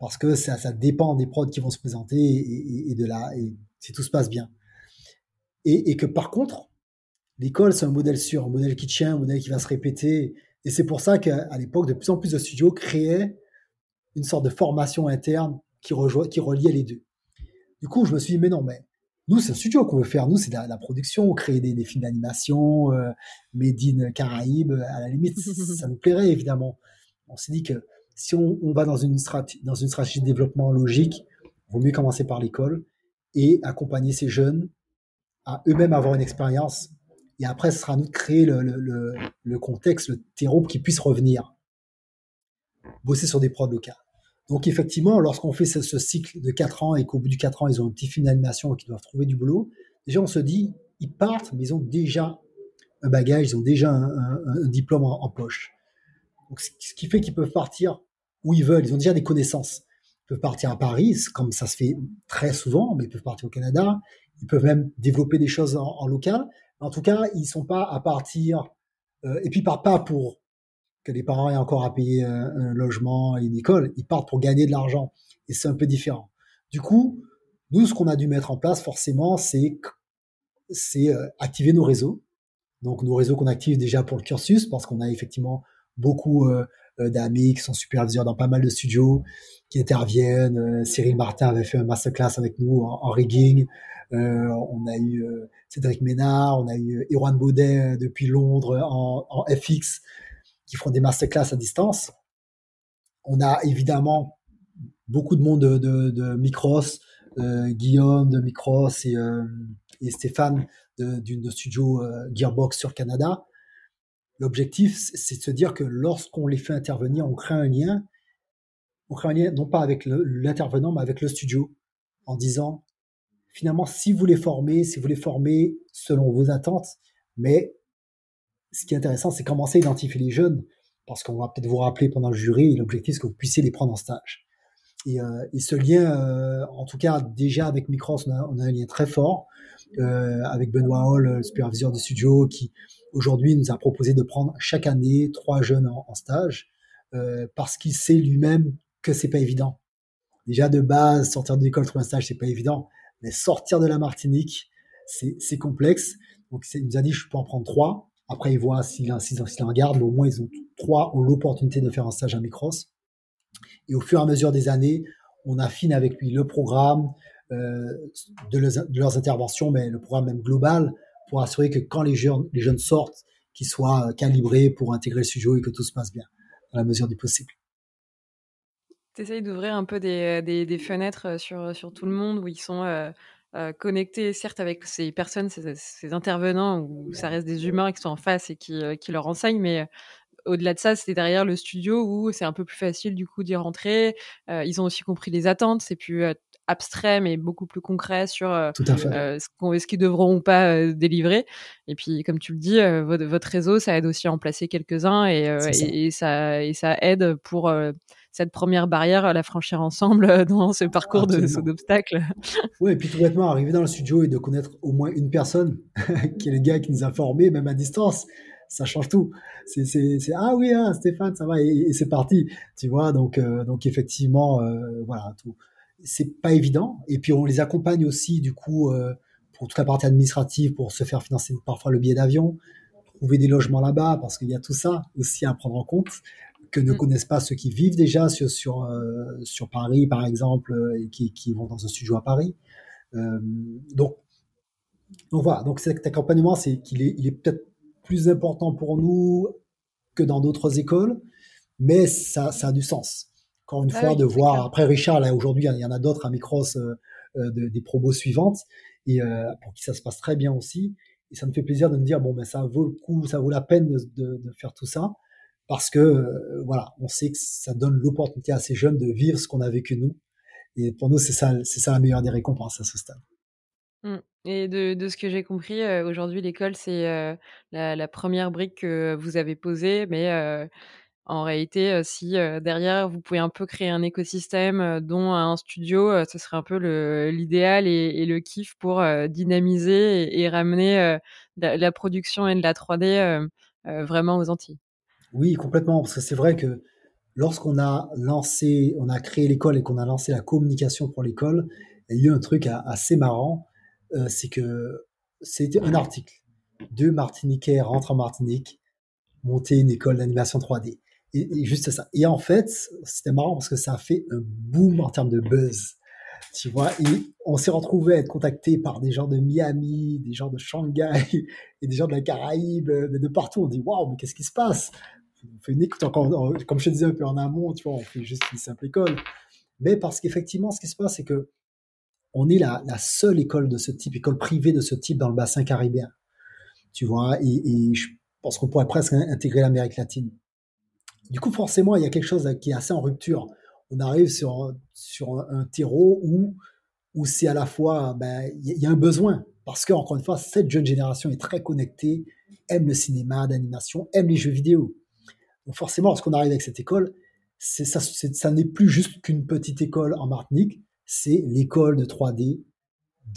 Parce que ça, ça dépend des prods qui vont se présenter et, de là, et si tout se passe bien. et, que par contre, l'école, c'est un modèle sûr, un modèle qui tient, un modèle qui va se répéter. Et c'est pour ça qu'à l'époque, de plus en plus de studios créaient une sorte de formation interne qui, qui reliait les deux. Du coup, je me suis dit, mais non, mais nous, c'est un studio qu'on veut faire. Nous, c'est la, la, production, créer des, des films d'animation, euh, Made in Caraïbes. À la limite, *laughs* ça nous plairait, évidemment. On s'est dit que si on, on va dans une, dans une stratégie de développement logique, il vaut mieux commencer par l'école et accompagner ces jeunes à eux-mêmes avoir une expérience. Et après, ce sera à nous de créer le, le, le, contexte, le terreau qui puisse revenir. Bosser sur des prods locales. Donc effectivement, lorsqu'on fait ce, cycle de 4 ans et qu'au bout du 4 ans, ils ont un petit film d'animation et qu'ils doivent trouver du boulot, déjà on se dit, ils partent, mais ils ont déjà un bagage, ils ont déjà un, diplôme en, poche. Donc, ce qui fait qu'ils peuvent partir où ils veulent, ils ont déjà des connaissances. Ils peuvent partir à Paris, comme ça se fait très souvent, mais ils peuvent partir au Canada, ils peuvent même développer des choses en, local. En tout cas, ils sont pas à partir, euh, et puis ils partent pas pour que les parents aient encore à payer un, logement et une école, ils partent pour gagner de l'argent. Et c'est un peu différent. Du coup, nous, ce qu'on a dû mettre en place, forcément, c'est euh, activer nos réseaux. Donc, nos réseaux qu'on active déjà pour le cursus, parce qu'on a effectivement beaucoup euh, euh, d'amis qui sont superviseurs dans pas mal de studios, qui interviennent. Cyril Martin avait fait un masterclass avec nous en, rigging. on a eu Cédric Ménard, on a eu Erwan Baudet depuis Londres en, en FX qui font des masterclass à distance. On a évidemment beaucoup de monde de, de, de Micros, euh, Guillaume de Micros et, euh, et Stéphane d'une studio euh, Gearbox sur Canada. L'objectif, c'est de se dire que lorsqu'on les fait intervenir, on crée un lien. On crée un lien non pas avec l'intervenant, mais avec le studio, en disant finalement, si vous les formez, si vous les formez selon vos attentes, mais ce qui est intéressant, c'est commencer à identifier les jeunes, parce qu'on va peut-être vous rappeler pendant le jury, l'objectif, c'est que vous puissiez les prendre en stage. Et, euh, ce lien, euh, en tout cas, déjà avec Micros, on a, un lien très fort, euh, avec Benoît Hall, le superviseur de studio, qui aujourd'hui nous a proposé de prendre chaque année trois jeunes en, stage, parce qu'il sait lui-même que c'est pas évident. Déjà de base, sortir de l'école, trouver un stage, c'est pas évident, mais sortir de la Martinique, c'est complexe. Donc il nous a dit, je peux en prendre trois. Après, ils voient s'il en garde, mais au moins, ils ont trois ont l'opportunité de faire un stage à Micros. Et au fur et à mesure des années, on affine avec lui le programme euh, de, leurs interventions, mais le programme même global, pour assurer que quand les jeunes, sortent, qu'ils soient calibrés pour intégrer le studio et que tout se passe bien, dans la mesure du possible. Tu essayes d'ouvrir un peu des, fenêtres sur, sur tout le monde où ils sont euh, euh, connecter certes avec ces personnes, ces, intervenants, où ça reste des humains qui sont en face et qui, euh, qui leur enseignent, mais euh, au-delà de ça, c'est derrière le studio où c'est un peu plus facile du coup d'y rentrer. ils ont aussi compris les attentes, c'est plus abstrait mais beaucoup plus concret sur ce qu'ils devront ou pas délivrer. Et puis, comme tu le dis, votre, votre, réseau, ça aide aussi à en placer quelques-uns et, et, ça, et ça aide pour cette première barrière à la franchir ensemble euh, dans ce parcours de d'obstacles. Oui, et puis tout bêtement, arriver dans le studio et de connaître au moins une personne, *laughs* qui est le gars qui nous a formés, même à distance, ça change tout. C'est, ah oui, hein, Stéphane, ça va, et, c'est parti, tu vois. Donc, euh, donc effectivement, euh, voilà, tout. C'est pas évident. Et puis on les accompagne aussi, du coup, pour toute la partie administrative, pour se faire financer parfois le billet d'avion, trouver des logements là-bas, parce qu'il y a tout ça aussi à prendre en compte que ne mm. connaissent pas ceux qui vivent déjà sur, sur, euh, sur Paris, par exemple, euh, et qui, qui, vont dans un studio à Paris. Euh, donc, donc voilà, donc cet accompagnement, c'est qu'il est, il est peut-être plus important pour nous que dans d'autres écoles, mais ça, ça a du sens. Encore une ah fois, de voir, après Richard, là aujourd'hui, il y en a d'autres à Micros, euh, des promos suivantes, et pour qui ça se passe très bien aussi. Et ça me fait plaisir de me dire, bon, ben ça vaut le coup, ça vaut la peine de, de, de faire tout ça parce que euh, voilà, on sait que ça donne l'opportunité à ces jeunes de vivre ce qu'on a vécu nous. Et pour nous, c'est ça, c'est ça la meilleure des récompenses à ce stade. Mmh. Et de, ce que j'ai compris, euh, aujourd'hui, l'école, c'est euh, la, première brique que vous avez posée, mais en réalité, si derrière, vous pouvez un peu créer un écosystème, dont un studio, ce serait un peu l'idéal et, et, le kiff pour dynamiser et, ramener la, la, production et de la 3D vraiment aux Antilles. Oui, complètement, parce que c'est vrai que lorsqu'on a lancé, on a créé l'école et qu'on a lancé la communication pour l'école, il y a eu un truc assez marrant, euh, c'est que c'était un article. Deux Martiniquais rentrent en Martinique, monter une école d'animation 3D. Et, juste ça. Et en fait, c'était marrant parce que ça a fait un boom en termes de buzz. Tu vois, et on s'est retrouvé à être contacté par des gens de Miami, des gens de Shanghai *laughs* et des gens de la Caraïbe, de partout. On dit waouh, mais qu'est-ce qui se passe? On fait une écoute encore, comme je te disais un peu en amont, tu vois, on fait juste une simple école. Mais parce qu'effectivement, ce qui se passe, c'est que on est la, seule école de ce type, école privée de ce type dans le bassin caribéen. Tu vois, et, et je pense qu'on pourrait presque intégrer l'Amérique latine. Du coup, forcément, il y a quelque chose qui est assez en rupture. On arrive sur, sur un, terreau où, où c'est à la fois, ben, il y, a un besoin. Parce que, encore une fois, cette jeune génération est très connectée, aime le cinéma d'animation, aime les jeux vidéo. Forcément, lorsqu'on arrive avec cette école, ça, ça n'est plus juste qu'une petite école en Martinique, c'est l'école de 3D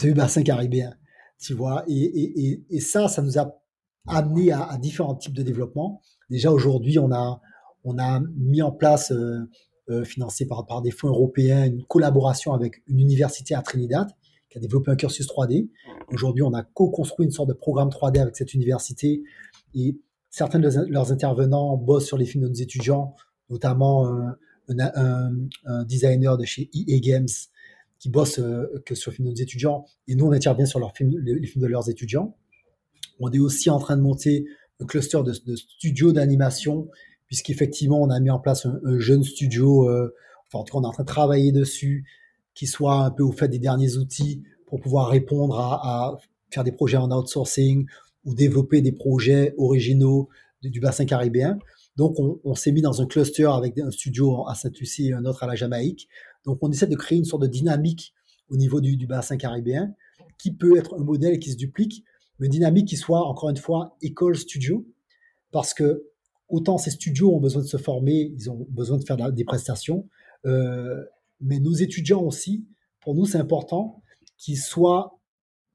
de bassin caribéen. Tu vois, et, ça, ça nous a amené à, différents types de développement. Déjà aujourd'hui, on a, on a mis en place, euh, euh, financé par, par des fonds européens, une collaboration avec une université à Trinidad qui a développé un cursus 3D. Aujourd'hui, on a co-construit une sorte de programme 3D avec cette université et certains de leurs intervenants bossent sur les films de nos étudiants, notamment euh, un, designer de chez EA Games qui bosse que sur les films de nos étudiants et nous on intervient sur leurs films, les, films de leurs étudiants. On est aussi en train de monter un cluster de, studios d'animation puisqu'effectivement, on a mis en place un, jeune studio, euh, enfin, en tout cas, on est en train de travailler dessus, qui soit un peu au fait des derniers outils pour pouvoir répondre à faire des projets en outsourcing ou développer des projets originaux du, bassin caribéen. Donc, on, s'est mis dans un cluster avec un studio à Saint-Lucie et un autre à la Jamaïque. Donc, on essaie de créer une sorte de dynamique au niveau du, du bassin caribéen qui peut être un modèle qui se duplique, mais une dynamique qui soit, encore une fois, école-studio, parce que autant ces studios ont besoin de se former, ils ont besoin de faire des prestations, euh, mais nos étudiants aussi, pour nous, c'est important qu'ils soient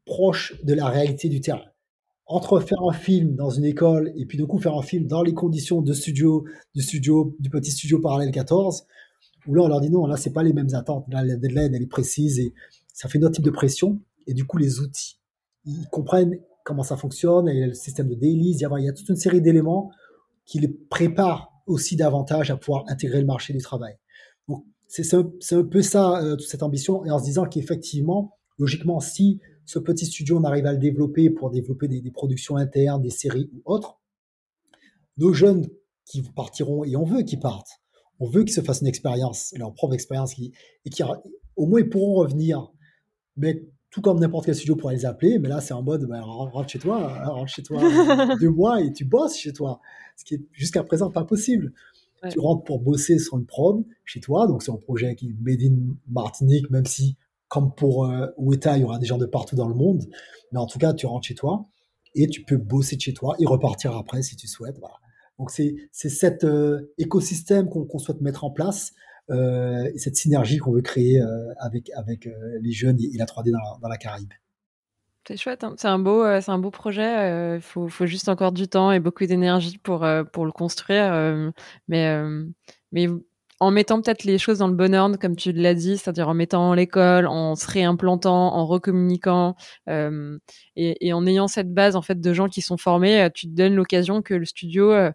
proches de la réalité du terrain. Entre faire un film dans une école et puis du coup faire un film dans les conditions de studio, du studio, du petit studio parallèle 14, où là on leur dit non, là c'est pas les mêmes attentes, là la deadline elle est précise et ça fait notre type de pression. Et du coup les outils, ils comprennent comment ça fonctionne, et le système de dailies, il y a, il y a toute une série d'éléments qui les prépare aussi davantage à pouvoir intégrer le marché du travail. C'est un, un, peu ça, euh, toute cette ambition, et en se disant qu'effectivement, logiquement, si ce petit studio, on arrive à le développer pour développer des, des, productions internes, des séries ou autres, nos jeunes qui partiront, et on veut qu'ils partent, on veut qu'ils se fassent une expérience, leur propre expérience, et qui, au moins, ils pourront revenir, mais tout comme n'importe quel studio pourrait les appeler, mais là, c'est en mode, ben, rentre chez toi, hein, rentre chez toi *laughs* deux mois et tu bosses chez toi. Ce qui est jusqu'à présent pas possible. Tu rentres pour bosser sur une prod chez toi, donc c'est un projet qui est made in Martinique, même si, comme pour euh, Weta, il y aura des gens de partout dans le monde. Mais en tout cas, tu rentres chez toi et tu peux bosser chez toi et repartir après si tu souhaites. Voilà. Donc c'est cet euh, écosystème qu'on souhaite mettre en place euh, et cette synergie qu'on veut créer euh, avec, avec les jeunes et, la 3D dans la, Caraïbe. C'est chouette, hein. c'est un beau, un beau projet. Il faut, faut, juste encore du temps et beaucoup d'énergie pour pour le construire. mais mais en mettant peut-être les choses dans le bon ordre, comme tu l'as dit, c'est-à-dire en mettant l'école, en se réimplantant, en recommuniquant, euh, et, et, en ayant cette base en fait de gens qui sont formés, tu te donnes l'occasion que le studio euh,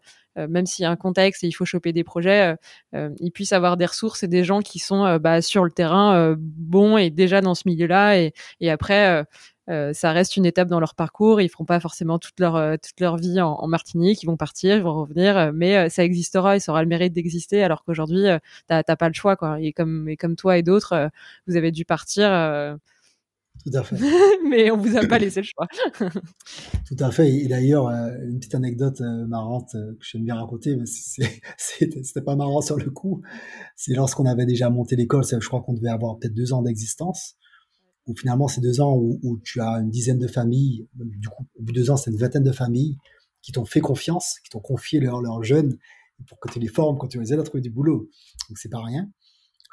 même s'il y a un contexte et il faut choper des projets, euh, euh, ils puissent avoir des ressources et des gens qui sont bah, sur le terrain bons et déjà dans ce milieu-là. Et, et après, ça reste une étape dans leur parcours. Ils feront pas forcément toute leur toute leur vie en, Martinique. Ils vont partir, ils vont revenir, mais ça existera et ça aura le mérite d'exister. Alors qu'aujourd'hui, t'as pas le choix, quoi. Et comme et comme toi et d'autres, vous avez dû partir tout à fait. *laughs* Mais on vous a pas laissé le choix. *laughs* Tout à fait. Et d'ailleurs, euh, une petite anecdote euh, marrante euh, que j'aime bien raconter, mais *laughs* c'était pas marrant sur le coup. C'est lorsqu'on avait déjà monté l'école, je crois qu'on devait avoir peut-être deux ans d'existence. Où finalement, ces deux ans où, où, tu as une dizaine de familles, du coup, au bout de deux ans, c'est une vingtaine de familles qui t'ont fait confiance, qui t'ont confié leurs leur jeunes pour que tu les formes, quand tu les aides à trouver du boulot. Donc c'est pas rien.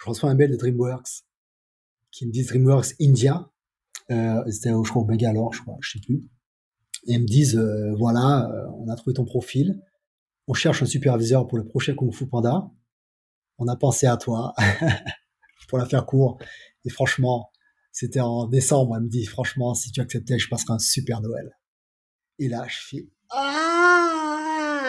Je reçois un mail de DreamWorks qui me dit DreamWorks India, euh, C'était, je crois, au Bangalore, je crois, je sais plus. Et ils me disent, euh, voilà, euh, on a trouvé ton profil, on cherche un superviseur pour le prochain Kung Fu Panda. On a pensé à toi *laughs* pour la faire court. Et franchement, C'était en décembre. Elle me dit, franchement, si tu acceptais, je passerai un super Noël. Et là, je fais, ah!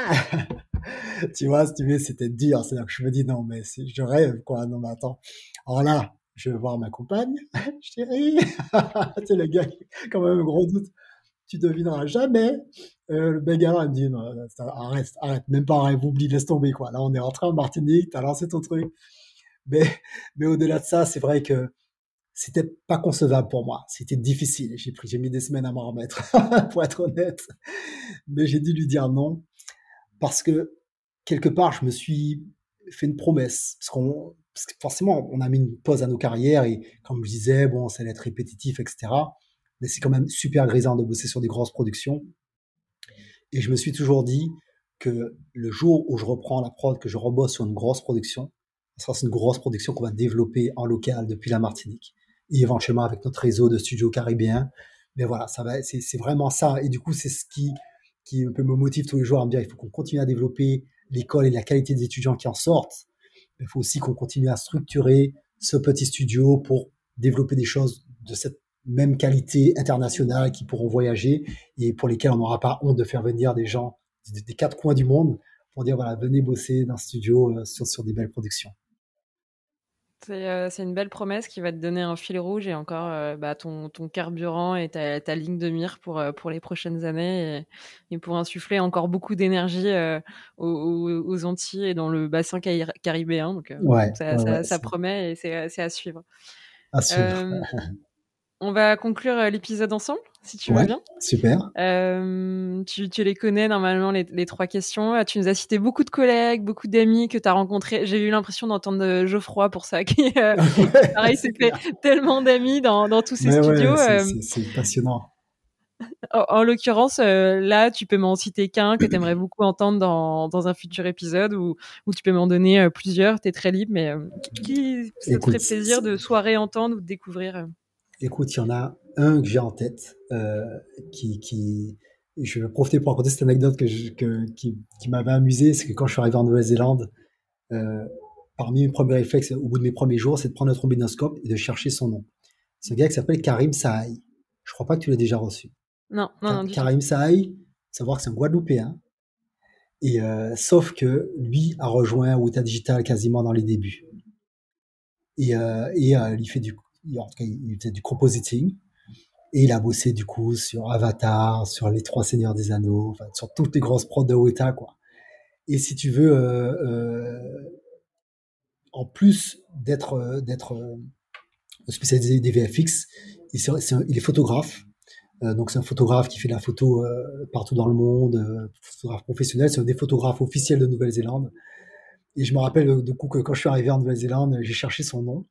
*laughs* tu vois, si tu veux, c'était dur. C'est-à-dire que je me dis, non, mais je rêve, quoi. Non, mais attends. Alors là, je vais voir ma compagne, *laughs* chérie. *laughs* sais, le gars, quand même gros doute. Tu devineras jamais. Euh, le bégala, il me dit, arrête, arrête, même pas rêve, oublie, laisse tomber, quoi. Là, on est rentré en Martinique, t'as lancé ton truc. Mais, mais au-delà de ça, c'est vrai que c'était pas concevable pour moi. C'était difficile. J'ai pris, j'ai mis des semaines à m'en remettre, *laughs* pour être honnête. Mais j'ai dû lui dire non. Parce que, quelque part, je me suis fait une promesse. Parce qu'on, parce que forcément, on a mis une pause à nos carrières et comme je disais, bon, ça allait être répétitif, etc. Mais c'est quand même super grisant de bosser sur des grosses productions. Et je me suis toujours dit que le jour où je reprends la prod, que je rebosse sur une grosse production, ça sera une grosse production qu'on va développer en local depuis la Martinique et éventuellement avec notre réseau de studios caribéens. Mais voilà, ça va, c'est vraiment ça. Et du coup, c'est ce qui, qui me motive tous les jours à me dire il faut qu'on continue à développer l'école et la qualité des étudiants qui en sortent il faut aussi qu'on continue à structurer ce petit studio pour développer des choses de cette même qualité internationale qui pourront voyager et pour lesquelles on n'aura pas honte de faire venir des gens des quatre coins du monde pour dire voilà venez bosser dans un studio euh, sur, sur des belles productions. Euh, c'est une belle promesse qui va te donner un fil rouge et encore euh, bah, ton, ton, carburant et ta, ta, ligne de mire pour, euh, pour les prochaines années et, pour insuffler encore beaucoup d'énergie aux, aux, Antilles et dans le bassin caribéen. Donc ça, ça, ça promet et c'est à suivre. À suivre. *laughs* On va conclure euh, l'épisode ensemble, si tu veux bien. Super. Euh, tu, les connais normalement, les, trois questions. Euh, tu nous as cité beaucoup de collègues, beaucoup d'amis que tu as rencontrés. J'ai eu l'impression d'entendre Geoffroy pour ça, *laughs* qui, *laughs* pareil, s'est fait tellement d'amis dans, tous ces studios. c'est passionnant. En, l'occurrence, là, tu peux m'en citer qu'un que tu aimerais beaucoup entendre dans, un futur épisode ou, tu peux m'en donner plusieurs. Tu es très libre, mais qui ça te ferait plaisir de soit réentendre ou de découvrir Écoute, il y en a un que j'ai en tête, euh, qui, qui, je vais profiter pour raconter cette anecdote que, que qui, qui m'avait amusé, c'est que quand je suis arrivé en Nouvelle-Zélande, euh, parmi mes premiers réflexes au bout de mes premiers jours, c'est de prendre un trombinoscope et de chercher son nom. C'est un gars qui s'appelle Karim Saï. Je crois pas que tu l'as déjà reçu. Non, non, non. Karim Saï, savoir que c'est un Guadeloupéen. Et euh, sauf que lui a rejoint Wita Digital quasiment dans les débuts. Et, euh, et il fait du en tout cas, il faisait du compositing. Et il a bossé du coup sur Avatar, sur Les Trois Seigneurs des Anneaux, enfin, sur toutes les grosses prods de Weta, quoi. Et si tu veux, euh, euh, en plus d'être euh, d'être spécialisé des VFX, il, il est photographe. donc c'est un photographe qui fait la photo partout dans le monde, photographe professionnel. C'est un des photographes officiels de Nouvelle-Zélande. Et je me rappelle du coup que quand je suis arrivé en Nouvelle-Zélande, j'ai cherché son nom.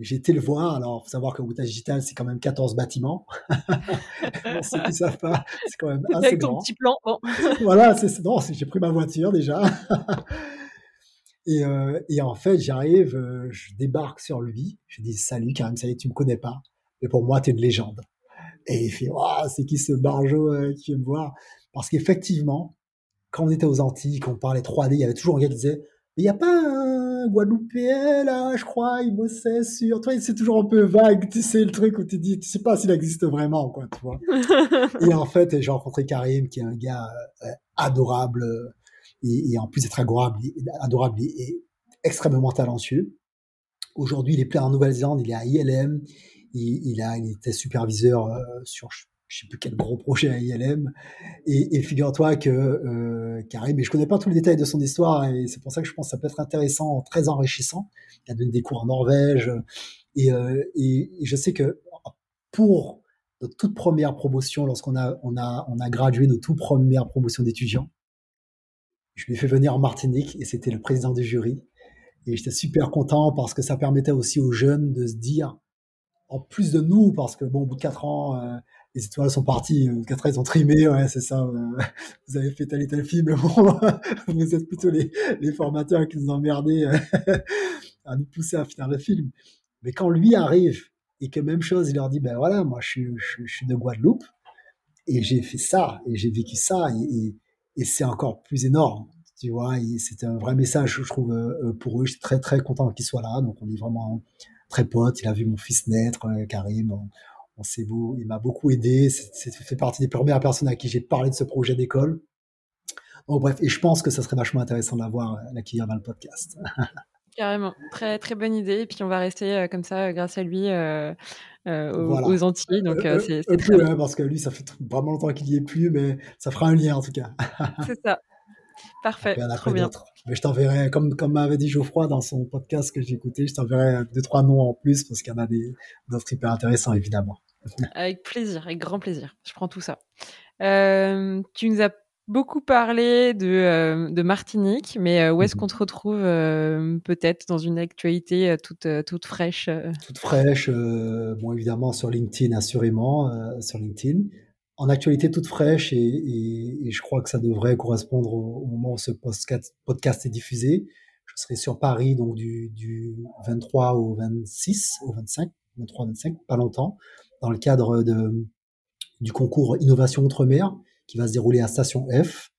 J'ai été le voir. Alors, faut savoir que Wouta Digital, c'est quand même 14 bâtiments. Pour ceux qui savent pas, c'est quand même assez Avec grand. petit plan. *laughs* voilà, c'est non, j'ai pris ma voiture déjà. *laughs* et, euh, et, en fait, j'arrive, euh, je débarque sur lui. Je dis salut, Karim, salut, tu me connais pas, mais pour moi, tu es une légende. Et il fait, oh, c'est qui ce barjo euh, qui vient me voir? Parce qu'effectivement, quand on était aux Antilles, quand on parlait 3D, il y avait toujours un gars qui disait il n'y a pas un Guadeloupéen là, je crois, il bossait sur. Toi, c'est toujours un peu vague, tu sais, le truc où tu dis, tu sais pas s'il existe vraiment, quoi, tu vois. *laughs* et en fait, j'ai rencontré Karim, qui est un gars euh, adorable, et, en plus d'être adorable, adorable et, extrêmement talentueux. Aujourd'hui, il est plein en Nouvelle-Zélande, il est à ILM, il, il, a, il était superviseur euh, sur je sais plus quel gros projet à ILM. Et, et figure-toi que euh, Karim, mais je connais pas tous les détails de son histoire, et c'est pour ça que je pense que ça peut être intéressant, très enrichissant. Il a donné des cours en Norvège, et, euh, et, je sais que pour notre toute première promotion, lorsqu'on a, on a, on a gradué nos toute premières promotions d'étudiants, je lui ai fait venir en Martinique, et c'était le président du jury. Et j'étais super content parce que ça permettait aussi aux jeunes de se dire, en plus de nous, parce que bon, au bout de quatre ans, euh, les étoiles sont parties, euh, quatre ils ont trimé, ouais, c'est ça, euh, *laughs* vous avez fait tel et tel film, bon, *laughs* vous êtes plutôt les, formateurs qui nous emmerdé euh, *laughs* à nous pousser à finir le film. Mais quand lui arrive et que même chose, il leur dit, ben voilà, moi je suis, de Guadeloupe et j'ai fait ça et j'ai vécu ça et, c'est encore plus énorme, tu vois, c'est un vrai message, je trouve, pour eux. Je suis très très content qu'ils soient là, donc on est vraiment très pote. Il a vu mon fils naître, Karim. On, s'est beau, il m'a beaucoup aidé. C'est fait partie des premières personnes à qui j'ai parlé de ce projet d'école. Donc bref, et je pense que ça serait vachement intéressant d'avoir l'accueillir dans le podcast. *laughs* Carrément, très très bonne idée. Et puis on va rester comme ça grâce à lui euh, aux, Antilles. Donc, euh, c'est très parce que lui, ça fait vraiment longtemps qu'il y est plus, mais ça fera un lien en tout cas. *laughs* c'est ça. Parfait. Trop bien. Mais je t'enverrai, comme, comme m'avait dit Geoffroy dans son podcast que j'ai écouté, je t'enverrai deux, trois noms en plus parce qu'il y en a des, d'autres hyper intéressants, évidemment. Avec plaisir, avec grand plaisir. Je prends tout ça. Euh, tu nous as beaucoup parlé de, euh, de Martinique, mais euh, où est-ce mmh qu'on te retrouve peut-être dans une actualité toute, toute fraîche Toute fraîche, bon évidemment sur LinkedIn, assurément, sur LinkedIn. En actualité toute fraîche, et, et, je crois que ça devrait correspondre au, moment où ce podcast, podcast, est diffusé. Je serai sur Paris donc du, du 23 au 26, au 25, 23-25, pas longtemps, dans le cadre de, du concours Innovation Outre-mer qui va se dérouler à Station F,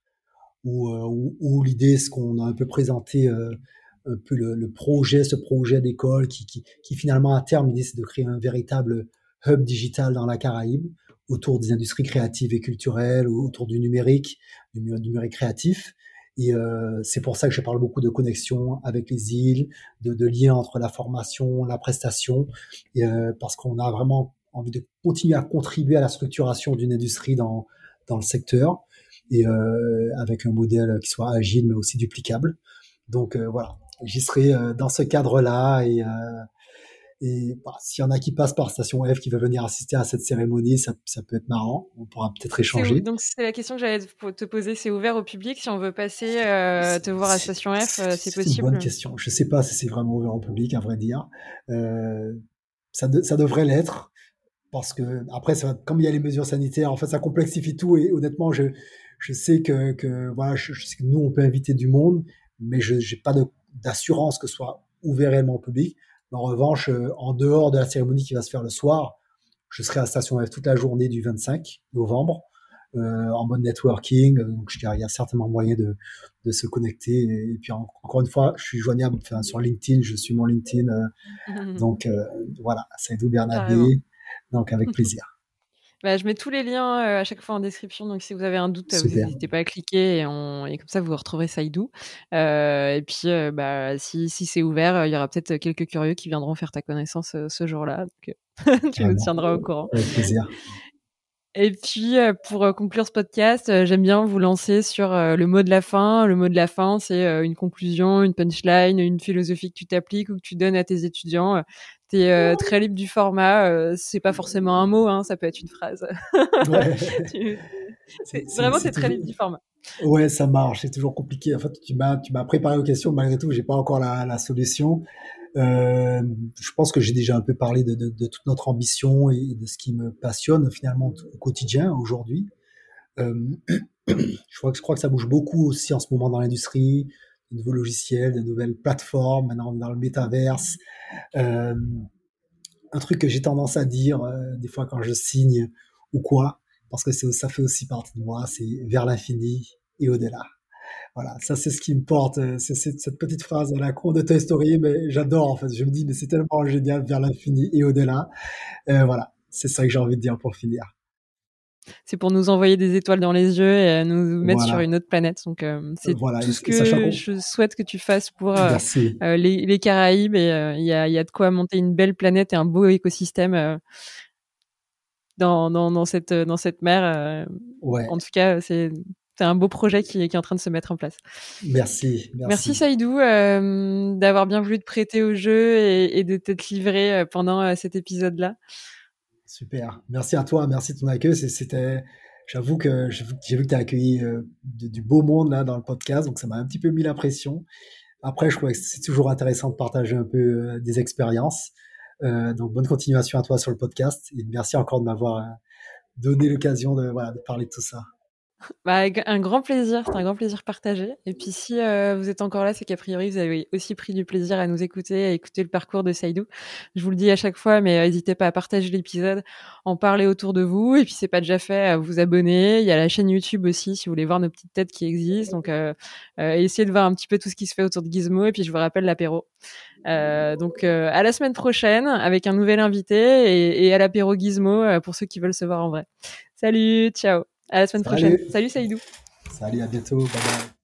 où, euh, où, l'idée, ce qu'on a un peu présenté, euh, un peu le, projet, ce projet d'école, qui, qui, finalement à terme, l'idée c'est de créer un véritable hub digital dans la Caraïbe, autour des industries créatives et culturelles, autour du numérique, du, numérique créatif. Et euh, c'est pour ça que je parle beaucoup de connexion avec les îles, de, de liens entre la formation, la prestation, parce qu'on a vraiment envie de continuer à contribuer à la structuration d'une industrie dans, dans le secteur et euh, avec un modèle qui soit agile mais aussi duplicable. Donc euh, voilà, j'y serai euh, dans ce cadre-là et et bah, s'il y en a qui passent par Station F, qui veulent venir assister à cette cérémonie, ça, ça peut être marrant. On pourra peut-être échanger. Donc c'est la question que j'allais te poser. C'est ouvert au public si on veut passer te voir à Station F, c'est possible. C'est une bonne question. Je sais pas si c'est vraiment ouvert au public, à vrai dire. Euh, ça, ça devrait l'être parce que après, ça, comme il y a les mesures sanitaires, en fait, ça complexifie tout. Et honnêtement, je, je sais que, que voilà, je, sais que nous, on peut inviter du monde, mais je n'ai pas d'assurance que ce soit ouvert réellement au public. En revanche, euh, en dehors de la cérémonie qui va se faire le soir, je serai à Station F toute la journée du 25 novembre euh, en mode networking. Donc, il y a certainement moyen de, de se connecter. Et, puis, encore une fois, je suis joignable enfin, sur LinkedIn. Je suis mon LinkedIn. Euh, *laughs* donc, euh, voilà, Saïdou Bernabé. Donc avec plaisir. Bah, je mets tous les liens euh, à chaque fois en description, donc si vous avez un doute, vous n'hésitez pas à cliquer et, on... et, comme ça vous retrouverez Saïdou. Euh, et puis euh, bah, si, si c'est ouvert, il y aura peut-être quelques curieux qui viendront faire ta connaissance ce jour-là. Donc *laughs* tu nous tiendras au courant. Avec plaisir. Et puis, euh, pour euh, conclure ce podcast, euh, j'aime bien vous lancer sur le mot de la fin. Le mot de la fin, c'est une conclusion, une punchline, une philosophie que tu t'appliques ou que tu donnes à tes étudiants. Tu es très libre du format. c'est pas forcément un mot, hein, ça peut être une phrase. Ouais. *laughs* vraiment, c'est très libre du format. Ouais, ça marche. C'est toujours compliqué. En fait, tu m'as, tu m'as préparé aux questions. Malgré tout, j'ai pas encore la, la solution. Euh, je pense que j'ai déjà un peu parlé de, de, de, toute notre ambition et de ce qui me passionne finalement au quotidien aujourd'hui. Euh, *clears throat* je, crois que, je crois que ça bouge beaucoup aussi en ce moment dans l'industrie, de nouveaux logiciels, de nouvelles plateformes, maintenant dans le métaverse. Euh, un truc que j'ai tendance à dire euh, des fois quand je signe ou quoi, parce que ça fait aussi partie de moi, c'est vers l'infini et au-delà. Voilà, ça c'est ce qui me porte, euh, c'est cette petite phrase à la cour de Toy Story, mais j'adore en fait. Je me dis, mais c'est tellement génial vers l'infini et au-delà. Voilà, c'est ça que j'ai envie de dire pour finir. C'est pour nous envoyer des étoiles dans les yeux et nous mettre sur une autre planète. Donc euh, c'est tout ce que je souhaite que tu fasses pour les, Caraïbes. Et il y, a, y, a, de quoi monter une belle planète et un beau écosystème. Dans, dans, dans, cette, dans cette mer. Ouais. En tout cas, c'est c'est un beau projet qui, est en train de se mettre en place. Merci. Merci, merci Saïdou euh, d'avoir bien voulu te prêter au jeu et, de t'être livré euh, pendant euh, cet épisode-là. Super. Merci à toi. Merci de ton accueil. C'était, j'avoue que j'ai vu que tu as accueilli du, beau monde là dans le podcast, donc ça m'a un petit peu mis la pression. Après, je crois que c'est toujours intéressant de partager un peu des expériences. donc bonne continuation à toi sur le podcast et merci encore de m'avoir donné l'occasion de parler de tout ça. Bah, un grand plaisir, c'est un grand plaisir partagé. Et puis si euh, vous êtes encore là, c'est qu'a priori vous avez aussi pris du plaisir à nous écouter, à écouter le parcours de Saïdou. Je vous le dis à chaque fois, mais euh, n'hésitez pas à partager l'épisode, en parler autour de vous. Et puis c'est pas déjà fait, à vous abonner. Il y a la chaîne YouTube aussi, si vous voulez voir nos petites têtes qui existent. Donc euh, euh essayez de voir un petit peu tout ce qui se fait autour de Gizmo. Et puis je vous rappelle l'apéro. donc à la semaine prochaine avec un nouvel invité et, et à l'apéro Gizmo pour ceux qui veulent se voir en vrai. Salut, ciao. À la semaine prochaine. Salut Saïdou. Salut, à bientôt. Bye bye.